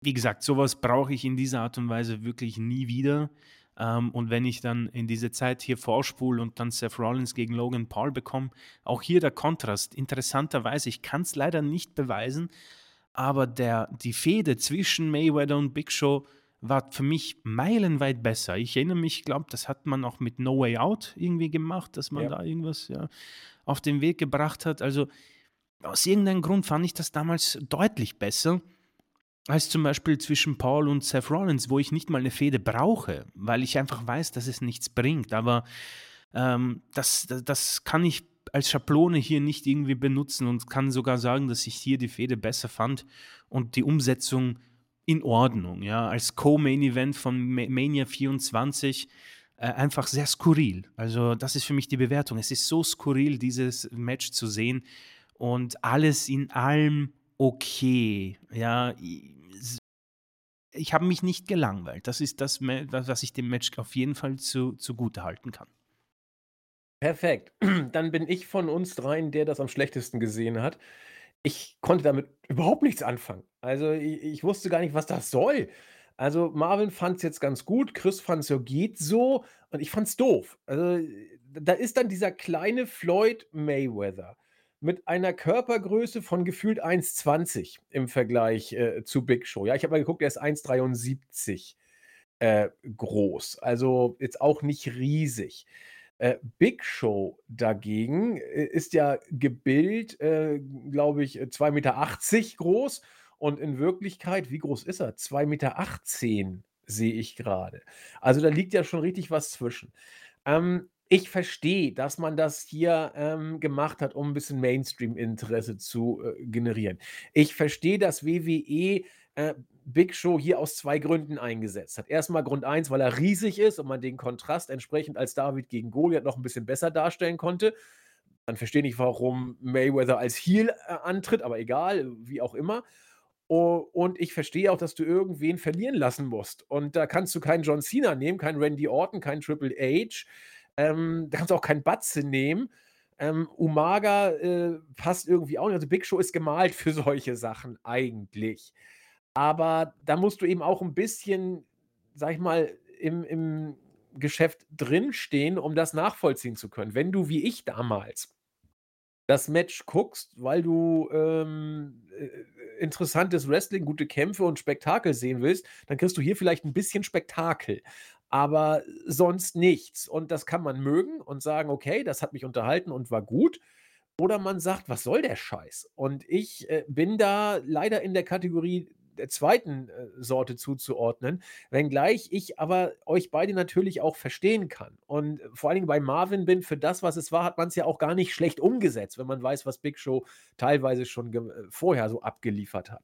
wie gesagt, sowas brauche ich in dieser Art und Weise wirklich nie wieder. Ähm, und wenn ich dann in diese Zeit hier vorspule und dann Seth Rollins gegen Logan Paul bekomme, auch hier der Kontrast. Interessanterweise, ich kann es leider nicht beweisen, aber der, die Fehde zwischen Mayweather und Big Show war für mich meilenweit besser. Ich erinnere mich, ich glaube, das hat man auch mit No Way Out irgendwie gemacht, dass man ja. da irgendwas ja, auf den Weg gebracht hat. Also aus irgendeinem Grund fand ich das damals deutlich besser als zum Beispiel zwischen Paul und Seth Rollins, wo ich nicht mal eine Fehde brauche, weil ich einfach weiß, dass es nichts bringt. Aber ähm, das, das, das, kann ich als Schablone hier nicht irgendwie benutzen und kann sogar sagen, dass ich hier die Fehde besser fand und die Umsetzung in Ordnung. Ja, als Co-Main-Event von Mania 24 äh, einfach sehr skurril. Also das ist für mich die Bewertung. Es ist so skurril, dieses Match zu sehen und alles in allem okay. Ja, ich habe mich nicht gelangweilt. Das ist das, was ich dem Match auf jeden Fall zu, zugute halten kann. Perfekt. (clears throat) Dann bin ich von uns dreien, der das am schlechtesten gesehen hat. Ich konnte damit überhaupt nichts anfangen. Also ich, ich wusste gar nicht, was das soll. Also Marvin fand es jetzt ganz gut, Chris fand es ja geht so und ich fand es doof. Also da ist dann dieser kleine Floyd Mayweather mit einer Körpergröße von gefühlt 1,20 im Vergleich äh, zu Big Show. Ja, ich habe mal geguckt, er ist 1,73 äh, groß. Also jetzt auch nicht riesig. Äh, Big Show dagegen äh, ist ja gebildet, äh, glaube ich, 2,80 Meter groß. Und in Wirklichkeit, wie groß ist er? 2,18 Meter sehe ich gerade. Also da liegt ja schon richtig was zwischen. Ähm, ich verstehe, dass man das hier, ähm, gemacht hat, um ein bisschen Mainstream-Interesse zu, äh, generieren. Ich verstehe, dass WWE, äh, Big Show hier aus zwei Gründen eingesetzt hat. Erstmal Grund eins, weil er riesig ist und man den Kontrast entsprechend als David gegen Goliath noch ein bisschen besser darstellen konnte. Dann verstehe ich, warum Mayweather als Heel, äh, antritt, aber egal, wie auch immer. und ich verstehe auch, dass du irgendwen verlieren lassen musst. Und da kannst du keinen John Cena nehmen, keinen Randy Orton, keinen Triple H. Ähm, da kannst du auch keinen Batze nehmen. Ähm, Umaga äh, passt irgendwie auch nicht. Also Big Show ist gemalt für (laughs) solche Sachen eigentlich. Aber da musst du eben auch ein bisschen, sag ich mal, im, im Geschäft drinstehen, um das nachvollziehen zu können. Wenn du wie ich damals das Match guckst, weil du ähm, äh, interessantes Wrestling, gute Kämpfe und Spektakel sehen willst, dann kriegst du hier vielleicht ein bisschen Spektakel aber sonst nichts. Und das kann man mögen und sagen, okay, das hat mich unterhalten und war gut. Oder man sagt, was soll der Scheiß? Und ich äh, bin da leider in der Kategorie der zweiten äh, Sorte zuzuordnen, wenngleich ich aber euch beide natürlich auch verstehen kann. Und vor allen Dingen bei Marvin bin, für das, was es war, hat man es ja auch gar nicht schlecht umgesetzt, wenn man weiß, was Big Show teilweise schon äh, vorher so abgeliefert hat.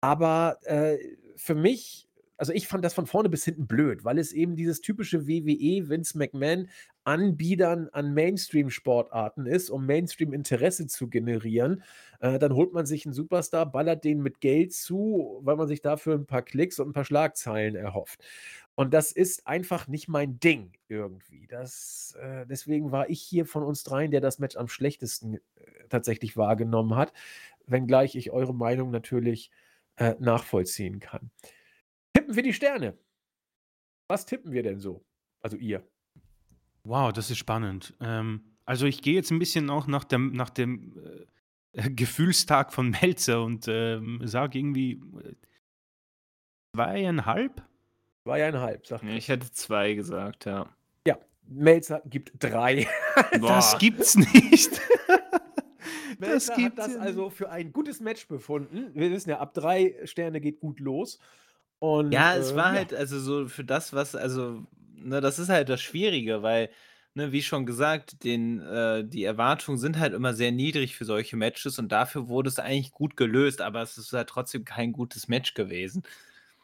Aber äh, für mich also ich fand das von vorne bis hinten blöd, weil es eben dieses typische WWE Vince McMahon Anbiedern an Mainstream-Sportarten ist, um Mainstream-Interesse zu generieren. Äh, dann holt man sich einen Superstar, ballert den mit Geld zu, weil man sich dafür ein paar Klicks und ein paar Schlagzeilen erhofft. Und das ist einfach nicht mein Ding irgendwie. Das, äh, deswegen war ich hier von uns dreien, der das Match am schlechtesten äh, tatsächlich wahrgenommen hat, wenngleich ich eure Meinung natürlich äh, nachvollziehen kann. Tippen wir die Sterne. Was tippen wir denn so? Also ihr. Wow, das ist spannend. Ähm, also ich gehe jetzt ein bisschen auch nach dem, nach dem äh, (laughs) Gefühlstag von Melzer und ähm, sage irgendwie äh, zweieinhalb. Zweieinhalb, sagt Ich hätte zwei gesagt, ja. Ja, Melzer gibt drei. (laughs) das gibt's nicht. (laughs) Melzer das hat das also für ein gutes Match befunden. Wir wissen ja, ab drei Sterne geht gut los. Und, ja, es äh, war ja. halt, also so für das, was, also, ne, das ist halt das Schwierige, weil, ne, wie schon gesagt, den, äh, die Erwartungen sind halt immer sehr niedrig für solche Matches und dafür wurde es eigentlich gut gelöst, aber es ist halt trotzdem kein gutes Match gewesen.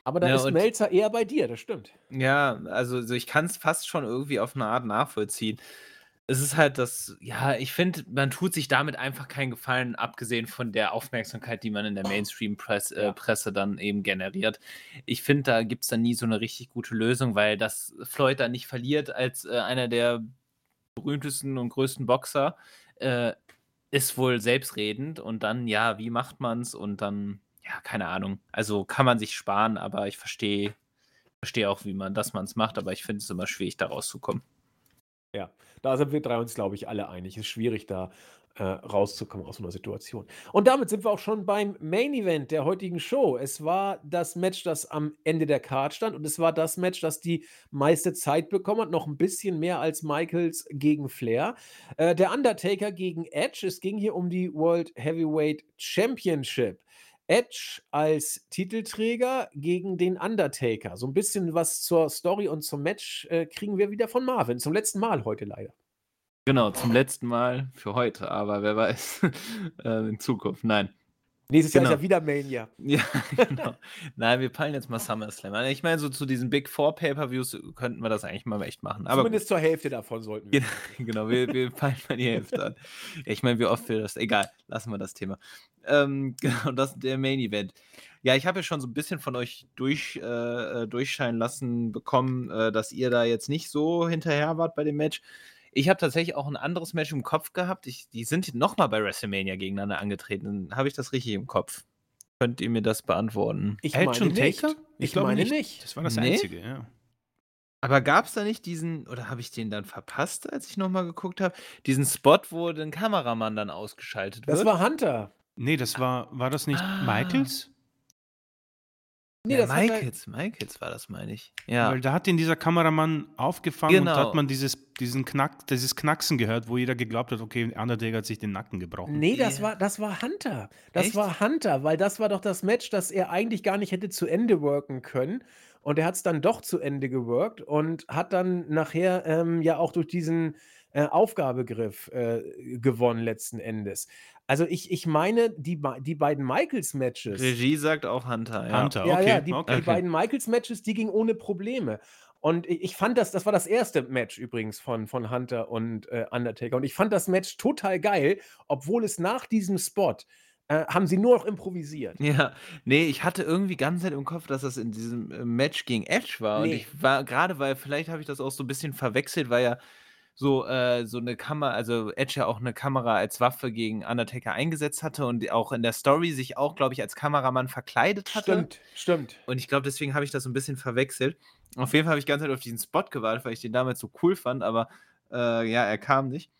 Aber da Ja, ist und- Melzer eher bei dir, das stimmt. Ja, also so ich kann es fast schon irgendwie auf eine Art nachvollziehen. Es ist halt das, ja, ich finde, man tut sich damit einfach keinen Gefallen, abgesehen von der Aufmerksamkeit, die man in der Mainstream-Presse äh, Ja. Presse dann eben generiert. Ich finde, da gibt es dann nie so eine richtig gute Lösung, weil das Floyd dann nicht verliert als äh, einer der berühmtesten und größten Boxer, äh, ist wohl selbstredend und dann, ja, wie macht man es und dann, ja, keine Ahnung. Also kann man sich sparen, aber ich verstehe verstehe auch, wie man, dass man es macht, aber ich finde es immer schwierig, da rauszukommen. Da sind wir drei uns, glaube ich, alle einig. Es ist schwierig, da äh, rauszukommen aus so einer Situation. Und damit sind wir auch schon beim Main Event der heutigen Show. Es war das Match, das am Ende der Card stand und es war das Match, das die meiste Zeit bekommen hat. Noch ein bisschen mehr als Michaels gegen Flair. Äh, der Undertaker gegen Edge. Es ging hier um die World Heavyweight Championship. Edge als Titelträger gegen den Undertaker. So ein bisschen was zur Story und zum Match äh, kriegen wir wieder von Marvin. Zum letzten Mal heute leider. Genau, zum letzten Mal für heute, aber wer weiß, (laughs) äh, in Zukunft. Nein. Nächstes Jahr Genau. ist ja wieder Mania. (laughs) Ja, genau. Nein, wir peilen jetzt mal SummerSlam an. Ich meine, so zu diesen Big Four Pay-Per-Views könnten wir das eigentlich mal echt machen. Aber Zumindest zur Hälfte davon sollten wir. Genau, (laughs) wir, wir peilen mal die Hälfte an. Ich meine, wie oft wir das. Egal, lassen wir das Thema. Ähm, (laughs) genau, das der Main Event. Ja, ich habe ja schon so ein bisschen von euch durch, äh, äh, durchscheinen lassen bekommen, äh, dass ihr da jetzt nicht so hinterher wart bei dem Match. Ich habe tatsächlich auch ein anderes Match im Kopf gehabt. Ich, die sind nochmal bei WrestleMania gegeneinander angetreten. Habe ich das richtig im Kopf? Könnt ihr mir das beantworten? Ich Edge meine und nicht. Taker? Ich glaube meine nicht. Das war das Nee? Einzige, ja. Aber gab es da nicht diesen, oder habe ich den dann verpasst, als ich nochmal geguckt habe, diesen Spot, wo ein Kameramann dann ausgeschaltet Das wird? war Hunter. Nee, das war, war das nicht Ah. Michaels? Nee, ja, hat er- Michaels, Michaels war das, meine ich. Ja. Weil da hat ihn dieser Kameramann aufgefangen und da Genau. hat man dieses, diesen Knack, dieses Knacksen gehört, wo jeder geglaubt hat, okay, Undertaker hat sich den Nacken gebrochen. Nee, das Ja. war, das war Hunter. Das Echt? war Hunter, weil das war doch das Match, das er eigentlich gar nicht hätte zu Ende worken können. Und er hat es dann doch zu Ende geworkt und hat dann nachher ähm, ja auch durch diesen äh, Aufgabegriff äh, gewonnen letzten Endes. Also ich, ich meine, die, die beiden Michaels-Matches. Regie sagt auch Hunter, ja. Hunter, Ja, okay. ja, die, okay. die beiden Michaels-Matches, die gingen ohne Probleme. Und ich, fand das, das war das erste Match übrigens von, von Hunter und äh, Undertaker. Und ich fand das Match total geil, obwohl es nach diesem Spot äh, haben sie nur noch improvisiert. Ja, nee, ich hatte irgendwie ganz Zeit im Kopf, dass das in diesem äh, Match gegen Edge war. Und Nee. ich war, gerade weil, vielleicht habe ich das auch so ein bisschen verwechselt, weil ja so, äh, so eine Kamera, also Edge ja auch eine Kamera als Waffe gegen Undertaker eingesetzt hatte und auch in der Story sich auch, glaube ich, als Kameramann verkleidet hatte. Stimmt, stimmt. Und ich glaube, deswegen habe ich das so ein bisschen verwechselt. Auf jeden Fall habe ich ganz Zeit auf diesen Spot gewartet, weil ich den damals so cool fand, aber äh, ja, er kam nicht.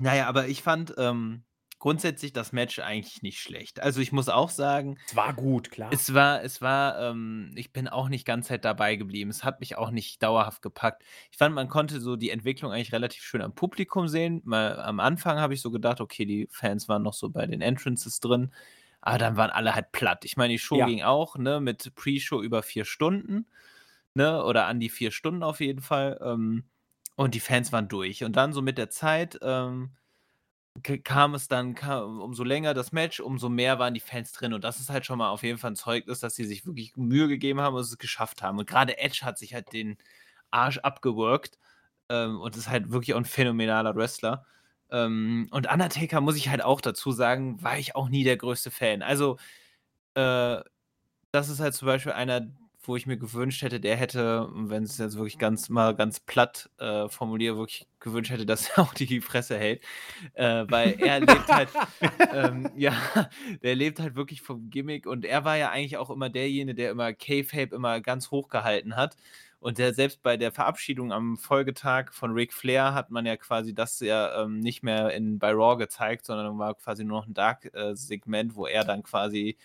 Naja, aber ich fand ähm, grundsätzlich das Match eigentlich nicht schlecht. Also ich muss auch sagen, Es war gut, klar. es war, es war, ähm, ich bin auch nicht ganz Zeit dabei geblieben. Es hat mich auch nicht dauerhaft gepackt. Ich fand, man konnte so die Entwicklung eigentlich relativ schön am Publikum sehen. Mal am Anfang habe ich so gedacht, okay, die Fans waren noch so bei den Entrances drin, aber dann waren alle halt platt. Ich meine, die Show Ja. ging auch, ne, mit Pre-Show über vier Stunden, ne, oder an die vier Stunden auf jeden Fall. Ähm, und die Fans waren durch. Und dann so mit der Zeit, ähm, kam es dann, kam, umso länger das Match, umso mehr waren die Fans drin. Und das ist halt schon mal auf jeden Fall ein Zeugnis, dass sie sich wirklich Mühe gegeben haben und es geschafft haben. Und gerade Edge hat sich halt den Arsch abgeworkt ähm, und ist halt wirklich auch ein phänomenaler Wrestler. Ähm, und Undertaker, muss ich halt auch dazu sagen, war ich auch nie der größte Fan. Also, äh, das ist halt zum Beispiel einer, wo ich mir gewünscht hätte, der hätte, wenn es jetzt wirklich ganz mal ganz platt äh, formuliere, wirklich gewünscht hätte, (laughs) dass er auch die Fresse hält. Äh, weil er lebt halt, (laughs) ähm, ja, der lebt halt wirklich vom Gimmick und er war ja eigentlich auch immer derjenige, der immer K-Fape immer ganz hoch gehalten hat. Und der selbst bei der Verabschiedung am Folgetag von Ric Flair hat man ja quasi das ja ähm, nicht mehr in, bei Raw gezeigt, sondern war quasi nur noch ein Dark-Segment, äh, wo er dann quasi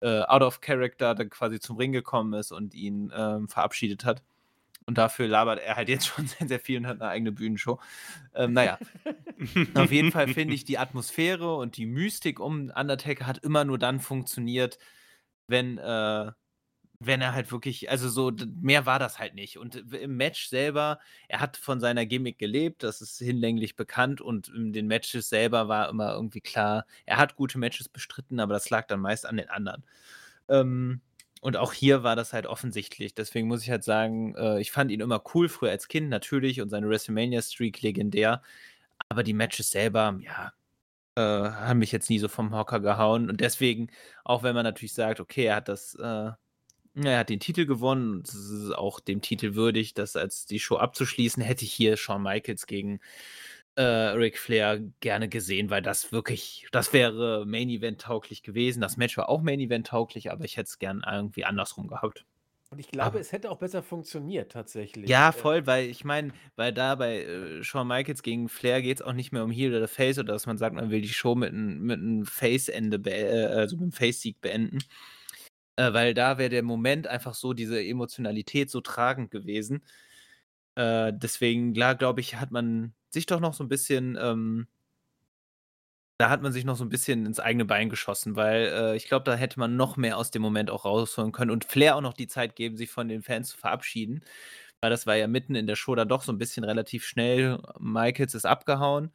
äh, out of character dann quasi zum Ring gekommen ist und ihn ähm, verabschiedet hat. Und dafür labert er halt jetzt (laughs) schon sehr, sehr viel und hat eine eigene Bühnenshow. Ähm, naja, auf jeden Fall finde ich (laughs) die Atmosphäre und die Mystik um Undertaker hat immer nur dann funktioniert, wenn äh, wenn er halt wirklich, also so, mehr war das halt nicht. Und im Match selber, er hat von seiner Gimmick gelebt, das ist hinlänglich bekannt und in den Matches selber war immer irgendwie klar, er hat gute Matches bestritten, aber das lag dann meist an den anderen. Ähm, und auch hier war das halt offensichtlich. Deswegen muss ich halt sagen, äh, ich fand ihn immer cool, früher als Kind natürlich und seine WrestleMania-Streak legendär. Aber die Matches selber, ja, äh, haben mich jetzt nie so vom Hocker gehauen. Und deswegen, auch wenn man natürlich sagt, okay, er hat das. Äh, er hat den Titel gewonnen und es ist auch dem Titel würdig, das als die Show abzuschließen. Hätte ich hier Shawn Michaels gegen äh, Ric Flair gerne gesehen, weil das wirklich, das wäre Main Event tauglich gewesen. Das Match war auch Main Event tauglich, aber ich hätte es gern irgendwie andersrum gehabt. Und ich glaube, aber, es hätte auch besser funktioniert tatsächlich. Ja, äh voll, weil ich meine, weil da bei äh, Shawn Michaels gegen Flair geht es auch nicht mehr um Heel oder Face oder dass man sagt, man will die Show mit einem mit Face-Ende, äh, also mit einem Face-Sieg beenden äh, weil da wäre der Moment einfach so, diese Emotionalität so tragend gewesen. Äh, deswegen, klar, glaube ich, hat man sich doch noch so ein bisschen, ähm, da hat man sich noch so ein bisschen ins eigene Bein geschossen, weil äh, ich glaube, da hätte man noch mehr aus dem Moment auch rausholen können und Flair auch noch die Zeit geben, sich von den Fans zu verabschieden. Weil das war ja mitten in der Show da doch so ein bisschen relativ schnell. Michaels ist abgehauen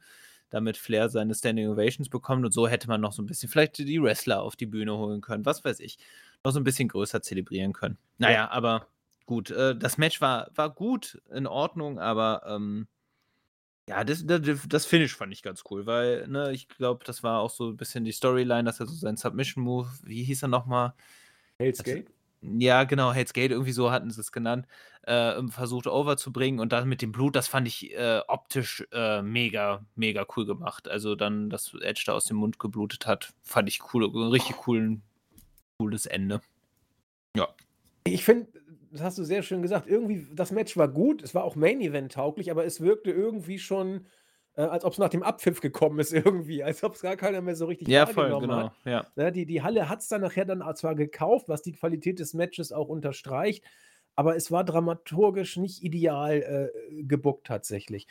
damit Flair seine Standing Ovations bekommt und so hätte man noch so ein bisschen vielleicht die Wrestler auf die Bühne holen können, was weiß ich noch so ein bisschen größer zelebrieren können. Naja, ja. aber gut, äh, das Match war, war gut, in Ordnung, aber ähm, ja, das, das, das, Finish fand ich ganz cool, weil, ne, ich glaube, das war auch so ein bisschen die Storyline, dass er so sein Submission-Move, wie hieß er nochmal? Hell's Gate? Ja, genau, Hell's Gate, irgendwie so hatten sie es genannt, äh, versucht overzubringen und dann mit dem Blut, das fand ich äh, optisch äh, mega, mega cool gemacht. Also dann, dass Edge da aus dem Mund geblutet hat, fand ich cool, richtig coolen cooles Ende. Ja. Ich finde, das hast du sehr schön gesagt, irgendwie, das Match war gut, es war auch Main-Event-tauglich, aber es wirkte irgendwie schon, äh, als ob es nach dem Abpfiff gekommen ist, (laughs) irgendwie, als ob es gar keiner mehr so richtig ja, voll, genau, hat. Ja. ja, die, die Halle hat es dann nachher dann zwar gekauft, was die Qualität des Matches auch unterstreicht, aber es war dramaturgisch nicht ideal äh, gebuckt tatsächlich.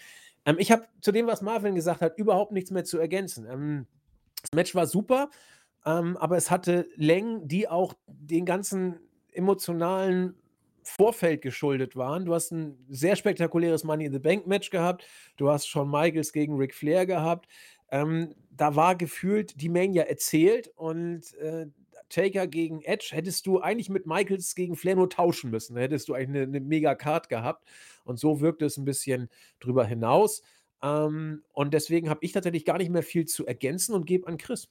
Ähm, ich habe zu dem, was Marvin gesagt hat, überhaupt nichts mehr zu ergänzen. Ähm, das Match war super. Ähm, aber es hatte Längen, die auch den ganzen emotionalen Vorfeld geschuldet waren. Du hast ein sehr spektakuläres Money in the Bank Match gehabt. Du hast Shawn Michaels gegen Ric Flair gehabt. Ähm, da war gefühlt die Mania erzählt und äh, Taker gegen Edge hättest du eigentlich mit Michaels gegen Flair nur tauschen müssen. Da hättest du eigentlich eine, eine mega Card gehabt. Und so wirkt es ein bisschen drüber hinaus. Ähm, und deswegen habe ich tatsächlich gar nicht mehr viel zu ergänzen und gebe an Chris.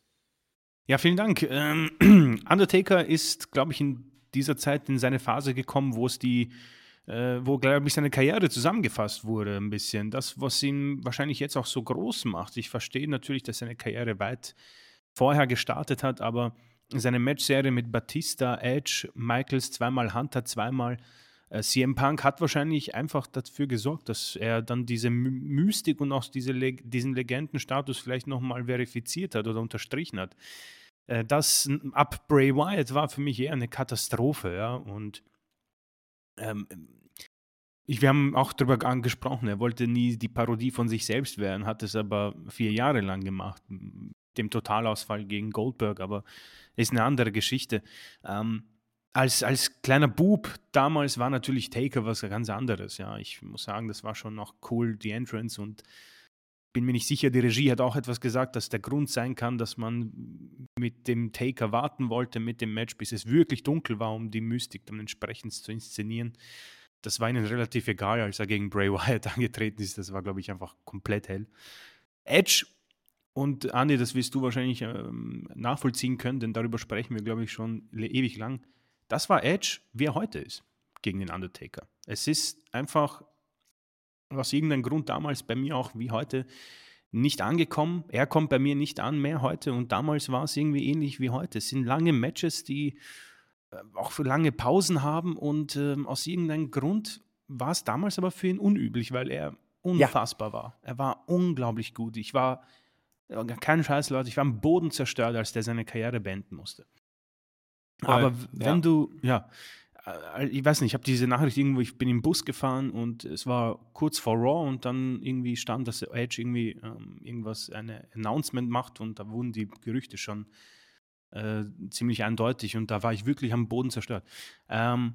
Ja, vielen Dank. Ähm, (clears throat) Undertaker ist, glaube ich, in dieser Zeit in seine Phase gekommen, wo es die, äh, wo, glaube ich, seine Karriere zusammengefasst wurde, ein bisschen. Das, was ihn wahrscheinlich jetzt auch so groß macht. Ich verstehe natürlich, dass seine Karriere weit vorher gestartet hat, aber seine Matchserie mit Batista, Edge, Michaels, zweimal Hunter, zweimal CM Punk hat wahrscheinlich einfach dafür gesorgt, dass er dann diese Mystik und auch diese Le diesen Legendenstatus vielleicht nochmal verifiziert hat oder unterstrichen hat. Äh, das ab Bray Wyatt war für mich eher eine Katastrophe, ja, und ähm, wir haben auch darüber angesprochen, er wollte nie die Parodie von sich selbst werden, hat es aber vier Jahre lang gemacht, dem Totalausfall gegen Goldberg, aber ist eine andere Geschichte. Ähm, als, als kleiner Bub damals war natürlich Taker was ganz anderes. Ja, ich muss sagen, das war schon noch cool, die Entrance und bin mir nicht sicher, die Regie hat auch etwas gesagt, dass der Grund sein kann, dass man mit dem Taker warten wollte, mit dem Match, bis es wirklich dunkel war, um die Mystik dann entsprechend zu inszenieren. Das war ihnen relativ egal, als er gegen Bray Wyatt (laughs) angetreten ist. Das war, glaube ich, einfach komplett hell. Edge und Andy, das wirst du wahrscheinlich ähm, nachvollziehen können, denn darüber sprechen wir, glaube ich, schon ewig lang. Das war Edge, wie er heute ist, gegen den Undertaker. Es ist einfach aus irgendeinem Grund damals bei mir auch wie heute nicht angekommen. Er kommt bei mir nicht an mehr heute und damals war es irgendwie ähnlich wie heute. Es sind lange Matches, die äh, auch für lange Pausen haben und äh, aus irgendeinem Grund war es damals aber für ihn unüblich, weil er unfassbar ja. war. Er war unglaublich gut. Ich war kein Scheiß, Leute, ich war am Boden zerstört, als der seine Karriere beenden musste. Aber ja. wenn du, ja, äh, ich weiß nicht, ich habe diese Nachricht irgendwo, ich bin im Bus gefahren und es war kurz vor Raw und dann irgendwie stand, dass Edge irgendwie ähm, irgendwas, eine Announcement macht und da wurden die Gerüchte schon äh, ziemlich eindeutig und da war ich wirklich am Boden zerstört. Ähm,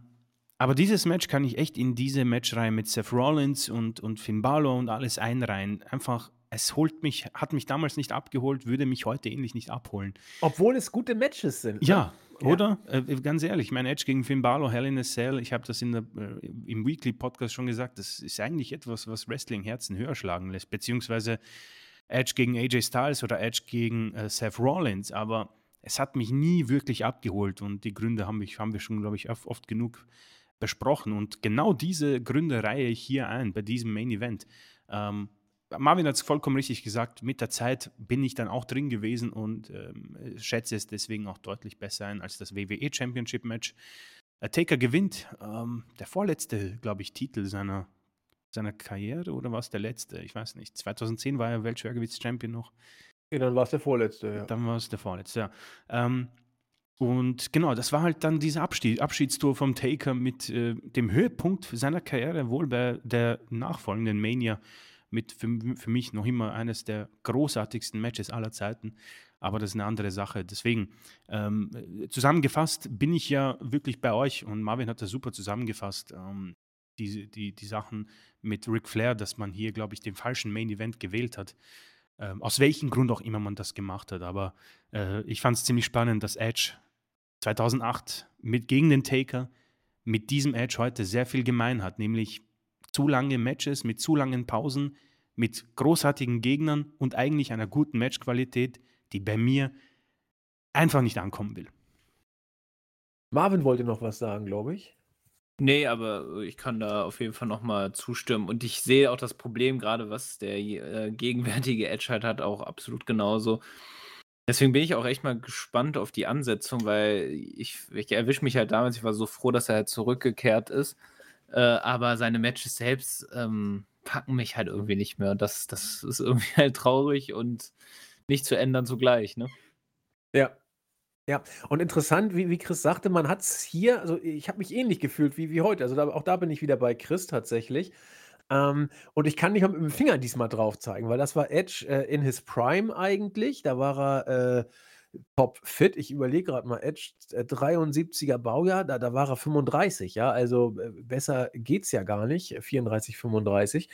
aber dieses Match kann ich echt in diese Matchreihe mit Seth Rollins und, und Finn Balor und alles einreihen. Einfach es holt mich, hat mich damals nicht abgeholt, würde mich heute ähnlich nicht abholen. Obwohl es gute Matches sind. Ne? Ja, oder? Äh, ganz ehrlich, mein Edge gegen Finn Balor, Hell in a Cell, ich habe das in der, äh, im Weekly-Podcast schon gesagt, das ist eigentlich etwas, was Wrestling-Herzen höher schlagen lässt, beziehungsweise Edge gegen AJ Styles oder Edge gegen äh, Seth Rollins, aber es hat mich nie wirklich abgeholt und die Gründe haben, mich, haben wir schon, glaube ich, oft genug besprochen und genau diese Gründe reihe ich hier ein bei diesem Main Event. Ähm, Marvin hat es vollkommen richtig gesagt, mit der Zeit bin ich dann auch drin gewesen und ähm, schätze es deswegen auch deutlich besser ein als das WWE Championship Match. Äh, Taker gewinnt, ähm, der vorletzte, glaube ich, Titel seiner, seiner Karriere oder war es der letzte? Ich weiß nicht. 2010 war er Weltschwergewichts-Champion noch. Ja, dann war es der vorletzte, ja. Dann war es der vorletzte, ja. Ähm, und genau, das war halt dann dieser Abschied, Abschiedstour vom Taker mit äh, dem Höhepunkt seiner Karriere, wohl bei der nachfolgenden Mania mit für, für mich noch immer eines der großartigsten Matches aller Zeiten. Aber das ist eine andere Sache. Deswegen, ähm, zusammengefasst bin ich ja wirklich bei euch und Marvin hat das super zusammengefasst. Ähm, die, die, die Sachen mit Ric Flair, dass man hier, glaube ich, den falschen Main Event gewählt hat. Ähm, aus welchem Grund auch immer man das gemacht hat. Aber äh, ich fand es ziemlich spannend, dass Edge 2008 mit, gegen den Taker mit diesem Edge heute sehr viel gemein hat, nämlich zu lange Matches mit zu langen Pausen, mit großartigen Gegnern und eigentlich einer guten Matchqualität, die bei mir einfach nicht ankommen will. Marvin wollte noch was sagen, glaube ich. Nee, aber ich kann da auf jeden Fall nochmal zustimmen. Und ich sehe auch das Problem, gerade was der äh, gegenwärtige Edge halt hat, auch absolut genauso. Deswegen bin ich auch echt mal gespannt auf die Ansetzung, weil ich, ich erwische mich halt damals, ich war so froh, dass er halt zurückgekehrt ist. Äh, aber seine Matches selbst ähm, packen mich halt irgendwie nicht mehr. Das, das ist irgendwie (laughs) halt traurig und nicht zu ändern zugleich, ne? Ja. Ja, und interessant, wie, wie Chris sagte, man hat es hier, also ich habe mich ähnlich gefühlt wie, wie heute. Also da, auch da bin ich wieder bei Chris tatsächlich. Ähm, und ich kann nicht mit dem Finger diesmal drauf zeigen, weil das war Edge äh, in his Prime eigentlich. Da war er äh, top fit. Ich überlege gerade mal, Edge, äh, 73er Baujahr, da, da war er 35, ja, also äh, besser es ja gar nicht, 34, 35.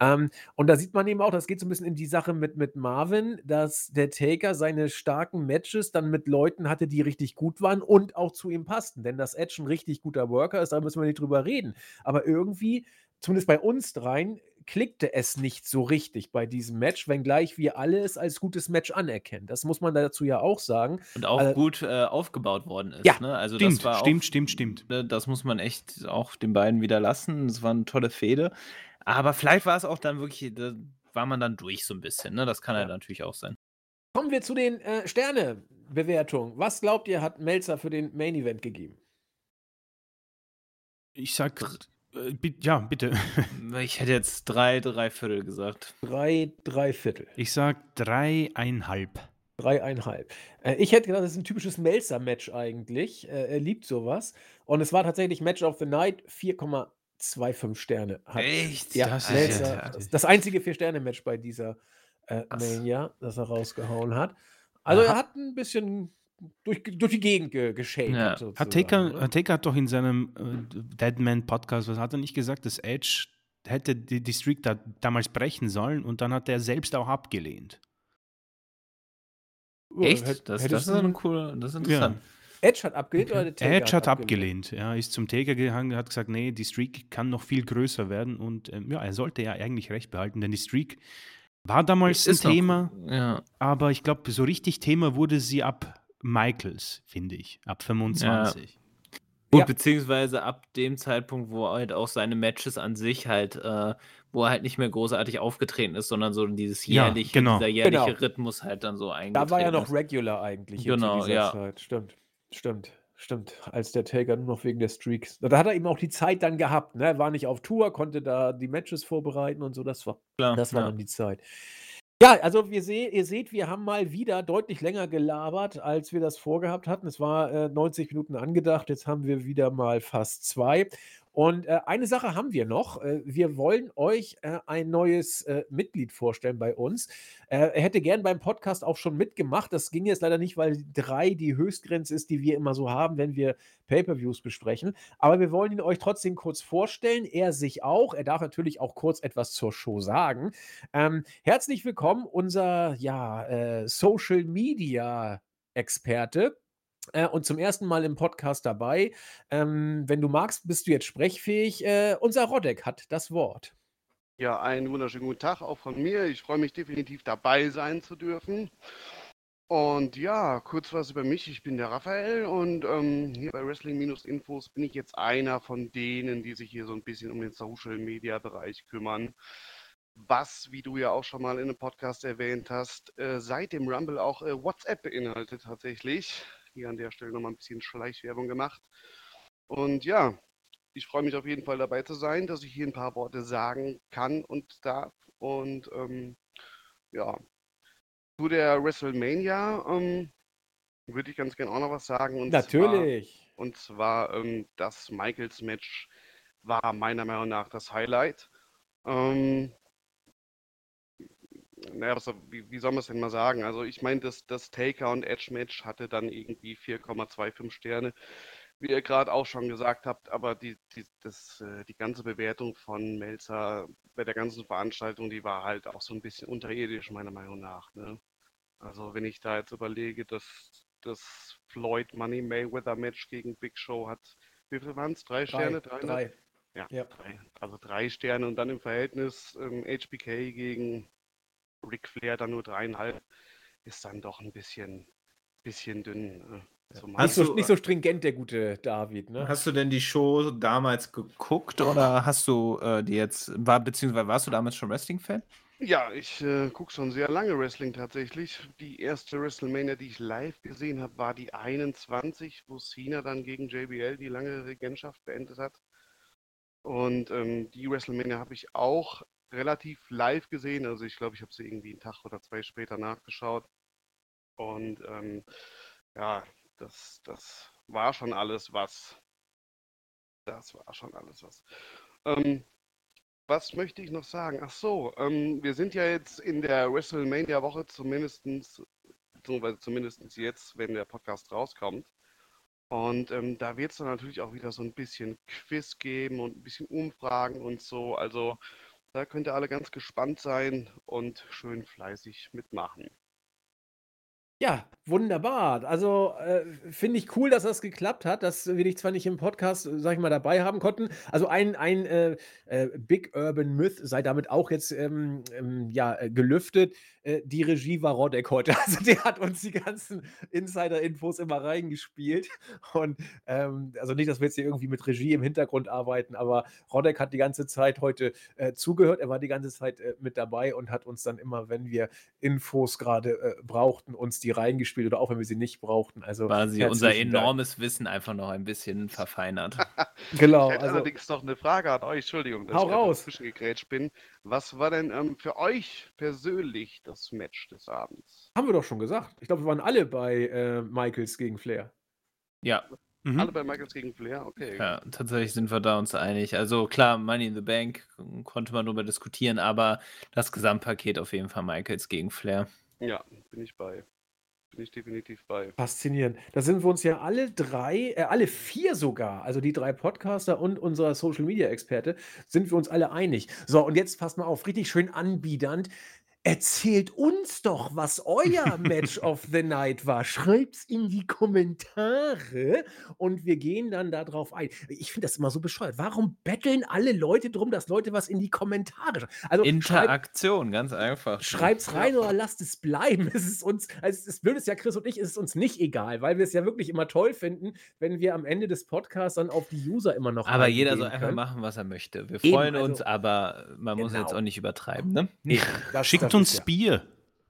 Ähm, und da sieht man eben auch, das geht so ein bisschen in die Sache mit, mit Marvin, dass der Taker seine starken Matches dann mit Leuten hatte, die richtig gut waren und auch zu ihm passten. Denn dass Edge ein richtig guter Worker ist, da müssen wir nicht drüber reden. Aber irgendwie zumindest bei uns dreien, klickte es nicht so richtig bei diesem Match, wenngleich wir alle es als gutes Match anerkennen. Das muss man dazu ja auch sagen. Und auch äh, gut äh, aufgebaut worden ist. Ja, ne? also stimmt, das war stimmt, auch, stimmt, stimmt. Ne, das muss man echt auch den beiden wieder lassen. Es war eine tolle Fehde. Aber vielleicht war es auch dann wirklich, da war man dann durch so ein bisschen. Ne? Das kann ja. halt natürlich auch sein. Kommen wir zu den äh, Sterne-Bewertungen. Was glaubt ihr, hat Melzer für den Main Event gegeben? Ich sag ja, bitte. (laughs) Ich hätte jetzt drei, drei Viertel gesagt. Drei, drei Viertel. Ich sag dreieinhalb. Dreieinhalb. Äh, ich hätte gedacht, das ist ein typisches Melzer-Match eigentlich. Äh, er liebt sowas. Und es war tatsächlich Match of the Night. 4,25 Sterne. Hat, Echt? Ja, das, Melzer, ja das einzige Vier-Sterne-Match bei dieser äh, Mania, das er rausgehauen hat. Also Aha. er hat ein bisschen durch, durch die Gegend ge geschält. Ja. Hat Taker, Taker hat doch in seinem äh, Deadman Podcast, was hat er nicht gesagt, dass Edge hätte die, die Streak da damals brechen sollen und dann hat er selbst auch abgelehnt. Echt? Hätt- Das, das ist du- eine coole, das ist interessant. Edge hat abgelehnt oder der Taker Edge hat abgelehnt. Ja, ist zum Taker gegangen, hat gesagt, nee, die Streak kann noch viel größer werden und ähm, ja, er sollte ja eigentlich recht behalten, denn die Streak war damals Ist ein Thema, Ja. aber ich glaube, so richtig Thema wurde sie ab Michaels, finde ich, ab 25. Gut, Ja. beziehungsweise ab dem Zeitpunkt, wo halt auch seine Matches an sich halt, äh, wo er halt nicht mehr großartig aufgetreten ist, sondern so dieses Ja, jährliche, genau. dieser jährliche Genau. Rhythmus halt dann so eingetreten Da war er noch. Regular eigentlich Genau, ja. Zeit. Stimmt, stimmt, stimmt. Als der Taker nur noch wegen der Streaks. Da hat er eben auch die Zeit dann gehabt. Ne? Er war nicht auf Tour, konnte da die Matches vorbereiten und so. Das war, Klar, das war ja. dann die Zeit. Ja, also wir seh, ihr seht, wir haben mal wieder deutlich länger gelabert, als wir das vorgehabt hatten. Es war äh, 90 Minuten angedacht, jetzt haben wir wieder mal fast zwei. Und äh, eine Sache haben wir noch. Äh, wir wollen euch äh, ein neues äh, Mitglied vorstellen bei uns. Äh, er hätte gern beim Podcast auch schon mitgemacht. Das ging jetzt leider nicht, weil drei die Höchstgrenze ist, die wir immer so haben, wenn wir Pay-per-Views besprechen. Aber wir wollen ihn euch trotzdem kurz vorstellen. Er sich auch. Er darf natürlich auch kurz etwas zur Show sagen. Ähm, herzlich willkommen, unser ja, äh, Social Media Experte. Äh, und zum ersten Mal im Podcast dabei. Ähm, wenn du magst, bist du jetzt sprechfähig. Äh, unser Rodek hat das Wort. Ja, einen wunderschönen guten Tag auch von mir. Ich freue mich definitiv dabei sein zu dürfen. Und ja, kurz was über mich. Ich bin der Raphael und ähm, hier bei Wrestling-Infos bin ich jetzt einer von denen, die sich hier so ein bisschen um den Social-Media-Bereich kümmern. Was, wie du ja auch schon mal in einem Podcast erwähnt hast, äh, seit dem Rumble auch äh, WhatsApp beinhaltet tatsächlich. Hier an der Stelle nochmal ein bisschen Schleichwerbung gemacht. Und ja, ich freue mich auf jeden Fall dabei zu sein, dass ich hier ein paar Worte sagen kann und darf. Und ähm, ja, zu der WrestleMania ähm, würde ich ganz gerne auch noch was sagen. Und Natürlich. Zwar, und zwar ähm, das Michaels-Match war meiner Meinung nach das Highlight. Ähm, naja, was, wie, wie soll man es denn mal sagen? Also ich meine, das, das Taker und Edge-Match hatte dann irgendwie 4,25 Sterne wie ihr gerade auch schon gesagt habt, aber die, die, das, äh, die ganze Bewertung von Melzer bei der ganzen Veranstaltung, die war halt auch so ein bisschen unterirdisch, meiner Meinung nach. Ne? Also wenn ich da jetzt überlege, dass das Floyd Money Mayweather Match gegen Big Show hat, wie viel waren es? Drei Sterne? Drei. ne? drei. Ja, Ja. Drei. Also drei Sterne und dann im Verhältnis ähm, HBK gegen Ric Flair dann nur dreieinhalb, ist dann doch ein bisschen, bisschen dünn. Äh, Nicht machen. Hast so, du- nicht so stringent, der gute David. Ne? Hast du denn die Show damals geguckt oder hast du äh, die jetzt, war, beziehungsweise warst du damals schon Wrestling-Fan? Ja, ich äh, gucke schon sehr lange Wrestling tatsächlich. Die erste WrestleMania, die ich live gesehen habe, war die 21, wo Cena dann gegen JBL die lange Regentschaft beendet hat. Und ähm, die WrestleMania habe ich auch relativ live gesehen. Also ich glaube, ich habe sie irgendwie einen Tag oder zwei später nachgeschaut. Und ähm, ja, das, das war schon alles was. Das war schon alles was. Ähm, was möchte ich noch sagen? Ach so, ähm, wir sind ja jetzt in der WrestleMania-Woche zumindestens, beziehungsweise zumindest jetzt, wenn der Podcast rauskommt. Und ähm, da wird es dann natürlich auch wieder so ein bisschen Quiz geben und ein bisschen Umfragen und so. Also da könnt ihr alle ganz gespannt sein und schön fleißig mitmachen. Ja, wunderbar. Also äh, finde ich cool, dass das geklappt hat, dass wir dich zwar nicht im Podcast, äh, sag ich mal, dabei haben konnten. Also ein, ein äh, äh, Big Urban Myth sei damit auch jetzt ähm, ähm, ja, äh, gelüftet. Äh, die Regie war Rodek heute. (laughs) Also der hat uns die ganzen Insider-Infos immer reingespielt. Und ähm, also nicht, dass wir jetzt hier irgendwie mit Regie im Hintergrund arbeiten, aber Rodek hat die ganze Zeit heute zugehört. Er war die ganze Zeit mit dabei und hat uns dann immer, wenn wir Infos gerade brauchten, uns die reingespielt oder auch wenn wir sie nicht brauchten. Also Quasi unser herzlichen Dank. enormes Wissen einfach noch ein bisschen verfeinert. (laughs) Genau, Ich hätte also allerdings noch eine Frage an euch. Entschuldigung, dass Hau ich raus. dazwischen gegrätscht bin. Was war denn ähm, für euch persönlich das Match des Abends? haben wir doch schon gesagt. Ich glaube, wir waren alle bei äh, Michaels gegen Flair. Ja, Mhm. Alle bei Michaels gegen Flair? Okay. ja, tatsächlich sind wir da uns einig. Also klar, Money in the Bank konnte man darüber diskutieren, aber das Gesamtpaket auf jeden Fall Michaels gegen Flair. Ja, bin ich bei. Bin ich definitiv bei. Faszinierend. Da sind wir uns ja alle drei, äh, alle vier sogar, also die drei Podcaster und unser Social Media Experte, sind wir uns alle einig. So, und jetzt passt mal auf, richtig schön anbiedernd. Erzählt uns doch, was euer Match (laughs) of the Night war. Schreibt's in die Kommentare und wir gehen dann darauf ein. Ich finde das immer so bescheuert. Warum betteln alle Leute drum, dass Leute was in die Kommentare schreiben? Also Interaktion, ganz einfach. schreibt's rein oder lasst es bleiben. (laughs) Es ist uns, also das Blöde ist ja, Chris und ich, es ist uns nicht egal, weil wir es ja wirklich immer toll finden, wenn wir am Ende des Podcasts dann auf die User immer noch Aber jeder soll einfach können. machen, was er möchte. Wir Eben, freuen uns, also- aber man muss jetzt Genau. auch nicht übertreiben, ne? Nee, das- Schickt das uns Bier.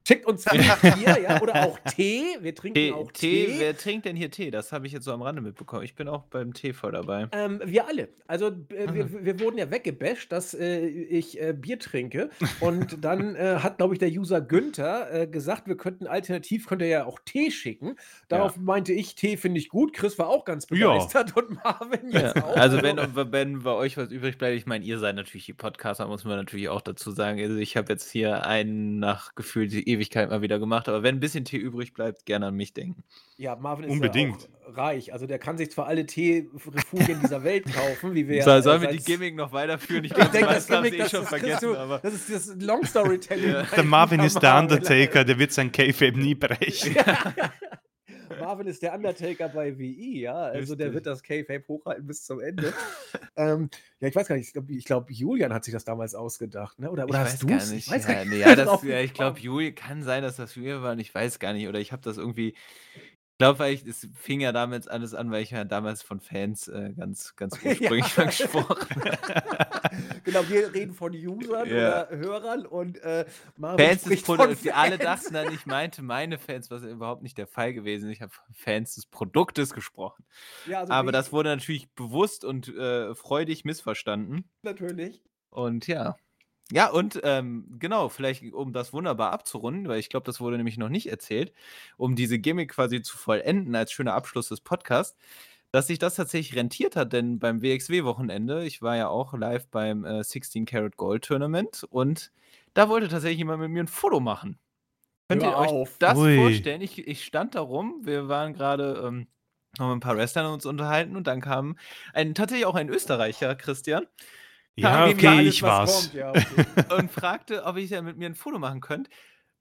Schickt uns Bier, ja, oder auch Tee. Wir trinken Tee, auch Tee, Tee. wer trinkt denn hier Tee? Das habe ich jetzt so am Rande mitbekommen. Ich bin auch beim Tee voll dabei. Ähm, wir alle. Also äh, wir, wir wurden ja weggebasht, dass äh, ich äh, Bier trinke. Und (laughs) dann äh, hat, glaube ich, der User Günther äh, gesagt, wir könnten alternativ, könnte ja auch Tee schicken. Darauf meinte ich, Tee finde ich gut. Chris war auch ganz Ja. begeistert und Marvin Ja. jetzt auch. Also wenn, wenn bei euch was übrig bleibt, ich meine, ihr seid natürlich die Podcaster, muss man natürlich auch dazu sagen. Also ich habe jetzt hier einen nach gefühlt die Ewigkeit mal wieder gemacht, aber wenn ein bisschen Tee übrig bleibt, gerne an mich denken. Ja, Marvin ist Unbedingt. ja auch reich. Also der kann sich zwar alle Teerefugien (laughs) dieser Welt kaufen, wie wir So, äh, sollen wir die Gimmick noch weiterführen? Ich Ich denke, das Gimmick, es eh das, schon das, vergessen, du, aber das ist das Long Storytelling. Ja. (laughs) (laughs) Der Marvin ist der. Undertaker, der wird sein Kayfabe nie brechen. Marvin ist der Undertaker bei WI, ja. Also der Richtig. wird das K-Fape hochhalten bis zum Ende. (laughs) ähm, ja, ich weiß gar nicht, ich glaube, glaub, Julian hat sich das damals ausgedacht, ne? Oder, oder ich hast du gar nicht. Ich weiß ja, gar nicht. ja, das, ja, ich glaube, Fall. Juli kann sein, dass das wir waren. Ich weiß gar nicht. Oder ich habe das irgendwie. Ich glaube, weil ich, es fing ja damals alles an, weil ich ja damals von Fans äh, ganz, ganz (laughs) ursprünglich mal gesprochen (laughs) genau, wir reden von Usern Ja. oder Hörern und äh, Marvin Fans des Produkts. Die alle dachten dann, ich meinte meine Fans, was überhaupt nicht der Fall gewesen ist. Ich habe von Fans des Produktes gesprochen. Ja, also Aber das wurde natürlich bewusst und äh, freudig missverstanden. natürlich. Und ja. Ja, und ähm, genau, vielleicht um das wunderbar abzurunden, weil ich glaube, das wurde nämlich noch nicht erzählt, um diese Gimmick quasi zu vollenden als schöner Abschluss des Podcasts, dass sich das tatsächlich rentiert hat, denn beim WXW-Wochenende, ich war ja auch live beim äh, 16 Karat Gold Tournament und da wollte tatsächlich jemand mit mir ein Foto machen. Könnt Hör ihr euch auf. das Ui. vorstellen? Ich, ich stand da rum, wir waren gerade, ähm, haben mit ein paar Wrestlern uns unterhalten und dann kam ein, tatsächlich auch ein Österreicher, Christian, Ja, okay, alles, ich war's. kommt, ja, okay. (laughs) und fragte, ob ich ja mit mir ein Foto machen könnte.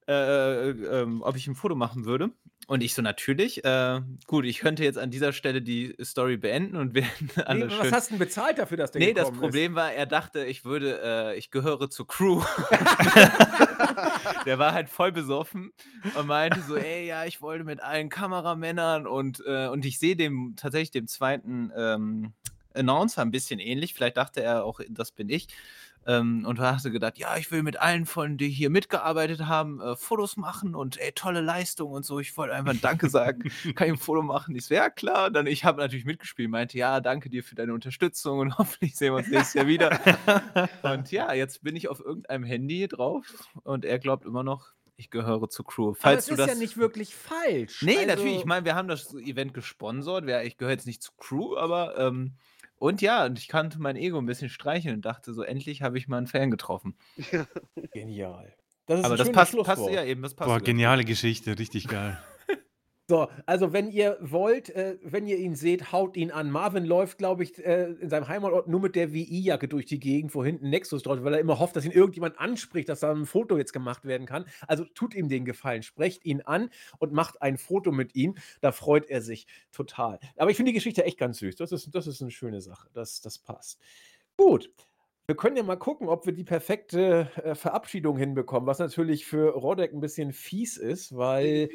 Äh, äh, ähm, ob ich ein Foto machen würde. Und ich so, natürlich. Äh, gut, ich könnte jetzt an dieser Stelle die Story beenden und (laughs) werden Nee, alle was schön. hast du denn bezahlt dafür, dass der Nee, das Problem war, er dachte, ich würde, äh, ich gehöre zur Crew. (laughs) Der war halt voll besoffen und meinte so, ey, ja, ich wollte mit allen Kameramännern und, äh, und ich sehe dem tatsächlich dem zweiten ähm, Announcer ein bisschen ähnlich. Vielleicht dachte er auch, das bin ich. Ähm, und da hast du gedacht, ja, ich will mit allen von die hier mitgearbeitet haben, äh, Fotos machen und ey, tolle Leistung und so. Ich wollte einfach ein Danke sagen. (laughs) Kann ich ein Foto machen? Ich so, ja, klar. Und dann, ich habe natürlich mitgespielt, meinte, ja, danke dir für deine Unterstützung und (laughs) hoffentlich sehen wir uns nächstes Jahr wieder. und ja, jetzt bin ich auf irgendeinem Handy drauf und er glaubt immer noch, ich gehöre zur Crew. Aber Falls es du ist das. ja nicht wirklich falsch. Nee, Also- natürlich. Ich meine, wir haben das Event gesponsert. Ich gehöre jetzt nicht zur Crew, aber. Ähm, und ja, und ich kannte mein Ego ein bisschen streicheln und dachte so, endlich habe ich mal einen Fan getroffen. (laughs) Genial. Das ist aber ein das passt, passt ja eben, das passt. Boah, geniale Geschichte, richtig geil. So, also wenn ihr wollt, äh, wenn ihr ihn seht, haut ihn an. Marvin läuft, glaube ich, äh, in seinem Heimatort nur mit der WI-Jacke durch die Gegend, wo hinten Nexus drauf weil er immer hofft, dass ihn irgendjemand anspricht, dass da ein Foto jetzt gemacht werden kann. Also tut ihm den Gefallen, sprecht ihn an und macht ein Foto mit ihm. Da freut er sich total. Aber ich finde die Geschichte echt ganz süß. Das ist, das ist eine schöne Sache. Das, das passt. Gut. Wir können ja mal gucken, ob wir die perfekte äh, Verabschiedung hinbekommen, was natürlich für Rodek ein bisschen fies ist, weil.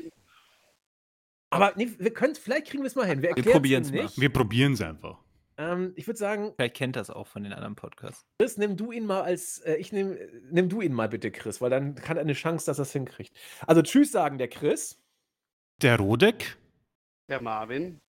Aber nee, wir können vielleicht kriegen wir es mal hin. Wir, erklären's ihm probieren's mal. Wir probieren es einfach. Ähm, ich würde sagen, Vielleicht kennt das auch von den anderen Podcasts. Chris, nimm du ihn mal als, äh, ich nehm, nimm du ihn mal bitte, Chris, weil dann kann er eine Chance, dass er es hinkriegt. Also Tschüss sagen der Chris. Der Rodek? Der Marvin.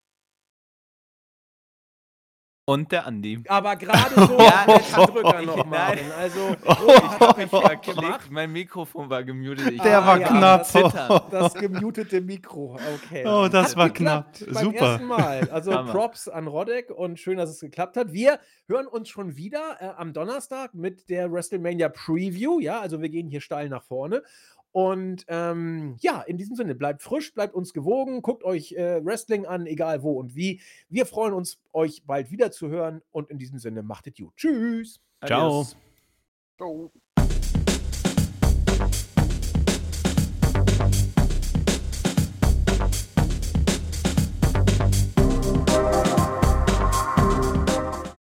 Und der Andi. Aber (laughs) gerade so Ja, ich- Drücker ich- noch. Marvin. Also, (laughs) Ich Oh, verklickt. gemacht. Mein Mikrofon war gemutet. Ich Der war ja, knapp. zittern. (laughs) das gemutete Mikro. Okay. Oh, das Hat war knapp. Beim Super. ersten Mal. Also Hammer. Props an Rodek und schön, dass es geklappt hat. Wir hören uns schon wieder äh, am Donnerstag mit der WrestleMania Preview. Ja, also wir gehen hier steil nach vorne. Und ähm, ja, in diesem Sinne, bleibt frisch, bleibt uns gewogen, guckt euch äh, Wrestling an, egal wo und wie. Wir freuen uns, euch bald wieder zu hören und in diesem Sinne, macht es gut. Tschüss. Ciao. Adios. Ciao.